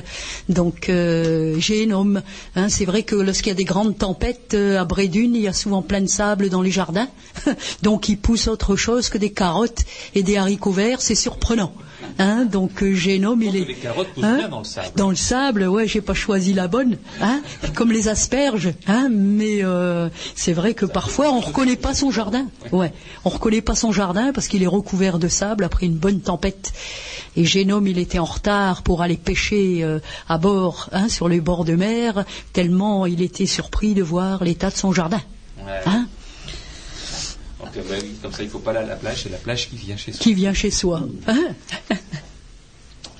Donc euh, génome. Hein, c'est vrai que lorsqu'il y a des grandes tempêtes euh, à Brédune, il y a souvent plein de sable dans les jardins. Donc il pousse autre chose que des carottes et des haricots verts. C'est surprenant. Hein, donc euh, génome, il est Les carottes poussent Hein bien dans le sable. dans le sable, ouais, j'ai pas choisi la bonne, hein, comme les asperges, hein, mais euh, c'est vrai que parfois on reconnaît pas son jardin, ouais, on reconnaît pas son jardin parce qu'il est recouvert de sable après une bonne tempête. Et Génome, il était en retard pour aller pêcher euh, à bord, hein, sur les bords de mer, tellement il était surpris de voir l'état de son jardin, Ouais. hein, Bah oui, comme ça, il faut pas aller à la plage, c'est la plage qui vient chez soi. qui vient chez soi. Hein.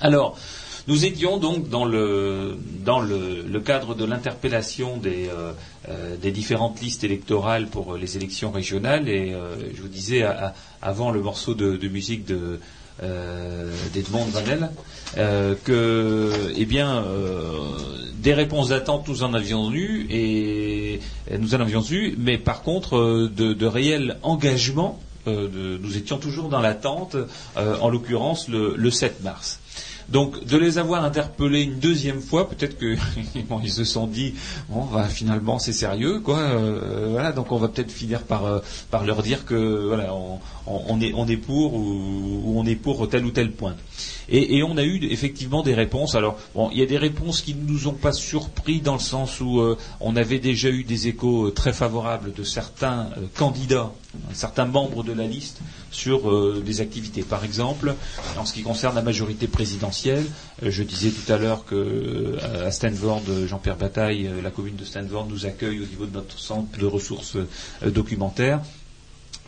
Alors, nous étions donc dans le, dans le, le cadre de l'interpellation des, euh, euh, des différentes listes électorales pour les élections régionales et euh, je vous disais à- à- avant le morceau de, de musique de euh, d'Edmond Vanel euh, que eh bien euh, des réponses d'attente nous en avions eu et, nous en avions eu mais par contre de, réels engagements nous étions toujours dans l'attente en l'occurrence le, le 7 mars donc de les avoir interpellés une deuxième fois, peut-être que bon, ils se sont dit bon bah, finalement c'est sérieux quoi. euh, voilà donc on va peut-être finir par euh, leur dire que voilà on, est pour ou, ou on est pour tel ou tel point. Et, on a eu effectivement des réponses. Alors bon il y a des réponses qui ne nous ont pas surpris dans le sens où euh, on avait déjà eu des échos euh, très favorables de certains euh, candidats, certains membres de la liste sur des activités. Par exemple, en ce qui concerne la majorité présidentielle, je disais tout à l'heure que à Stanford, Jean-Pierre Bataille, la commune de Stanford nous accueille au niveau de notre centre de ressources documentaires.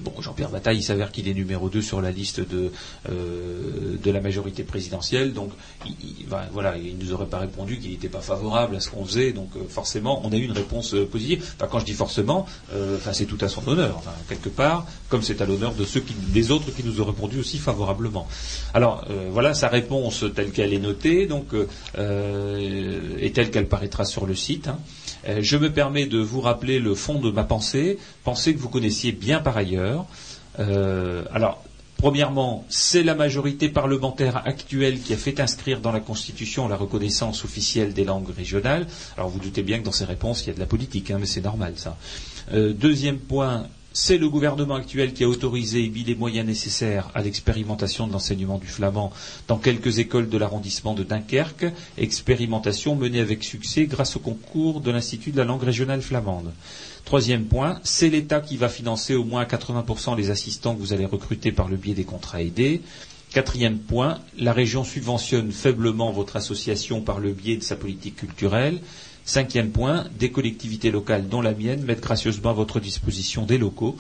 Bon, Jean-Pierre Bataille, il s'avère qu'il est numéro 2 sur la liste de, euh, de la majorité présidentielle, donc il, il- ben, voilà, il nous aurait pas répondu qu'il n'était pas favorable à ce qu'on faisait, donc euh, forcément, on a eu une réponse euh, positive. Enfin, quand je dis forcément, enfin, c'est tout à son honneur, enfin, quelque part, comme c'est à l'honneur de ceux qui, des autres qui nous ont répondu aussi favorablement. Alors, voilà sa réponse telle qu'elle est notée, donc, et telle qu'elle paraîtra sur le site. hein. Euh, je me permets de vous rappeler le fond de ma pensée, pensée que vous connaissiez bien par ailleurs. Euh, alors, premièrement, c'est la majorité parlementaire actuelle qui a fait inscrire dans la Constitution la reconnaissance officielle des langues régionales. Alors, vous doutez bien que dans ces réponses, il y a de la politique, hein, mais c'est normal ça. Euh, deuxième point, c'est le gouvernement actuel qui a autorisé et mis les moyens nécessaires à l'expérimentation de l'enseignement du flamand dans quelques écoles de l'arrondissement de Dunkerque, expérimentation menée avec succès grâce au concours de l'Institut de la langue régionale flamande. Troisième point, c'est l'État qui va financer au moins à 80% les assistants que vous allez recruter par le biais des contrats aidés. Quatrième point, la région subventionne faiblement votre association par le biais de sa politique culturelle. Cinquième point, des collectivités locales, dont la mienne, mettent gracieusement à votre disposition des locaux,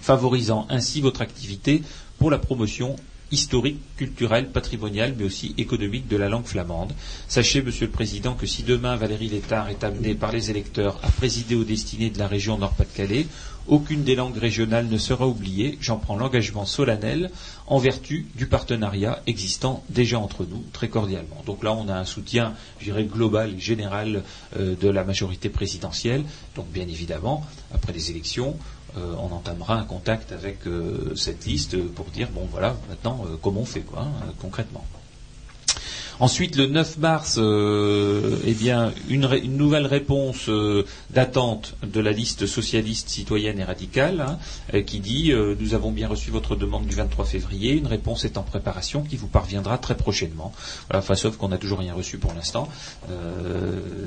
favorisant ainsi votre activité pour la promotion historique, culturelle, patrimoniale, mais aussi économique de la langue flamande. Sachez, Monsieur le Président, que si demain Valérie Létard est amenée par les électeurs à présider aux destinées de la région Nord-Pas-de-Calais, aucune des langues régionales ne sera oubliée. J'en prends l'engagement solennel en vertu du partenariat existant déjà entre nous, très cordialement. Donc là, on a un soutien, je dirais, global et général euh, de la majorité présidentielle. Donc bien évidemment, après les élections, euh, on entamera un contact avec euh, cette liste pour dire bon voilà maintenant comment on fait quoi hein, concrètement. Ensuite, le 9 mars, euh, eh bien, une, nouvelle réponse euh, d'attente de la liste socialiste, citoyenne et radicale, hein, euh, qui dit Nous avons bien reçu votre demande du 23 février. Une réponse est en préparation qui vous parviendra très prochainement. Voilà, enfin, sauf qu'on n'a toujours rien reçu pour l'instant.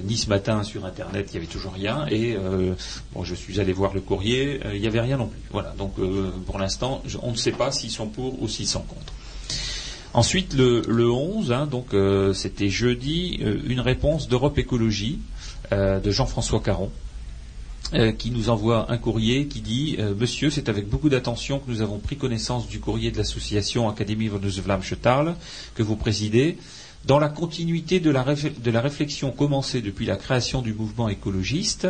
Ni ce matin sur Internet, il n'y avait toujours rien. Et bon, je suis allé voir le courrier, il n'y avait rien non plus. Voilà. Donc, pour l'instant, on ne sait pas s'ils sont pour ou s'ils sont contre. Ensuite, le, le 11, hein, donc euh, c'était jeudi, euh, une réponse d'Europe Écologie euh, de Jean-François Caron, qui nous envoie un courrier qui dit Monsieur, c'est avec beaucoup d'attention que nous avons pris connaissance du courrier de l'association Académie Vlaamse Taal que vous présidez. Dans la continuité de la, réflexion commencée depuis la création du mouvement écologiste,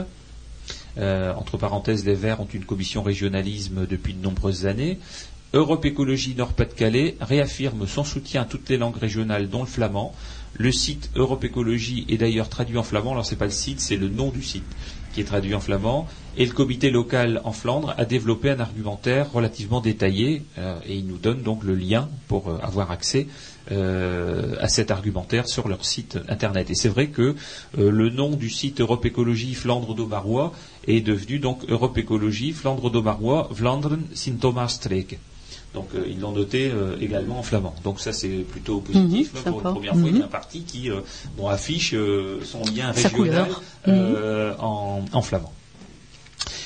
entre parenthèses, les Verts ont une commission régionalisme depuis de nombreuses années. Europe Écologie Nord-Pas-de-Calais réaffirme son soutien à toutes les langues régionales, dont le flamand. Le site Europe Écologie est d'ailleurs traduit en flamand. Alors c'est pas le site, c'est le nom du site qui est traduit en flamand. Et le comité local en Flandre a développé un argumentaire relativement détaillé euh, et il nous donne donc le lien pour euh, avoir accès euh, à cet argumentaire sur leur site internet. Et c'est vrai que le nom du site Europe Écologie Flandre d'Aubarois est devenu donc Europe Écologie Flandre d'Aubarois Vlaanderen Sint Thomas. Donc euh, ils l'ont noté euh, également en flamand. Donc ça c'est plutôt positif. Mhm, hein, pour une première fois, il y a Mhm. un parti qui euh, bon, affiche euh, son lien régional couleur. euh, en, en flamand.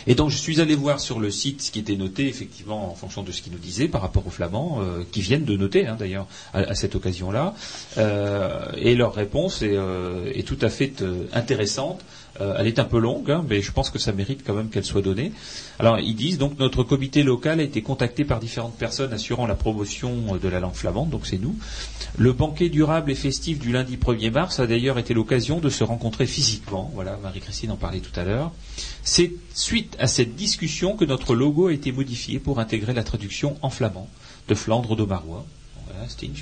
Et donc je suis allé voir sur le site ce qui était noté effectivement en fonction de ce qu'il nous disait par rapport aux flamands euh, qui viennent de noter hein, d'ailleurs à, à cette occasion-là. Euh, et leur réponse est, euh, est tout à fait euh, intéressante. Euh, elle est un peu longue, hein, mais je pense que ça mérite quand même qu'elle soit donnée. Alors ils disent donc notre comité local a été contacté par différentes personnes assurant la promotion euh, de la langue flamande, donc c'est nous. Le banquet durable et festif du lundi 1er mars a d'ailleurs été l'occasion de se rencontrer physiquement. Voilà, Marie-Christine en parlait tout à l'heure. C'est suite à cette discussion que notre logo a été modifié pour intégrer la traduction en flamand de Flandre d'Aumarois.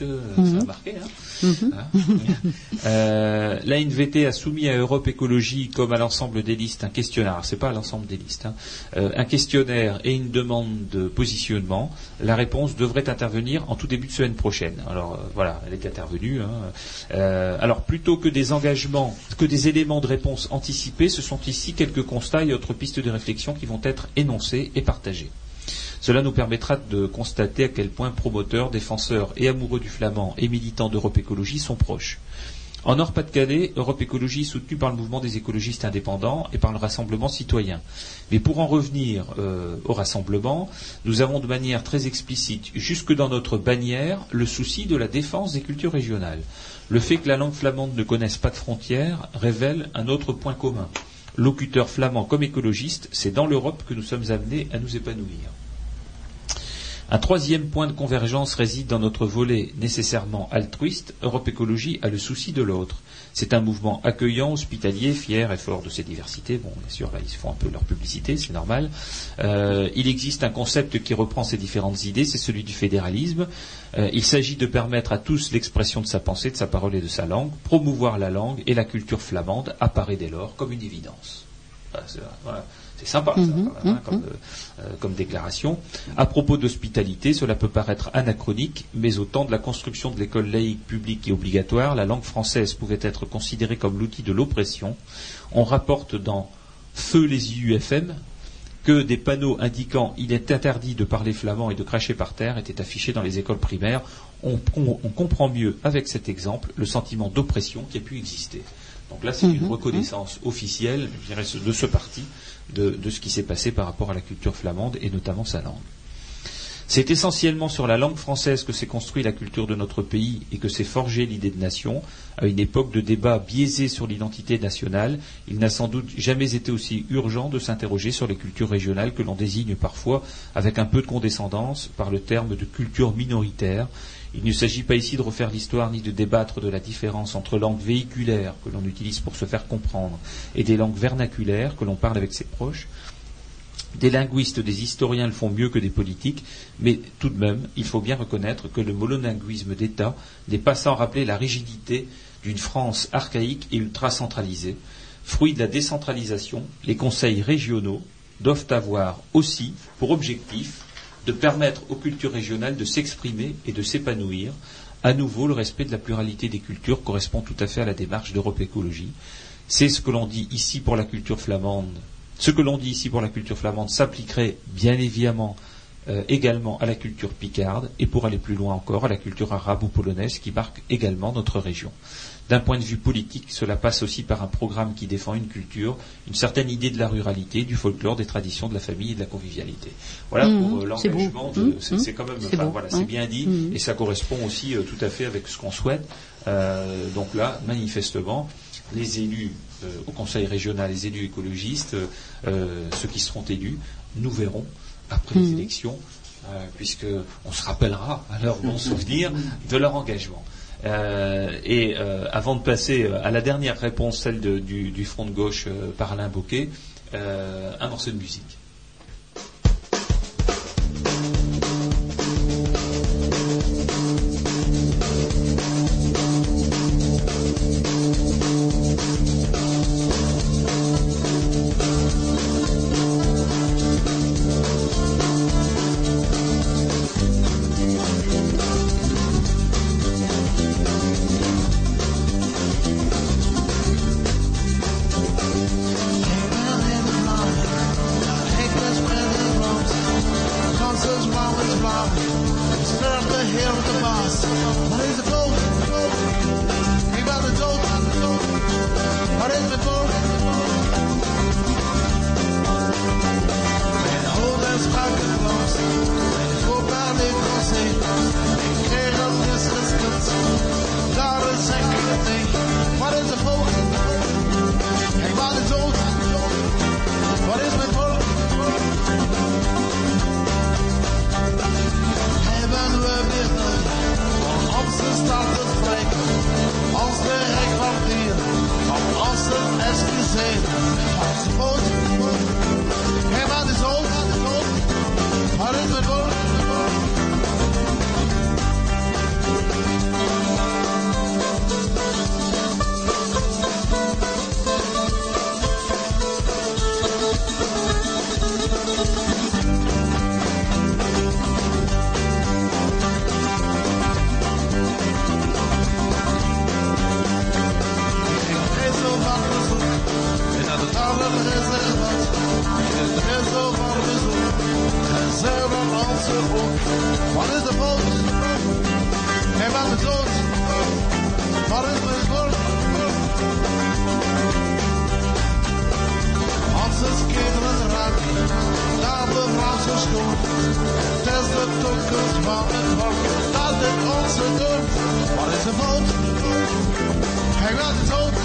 Euh, ça a Mhm. marqué. Hein Hein Euh, la NVT a soumis à Europe Écologie, comme à l'ensemble des listes, un questionnaire. C'est pas à l'ensemble des listes. hein. Euh, un questionnaire et une demande de positionnement. La réponse devrait intervenir en tout début de semaine prochaine. Alors euh, voilà, elle est intervenue. hein. Euh, alors plutôt que des engagements, que des éléments de réponse anticipés, ce sont ici quelques constats et autres pistes de réflexion qui vont être énoncés et partagés. Cela nous permettra de constater à quel point promoteurs, défenseurs et amoureux du flamand et militants d'Europe Écologie sont proches. En Nord-Pas-de-Calais, Europe Écologie est soutenue par le mouvement des écologistes indépendants et par le Rassemblement citoyen. Mais pour en revenir euh, au Rassemblement, nous avons de manière très explicite, jusque dans notre bannière, le souci de la défense des cultures régionales. Le fait que la langue flamande ne connaisse pas de frontières révèle un autre point commun. Locuteurs flamands comme écologistes, c'est dans l'Europe que nous sommes amenés à nous épanouir. Un troisième point de convergence réside dans notre volet nécessairement altruiste. Europe Écologie a le souci de l'autre. C'est un mouvement accueillant, hospitalier, fier et fort de ses diversités. Bon, bien sûr, là, ils font un peu leur publicité, c'est normal. Euh, il existe un concept qui reprend ces différentes idées, c'est celui du fédéralisme. Euh, il s'agit de permettre à tous l'expression de sa pensée, de sa parole et de sa langue. Promouvoir la langue et la culture flamande apparaît dès lors comme une évidence. Voilà, c'est sympa, ça, Mhm, quand même, hein, comme, euh, comme déclaration. À propos d'hospitalité, cela peut paraître anachronique, mais au temps de la construction de l'école laïque publique et obligatoire, la langue française pouvait être considérée comme l'outil de l'oppression. On rapporte dans Feu les IUFM que des panneaux indiquant il est interdit de parler flamand et de cracher par terre étaient affichés dans les écoles primaires. On, on- on comprend mieux avec cet exemple le sentiment d'oppression qui a pu exister. Donc là, c'est une Mhm, reconnaissance officielle, je dirais, de ce parti, de, ce qui s'est passé par rapport à la culture flamande et notamment sa langue. C'est essentiellement sur la langue française que s'est construit la culture de notre pays et que s'est forgée l'idée de nation. À une époque de débat biaisé sur l'identité nationale, il n'a sans doute jamais été aussi urgent de s'interroger sur les cultures régionales que l'on désigne parfois avec un peu de condescendance par le terme de culture minoritaire. Il ne s'agit pas ici de refaire l'histoire ni de débattre de la différence entre langues véhiculaires que l'on utilise pour se faire comprendre et des langues vernaculaires que l'on parle avec ses proches. Des linguistes, des historiens le font mieux que des politiques, mais tout de même, il faut bien reconnaître que le monolinguisme d'État n'est pas sans rappeler la rigidité d'une France archaïque et ultra-centralisée. Fruit de la décentralisation, les conseils régionaux doivent avoir aussi pour objectif de permettre aux cultures régionales de s'exprimer et de s'épanouir. À nouveau, le respect de la pluralité des cultures correspond tout à fait à la démarche d'Europe Écologie. C'est ce que l'on dit ici pour la culture flamande. Ce que l'on dit ici pour la culture flamande s'appliquerait bien évidemment euh, également à la culture picarde et pour aller plus loin encore à la culture arabe ou polonaise qui marque également notre région. D'un point de vue politique, cela passe aussi par un programme qui défend une culture, une certaine idée de la ruralité, du folklore, des traditions, de la famille et de la convivialité. Voilà Mhm, pour euh, l'engagement. de- Mhm, C'est quand même, c'est enfin, beau, voilà, ouais. c'est bien dit et ça correspond aussi euh, tout à fait avec ce qu'on souhaite. Euh, donc là, manifestement, les élus au Conseil régional, les élus écologistes, ceux qui seront élus, nous verrons après les élections, euh, puisque on se rappellera à leur bon souvenir de leur engagement. Euh, et euh, avant de passer euh, à la dernière réponse, celle du, front de gauche par Alain Bocquet, un morceau de musique. staat het vrij. Als de rek van hier, van als het excuseert, als het middel van de zon. En zeven onze boot. Wat is de boot? Hij was de dood. Wat is mijn boot? Als het kinderen raakt, daar begraaf ze schoon. Het is de toekomst van het volk, dat is onze dood. Wat is de boot? Hij was de dood.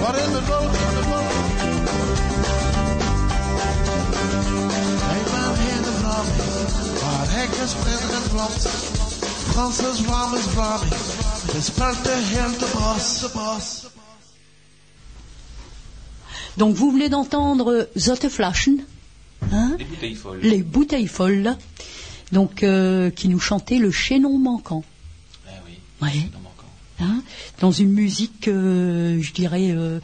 Wat is de boot? Het is speelt de bras, de bras. Donc vous venez d'entendre Zotteflaschen, hein, Les bouteilles folles. les bouteilles folles, donc euh, qui nous chantaient le chaînon manquant. Eh oui, Ouais. non manquant. hein, dans une musique, euh, je dirais, euh,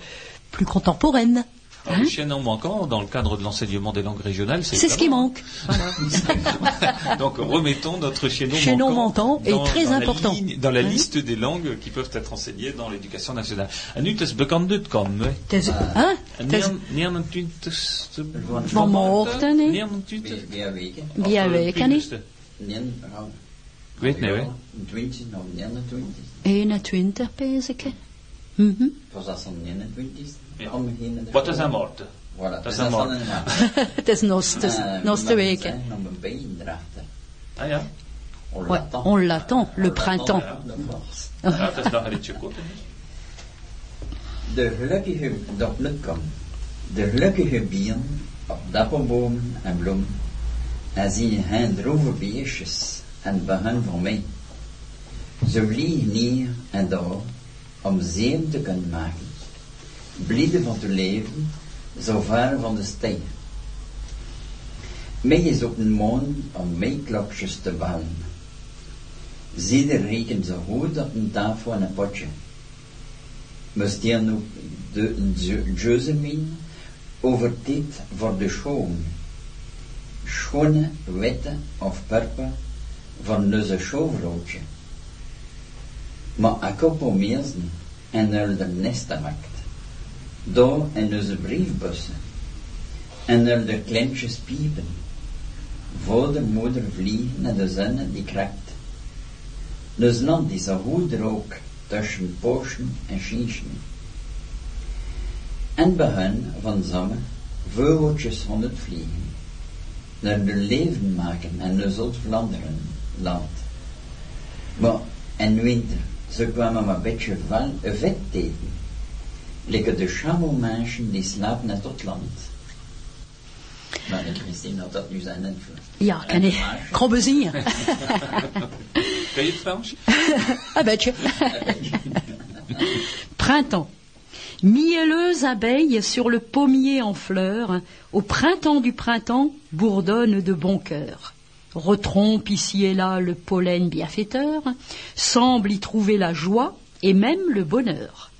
plus contemporaine. Alors, hein. le manquant, dans le cadre de l'enseignement des langues régionales, c'est C'est ce qui manque. Voilà. Donc remettons notre chaînon, Chaînon manquant est dans- très dans la ligne- dans la Hein liste des langues qui peuvent être enseignées dans l'éducation nationale. En nu, het is bekend uitkomen. T'es- hein, t'es- 29 Van Moorten, hè? 29 Wie, wie weken? Wie Of, eh, weken, hè? 20ste. Nee, nou, Ik weet niet, hè. 20 of 29. 21, pense ik. Mhm. Was dat zo'n 29? Wat is aan morten? Voilà, maand. Het is nos, het is Eh. Ah ja? On l'attend. le printemps. de gelukkige, dat nut komt. De gelukkige bieren op dapperbomen en bloemen. En zien hen droeve beestjes en begin voor mij. Ze vliegen hier en daar om zeem te kunnen maken. Blijde van te leven, zo ver van de stijl. Mij is op een maan om meeklokjes te bellen. Ze rekenen zo goed op een tafel en een potje. We ook de Josemin over dit voor de schoon. Schone, witte of purper van onze showvrootje. Maar ik op meersen en er de nesten maakt. Daar in onze briefbussen. En er de kleintjes piepen. Voor de moeder vliegen en de zon die krakt. Dus land is zo goed rook tussen poschen en schieschen. En begin van zomer vogeltjes van het vliegen. Naar de leven maken en de Zuid-Vlaanderen land. Maar in winter, ze kwamen maar een beetje vel, vet tegen. Lekker de schamelmensen die slapen net tot land. Maar ik Christine had dat nu zijn. Ja, kan ik. Gros bezien. Ken je het Frans? Beetje. Printemps. Mielleuses abeilles sur le pommier en fleurs, au printemps du printemps bourdonnent de bon cœur. Retrompe ici et là le pollen bienfaiteur, semble y trouver la joie et même le bonheur.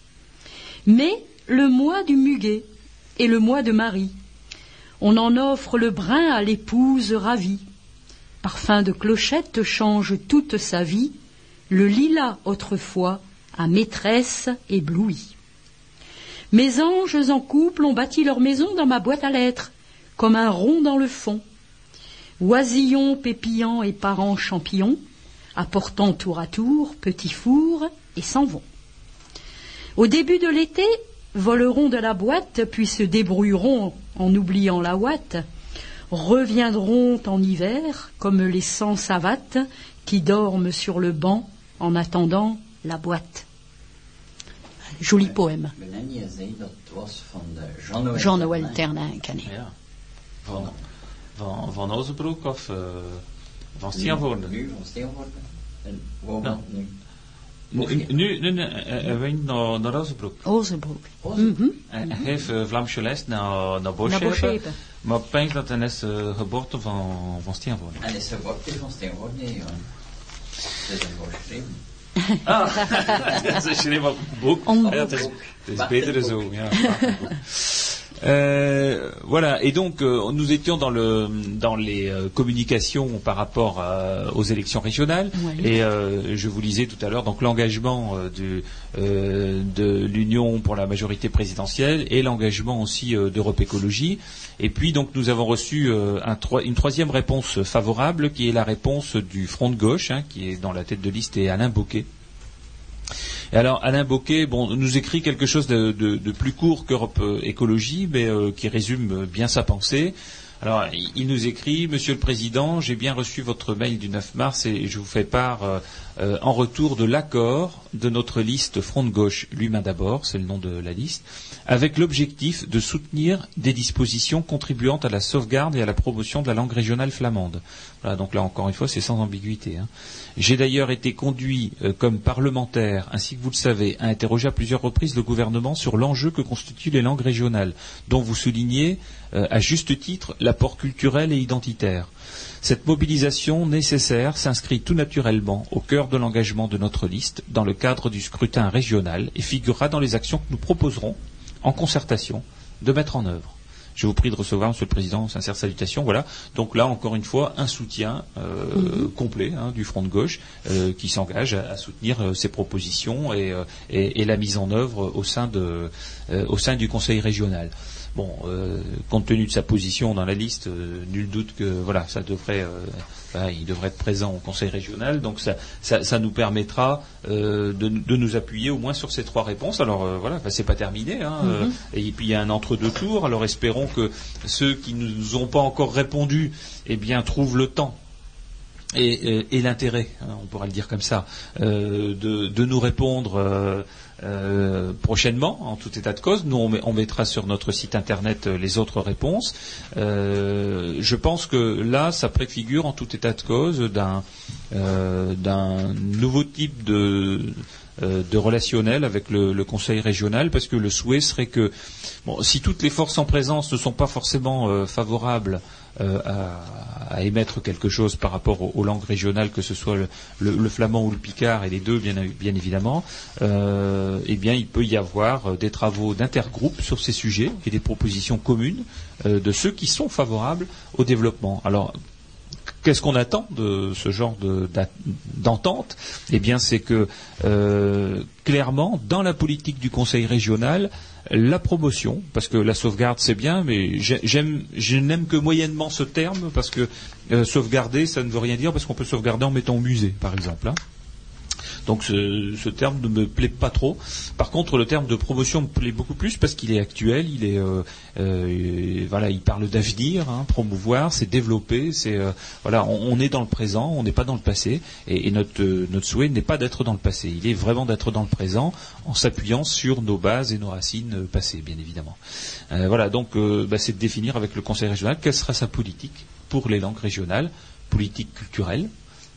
Mais le mois du muguet et le mois de Marie, on en offre le brin à l'épouse ravie. Parfum de clochette change toute sa vie, le lilas autrefois à maîtresse éblouie. Mes anges en couple ont bâti leur maison dans ma boîte à lettres, comme un rond dans le fond. Oisillons pépillants et parents champignons, apportant tour à tour petits fours et s'en vont. Au début de l'été, voleront de la boîte, puis se débrouilleront en oubliant la ouate, reviendront en hiver comme les sans savates qui dorment sur le banc en attendant la boîte. Joli poème. Jean-Noël. Van, van, of uh, van Steenvoorde? Nu van Steenvoorde. En waar Nou. nu? Nu, nu, nu, nu hij hij wint naar, naar. Ozebroek. Mhm. Hij hij heeft uh, Vlaamse les naar, naar Boschepen. Maar ik denk dat hij is uh, geboorte van, van Steenvoorde. En is geboorte van Steenvoorde, ja. Dat is een voorgeschreven. Ah, dat is schreef op het boek. Ja, het is, het is beter zo. Ja, Euh, voilà, et donc euh, nous étions dans, le, dans les euh, communications par rapport à- aux élections régionales, et euh, je vous lisais tout à l'heure donc l'engagement du- de l'Union pour la majorité présidentielle et l'engagement aussi d'Europe Écologie. Et puis donc nous avons reçu euh, un une troisième réponse favorable qui est la réponse du Front de gauche, hein, qui est dans la tête de liste, et Alain Bocquet. Alors Alain Bocquet, bon, nous écrit quelque chose de, plus court qu'Europe euh, Écologie, mais euh, qui résume euh, bien sa pensée. Alors, il, nous écrit, Monsieur le Président, j'ai bien reçu votre mail du 9 mars et je vous fais part en retour de l'accord de notre liste Front de gauche, l'humain d'abord, c'est le nom de la liste, avec l'objectif de soutenir des dispositions contribuant à la sauvegarde et à la promotion de la langue régionale flamande. Voilà, donc là encore une fois, c'est sans ambiguïté. hein. J'ai d'ailleurs été conduit euh, comme parlementaire, ainsi que vous le savez, à interroger à plusieurs reprises le gouvernement sur l'enjeu que constituent les langues régionales, dont vous soulignez euh, à juste titre l'apport culturel et identitaire. Cette mobilisation nécessaire s'inscrit tout naturellement au cœur de l'engagement de notre liste dans le cadre du scrutin régional et figurera dans les actions que nous proposerons, en concertation, de mettre en œuvre. Je vous prie de recevoir, Monsieur le Président, sincère salutation. Voilà. Donc là, encore une fois, un soutien euh, complet hein, du Front de gauche euh, qui s'engage à, à soutenir euh, ces propositions et, euh, et- et la mise en œuvre au sein, de, euh, au sein du Conseil régional. Bon, euh, compte tenu de sa position dans la liste, euh, nul doute que voilà, ça devrait, il devrait être présent au Conseil régional. Donc ça, ça, ça nous permettra euh, de, de nous appuyer au moins sur ces trois réponses. Alors euh, voilà, c'est pas terminé. Hein, euh, et puis il y a un entre-deux tours. Alors espérons que ceux qui ne nous ont pas encore répondu, eh bien, trouvent le temps et, et- et l'intérêt, hein, on pourra le dire comme ça, euh, de, de nous répondre euh, prochainement, en tout état de cause. Nous, on, met- on mettra sur notre site internet euh, les autres réponses. Euh, je pense que là, ça préfigure, en tout état de cause, d'un nouveau type de de relationnel avec le, Conseil régional, parce que le souhait serait que, bon, si toutes les forces en présence ne sont pas forcément favorables euh, à, émettre quelque chose par rapport aux, langues régionales, que ce soit le, flamand ou le picard, et les deux bien, évidemment, euh, eh bien il peut y avoir euh, des travaux d'intergroupe sur ces sujets et des propositions communes de ceux qui sont favorables au développement. Alors Qu'est-ce qu'on attend de ce genre d'entente? Eh bien, c'est que clairement, dans la politique du Conseil régional, la promotion, parce que la sauvegarde c'est bien, mais je n'aime que moyennement ce terme parce que euh, sauvegarder, ça ne veut rien dire parce qu'on peut sauvegarder en mettant au musée, par exemple. hein. Donc ce, terme ne me plaît pas trop. Par contre, le terme de promotion me plaît beaucoup plus parce qu'il est actuel. Il est euh, euh, voilà, il parle d'avenir, hein, promouvoir, c'est développer, c'est euh, voilà, on, est dans le présent, on n'est pas dans le passé, et, notre souhait n'est pas d'être dans le passé. Il est vraiment d'être dans le présent en s'appuyant sur nos bases et nos racines passées, bien évidemment. Voilà, donc bah, c'est de définir avec le Conseil régional quelle sera sa politique pour les langues régionales, politique culturelle,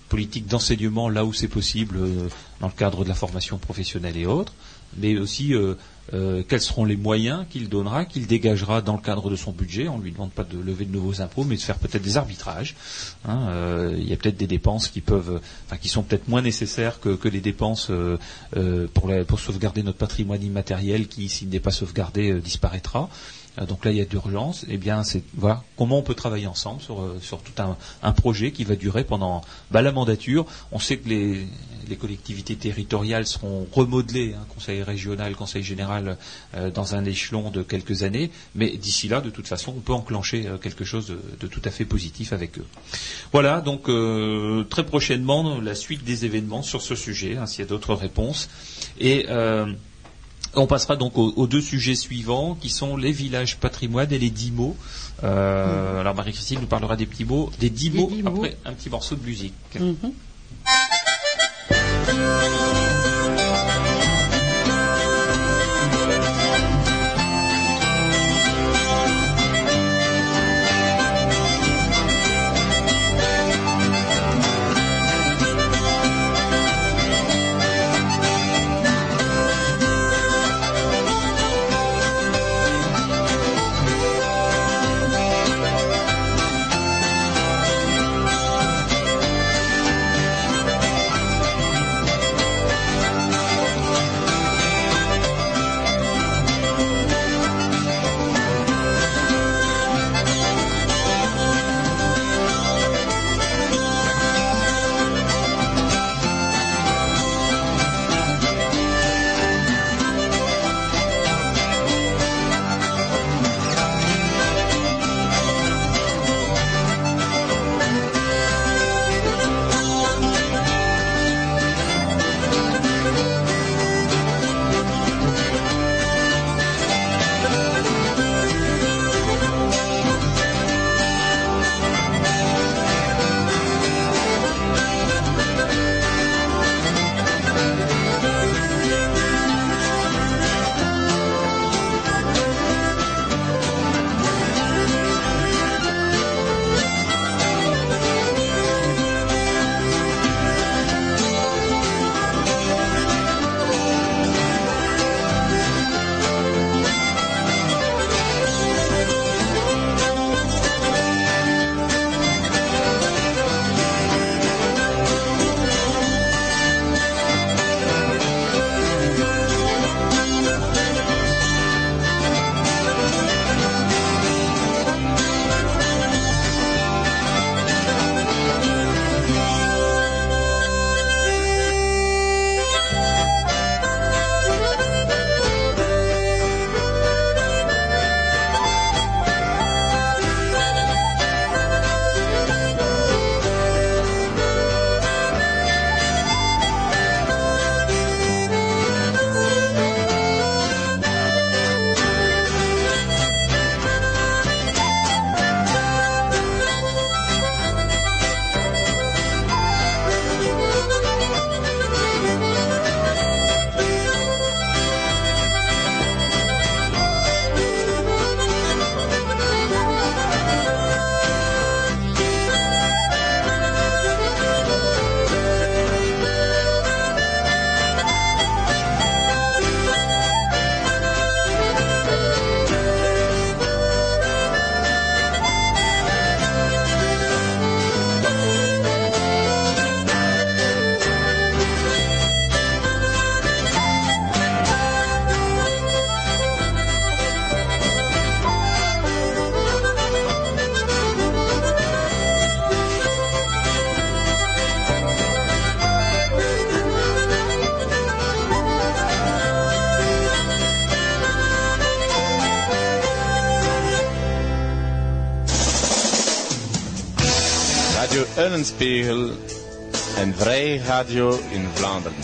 politique d'enseignement là où c'est possible euh, dans le cadre de la formation professionnelle et autres, mais aussi euh, euh, quels seront les moyens qu'il donnera, qu'il dégagera dans le cadre de son budget. On ne lui demande pas de lever de nouveaux impôts, mais de faire peut-être des arbitrages. hein. Euh, il y a peut-être des dépenses qui peuvent, enfin qui sont peut-être moins nécessaires que, que les dépenses euh, euh, pour, la- pour sauvegarder notre patrimoine immatériel qui, s'il n'est pas sauvegardé, disparaîtra. Euh, Donc là, il y a d'urgence. Eh bien, c'est voilà comment on peut travailler ensemble sur, euh, sur tout un, un projet qui va durer pendant bah, la mandature. On sait que les, les collectivités territoriales seront remodelées, hein, conseil régional, conseil général, euh, dans un échelon de quelques années. Mais d'ici là, de toute façon, on peut enclencher euh, quelque chose de, de tout à fait positif avec eux. Voilà, donc euh, très prochainement, la suite des événements sur ce sujet, hein, s'il y a d'autres réponses. Et euh, on passera donc aux, aux deux sujets suivants, qui sont les villages patrimoine et les dix mots. Euh, Alors Marie-Christine nous parlera des petits mots, des dix Des mots dix mots. après un petit morceau de musique. Mhm. Eulenspiegel, een vrij radio in Vlaanderen.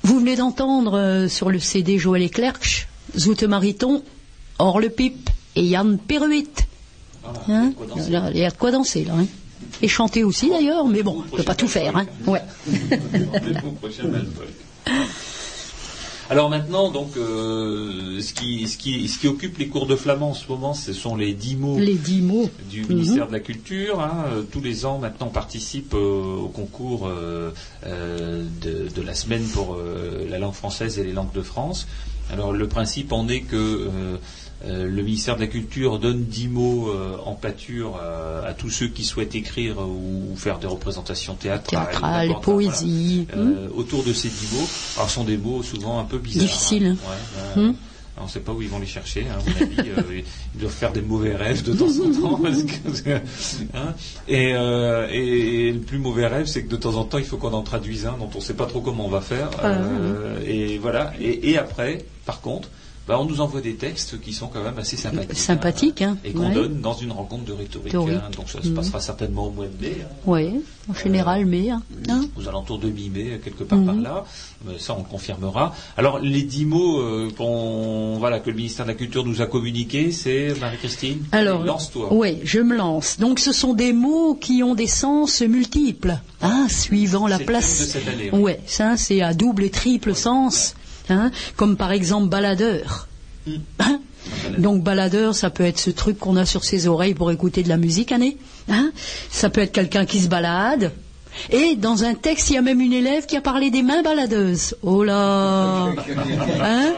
Vous venez d'entendre euh, sur le CD Joël et Clerc, Zoute Mariton, Or le Pipe et Yann Perruit. Hein Il y a de quoi danser là. hein. Et chanter aussi d'ailleurs, mais bon, on peut pas tout faire. Hein. Ouais. Alors maintenant, donc, euh, ce, qui, ce, qui, ce qui occupe les cours de flamand en ce moment, ce sont les dix mots Les dix mots. du Mhm. ministère de la Culture. hein. Euh, Tous les ans, maintenant, on participe euh, au concours euh, euh, de, de la semaine pour la langue française et les langues de France. Alors, le principe en est que euh, le ministère de la Culture donne dix mots euh, en pâture euh, à tous ceux qui souhaitent écrire ou faire des représentations théâtrales, Théâtrale, poésie. voilà. Euh, autour de ces dix mots. Alors, ce sont des mots souvent un peu bizarres. Difficiles. hein. Ouais, ouais. Hmm. On ne sait pas où ils vont les chercher. Hein, à mon avis, euh, ils doivent faire des mauvais rêves de temps en temps. parce que- hein. et, euh, et- et le plus mauvais rêve, c'est que de temps en temps, il faut qu'on en traduise un dont on ne sait pas trop comment on va faire. Euh, et voilà. Et, et après, par contre, bah, on nous envoie des textes qui sont quand même assez sympathiques. Sympathique, hein. Et qu'on Ouais. donne dans une rencontre de rhétorique. Hein. donc ça se Mhm. passera certainement au mois de mai. hein. Ouais, en général, hein. Hein aux alentours de mi-mai, quelque part par Mhm. là. Mais ça, on le confirmera. Alors, les dix mots euh, qu'on- voilà, que le ministère de la Culture nous a communiqués, c'est Marie-Christine Alors, lance-toi. Oui, je me lance. Donc, ce sont des mots qui ont des sens multiples, hein, suivant la place. de cette année, oui. Ouais, ça, c'est à double et triple sens, hein, comme par exemple baladeur. Mm. Hein donc baladeur, ça peut être ce truc qu'on a sur ses oreilles pour écouter de la musique, Anné. Hein ça peut être quelqu'un qui se balade. Et dans un texte, il y a même une élève qui a parlé des mains baladeuses. Oh là Hein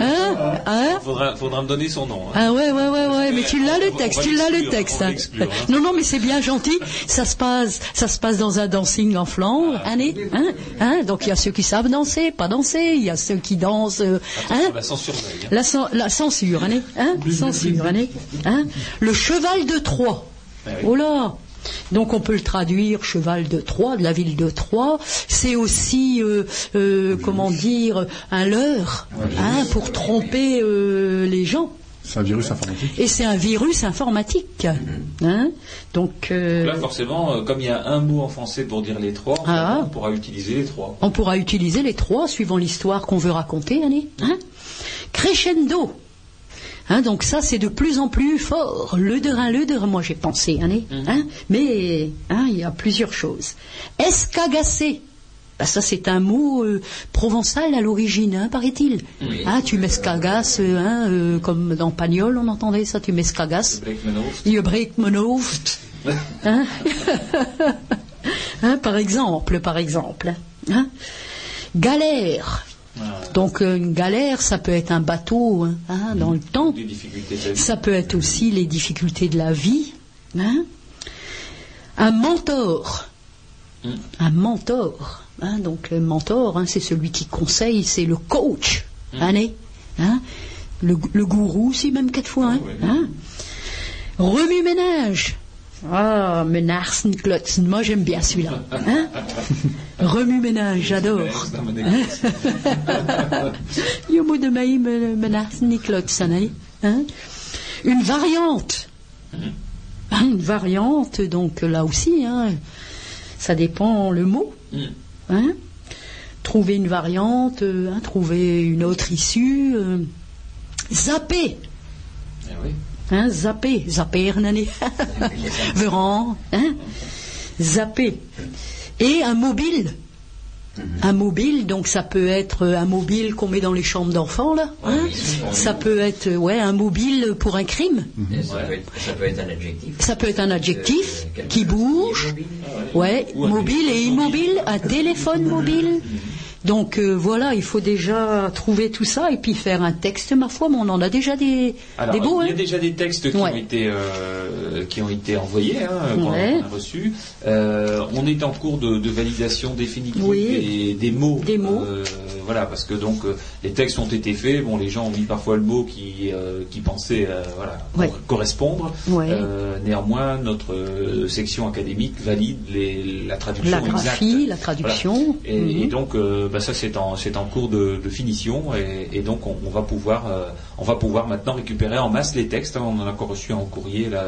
Hein Hein Faudra, faudra me donner son nom. hein. ah ouais, ouais, ouais, ouais, mais tu l'as le texte, tu l'as le texte. hein. hein. Non, non, mais c'est bien gentil. Ça se passe, ça se passe dans un dancing en Flandre, Ah. hein, hein, hein. Donc il y a ceux qui savent danser, pas danser. Il y a ceux qui dansent, euh, hein. La censure. La, la censure, hein, hein, censure, hein, hein. Le cheval de Troie. Oui. Oh là donc on peut le traduire cheval de Troie, de la ville de Troie. C'est aussi, euh, euh, comment dire, un leurre hein, pour tromper euh, les gens. C'est un virus informatique. Et c'est un virus informatique. Hein Donc, euh, Là, forcément, euh, comme il y a un mot en français pour dire les trois, Ah. on pourra utiliser les trois. on pourra utiliser les trois suivant l'histoire qu'on veut raconter, Annie. Hein Crescendo. Hein, donc ça, c'est de plus en plus fort. Le de le de moi j'ai pensé, Annie. Hein Mais hein, il y a plusieurs choses. Escagacé. Bah, ça, c'est un mot euh, provençal à l'origine, hein, paraît-il. Oui. Hein, tu m'escagasses, euh, hein, euh, comme dans Pagnol, on entendait ça, tu m'escagasses. Je break hoofd. Hein? Hein, par exemple, par exemple. Hein galère. Donc euh, une galère, ça peut être un bateau hein, hein, dans le temps. Ça peut être aussi les difficultés de la vie. hein. Un mentor. Mm. Un mentor. hein. donc le mentor, hein, c'est celui qui conseille, c'est le coach. Mm. hein, hein. le, le gourou aussi, même quelquefois. Hein. Remue-ménage. Ah, Menarsen Klotzen, moi j'aime bien celui-là. Hein? J'adore. Bon exemple. Je moet de hè. Hein? Une variante. Ah, Une variante, donc là aussi, hein, ça dépend le mot. Mm. Hein? Trouver une variante, hein, trouver une autre issue. euh, zapper. Eh oui. Hein, zapper, zapper, nani. Veran, hein, zapper. Et un mobile. Un mobile, donc ça peut être un mobile qu'on met dans les chambres d'enfants, là. hein. oui. Ça peut être, ouais, un mobile pour un crime. Et ça, peut être, ça peut être un adjectif. Ça peut être un adjectif Euh, qui bouge. mobile. Ouais, et immobile, un téléphone mobile. Donc euh, voilà, il faut déjà trouver tout ça et puis faire un texte, ma foi, mais on en a déjà des, Alors, des beaux, il y hein. a déjà des textes qui, Ouais. ont, été, euh, qui ont été envoyés, hein, qu'on Ouais. a reçus. Euh, on est en cours de, de validation définitive Oui. des, des mots. Des mots. Voilà, parce que donc les textes ont été faits. Bon, les gens ont mis parfois le mot qui qui pensait voilà Ouais. correspondre. Néanmoins, notre section académique valide les, la traduction La graphie, exacte. la traduction. Et, Mhm. et donc, bah, ça c'est en c'est en cours de, de finition et, et donc on, on va pouvoir euh, on va pouvoir maintenant récupérer en masse les textes. hein. On en a encore reçu en courrier là.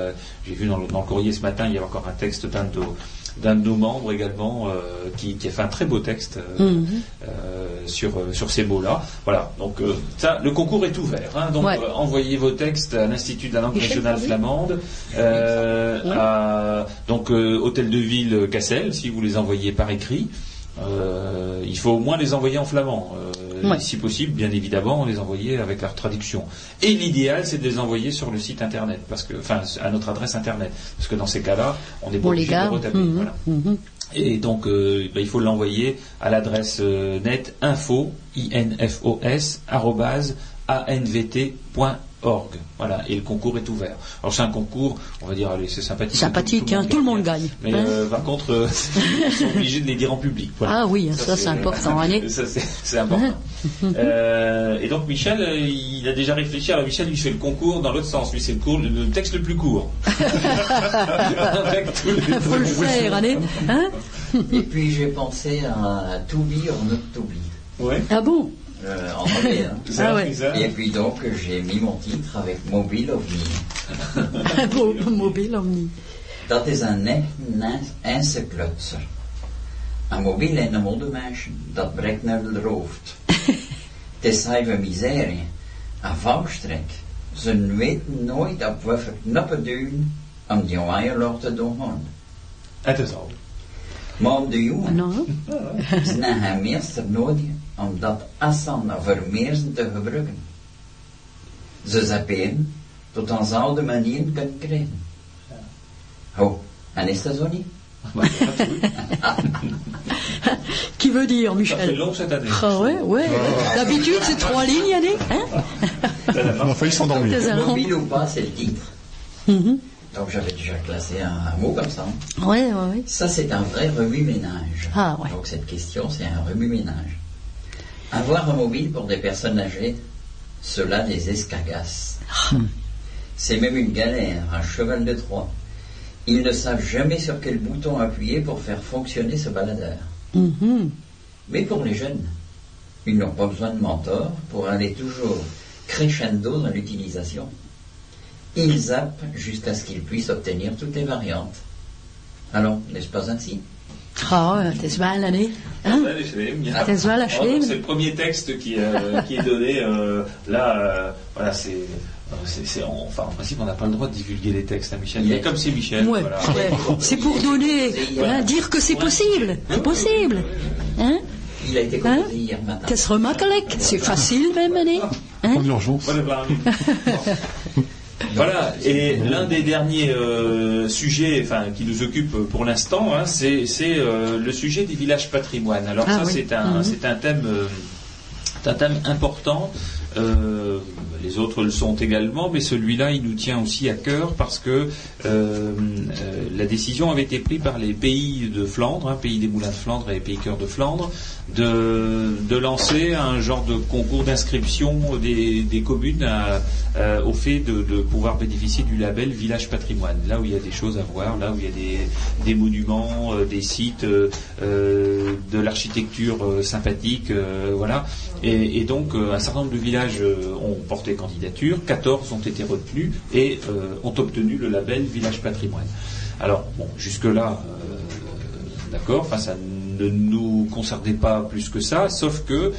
J'ai vu dans le, dans le courrier ce matin, il y a encore un texte d'un de nos d'un de nos membres également euh, qui, qui a fait un très beau texte euh, Mhm. euh, sur euh, sur ces mots-là. Voilà. Donc euh, ça, le concours est ouvert. hein. donc Ouais. euh, envoyez vos textes à l'Institut de la langue régionale flamande, euh, à, donc euh, hôtel de ville euh, Cassel, si vous les envoyez par écrit. Euh, il faut au moins les envoyer en flamand. Euh, Ouais. Si possible, bien évidemment, les envoyer avec leur traduction. Et l'idéal, c'est de les envoyer sur le site internet, parce que, enfin, à notre adresse internet, parce que dans ces cas-là, on est les obligé de retaper. Mhm. voilà. Mhm. Et donc, euh, ben, il faut l'envoyer à l'adresse net info, anvt.org. Voilà, et le concours est ouvert. Alors c'est un concours, on va dire, allez, c'est sympathique. Sympathique, hein, tout le monde gagne. Mais hein. euh, par contre, euh, ils sont obligés de les dire en public. Voilà. Ah oui, ça, c'est important, allez. Ça, c'est c'est important. Euh, et donc Michel, euh, il a déjà réfléchi. Alors Michel, lui fait le concours dans l'autre sens. Lui, c'est le, cours, le, le texte le plus court. Avec tous les Faut le faire, allez. Hein Et puis j'ai pensé à To Be or Not To Be. Ouais. ah bon? Euh, en anglais. hein. Ah ouais. Et puis donc j'ai mis mon titre avec Mobile OVNI. Mobile omni. Dat is een echt eense klutser. Een mobiel en een modemeisje, dat breekt naar de hoofd. Het is even miserie. Een vouwstrek. Ze weten nooit op welke knappen duwen om die eierloch te doen gaan. Interessant. Maar om de jongen, Non ze hebben meester nodig om dat afstand voor meersen te gebruiken. Ze zapperen tot ons oude manieren kunnen krijgen. Oh, en is dat zo niet? Qui veut dire, Michel? long cette année. Ah ouais, ouais. D'habitude, c'est trois lignes, allez. Hein? On a failli s'endormir. Mobile ou pas, c'est le titre. Mhm. Donc j'avais déjà classé un, un mot comme ça. Ouais, ouais, ouais. Ça, c'est un vrai remue-ménage. Ah ouais. Donc cette question, c'est un remue-ménage. Avoir un mobile pour des personnes âgées, cela les escagasse. C'est même une galère, un cheval de Troie. Ils ne savent jamais sur quel bouton appuyer pour faire fonctionner ce baladeur. Mhm. Mais pour les jeunes, ils n'ont pas besoin de mentor pour aller toujours crescendo dans l'utilisation. Ils zappent jusqu'à ce qu'ils puissent obtenir toutes les variantes. Alors, n'est-ce pas ainsi? Ah, t'es mal, allez. Hein? Oh, donc, Hachem C'est le premier texte qui, euh, qui est donné. euh, là, euh, voilà, c'est. euh, c'est- c'est- en- enfin, en principe, on n'a pas le droit de divulguer les textes à Michel. Mais comme c'est Michel, Ouais, voilà. ouais. C'est pour donner, hein, dire que c'est possible. C'est possible. Hein? Il a été Hein? composé hier matin. Qu'est-ce C'est facile même, allez. Hein urgence. Voilà, et l'un des derniers euh, sujets enfin, qui nous occupe pour l'instant, hein, c'est euh, le sujet des villages patrimoine. Alors Ah ça, oui. c'est un, Mhm. c'est un thème, euh, c'est un thème important. Les autres le sont également, mais celui-là, il nous tient aussi à cœur parce que euh, euh, la décision avait été prise par les pays de Flandre, hein, pays des moulins de Flandre et pays cœur de Flandre, de, de lancer un genre de concours d'inscription des, des communes au fait de, de pouvoir bénéficier du label village patrimoine. Là où il y a des choses à voir, là où il y a des, des monuments, euh, des sites, de l'architecture sympathique, voilà. Et, donc un certain nombre de villages ont porté candidature, 14 ont été retenus et euh, ont obtenu le label village patrimoine. Alors bon, jusque là. D'accord, enfin ça ne nous concernait pas plus que ça, sauf que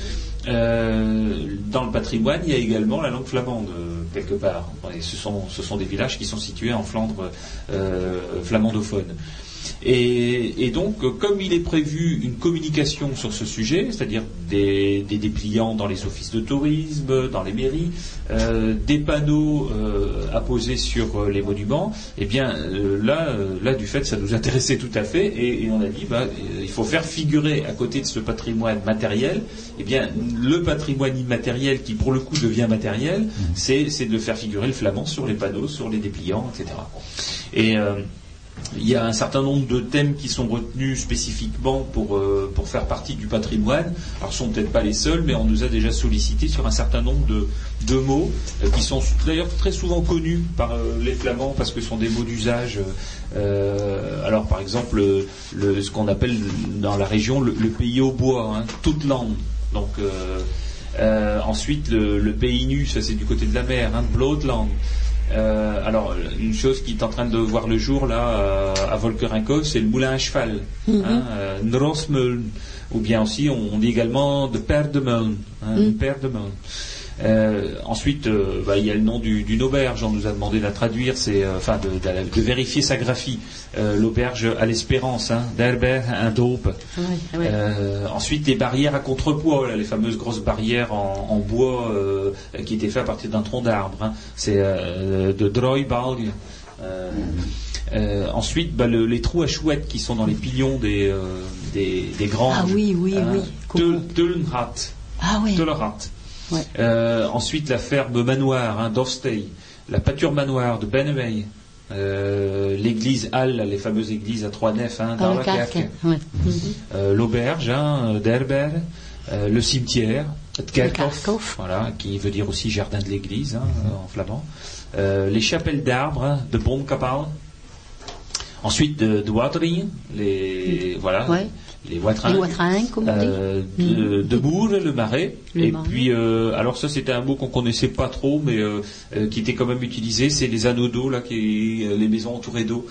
euh, dans le patrimoine, il y a également la langue flamande euh, quelque part. Ce sont, ce sont des villages qui sont situés en Flandre euh, flamandophone. Et, et donc, comme il est prévu une communication sur ce sujet, c'est-à-dire des, des dépliants dans les offices de tourisme, dans les mairies, euh, des panneaux euh, à poser sur euh, les monuments, eh bien euh, là, là du fait, ça nous intéressait tout à fait, et, et on a dit, bah, il faut faire figurer à côté de ce patrimoine matériel, eh bien le patrimoine immatériel qui pour le coup devient matériel, c'est c'est de faire figurer le flamand sur les panneaux, sur les dépliants, etc. Et il y a un certain nombre de thèmes qui sont retenus spécifiquement pour, euh, pour faire partie du patrimoine. Alors, ce sont peut-être pas les seuls, mais on nous a déjà sollicité sur un certain nombre de, de mots euh, qui sont d'ailleurs très souvent connus par euh, les Flamands parce que ce sont des mots d'usage. Alors, par exemple, le- le- ce qu'on appelle dans la région le, pays au bois, hein, toute. Donc, ensuite, le, le pays nu, ça c'est du côté de la mer, hein, Bloodland. Euh, alors, une chose qui est en train de voir le jour là euh, à Volkerenko, c'est le moulin à cheval, Mhm. hein, euh, Nrosmuln. ou bien aussi on, on dit également de Perdemuln, hein, Mhm. Euh, ensuite, euh, bah, il y a le nom du- d'une auberge. On nous a demandé de la traduire, c'est euh, enfin de, de- de vérifier sa graphie. L'auberge à l'espérance, hein, d'Herbert un dope. Ensuite, les barrières à contrepoids, là, les fameuses grosses barrières en, en bois qui étaient faites à partir d'un tronc d'arbre. hein. C'est de Droibalg. Euh, ensuite, bah, le- les trous à chouettes qui sont dans les pilions des, euh, des, des granges. Ah oui, oui, Hein, oui. Tulnrat. Ah oui. Ouais. Euh, ensuite, la ferme manoir hein, d'Ofstey, la pâture manoir de Bennevey, euh, l'église Halle, les fameuses églises à trois nefs hein, Dans le. Ouais. Mhm. Euh, l'auberge hein, d'Herber, le cimetière, Kerkhof, Kerkhof. voilà, qui veut dire aussi jardin de l'église hein, en flamand, les chapelles d'arbres hein, de Boomkapal, ensuite de, de Watering, les voilà, Ouais. Les dit. euh, de, de Bourg, le marais. Le et marais. puis, euh, alors ça c'était un mot qu'on connaissait pas trop, mais euh, qui était quand même utilisé. C'est les anneaux d'eau là, qui, les maisons entourées d'eau.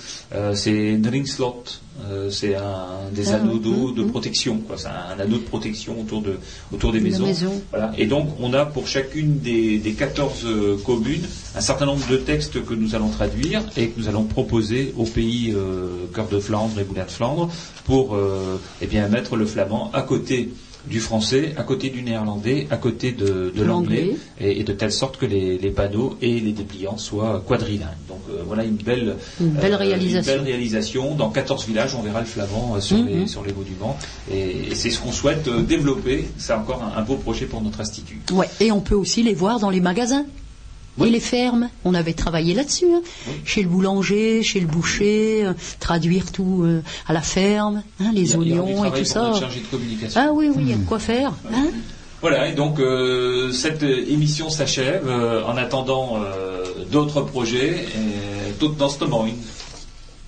C'est une ringslot. Euh, c'est un des Ah, anneaux d'eau de hum. protection. quoi. C'est un, un anneau de protection autour de autour des De maisons. maison. Voilà. Et donc on a pour chacune des, des 14 euh, communes un certain nombre de textes que nous allons traduire et que nous allons proposer au pays Cœur de Flandre et Boulin de Flandre pour eh bien mettre le flamand à côté du français, à côté du néerlandais, à côté de, l'anglais, et, et de telle sorte que les, les panneaux et les dépliants soient quadrilingues. Donc euh, voilà une belle, Une belle réalisation. une belle réalisation. Dans 14 villages, on verra le flamand euh, sur, Mhm. les, sur les monuments. Et, et c'est ce qu'on souhaite euh, développer. C'est encore un, un beau projet pour notre institut. Ouais. Et on peut aussi les voir dans les magasins. Oui. Et les fermes, on avait travaillé là-dessus, hein. chez le boulanger, chez le boucher, euh, traduire tout euh, à la ferme, hein, les oignons et tout ça. de communication. Ah oui, oui, il y a de quoi faire. Hein Voilà, et donc euh, cette émission s'achève en attendant d'autres projets, et tout dans ce moment.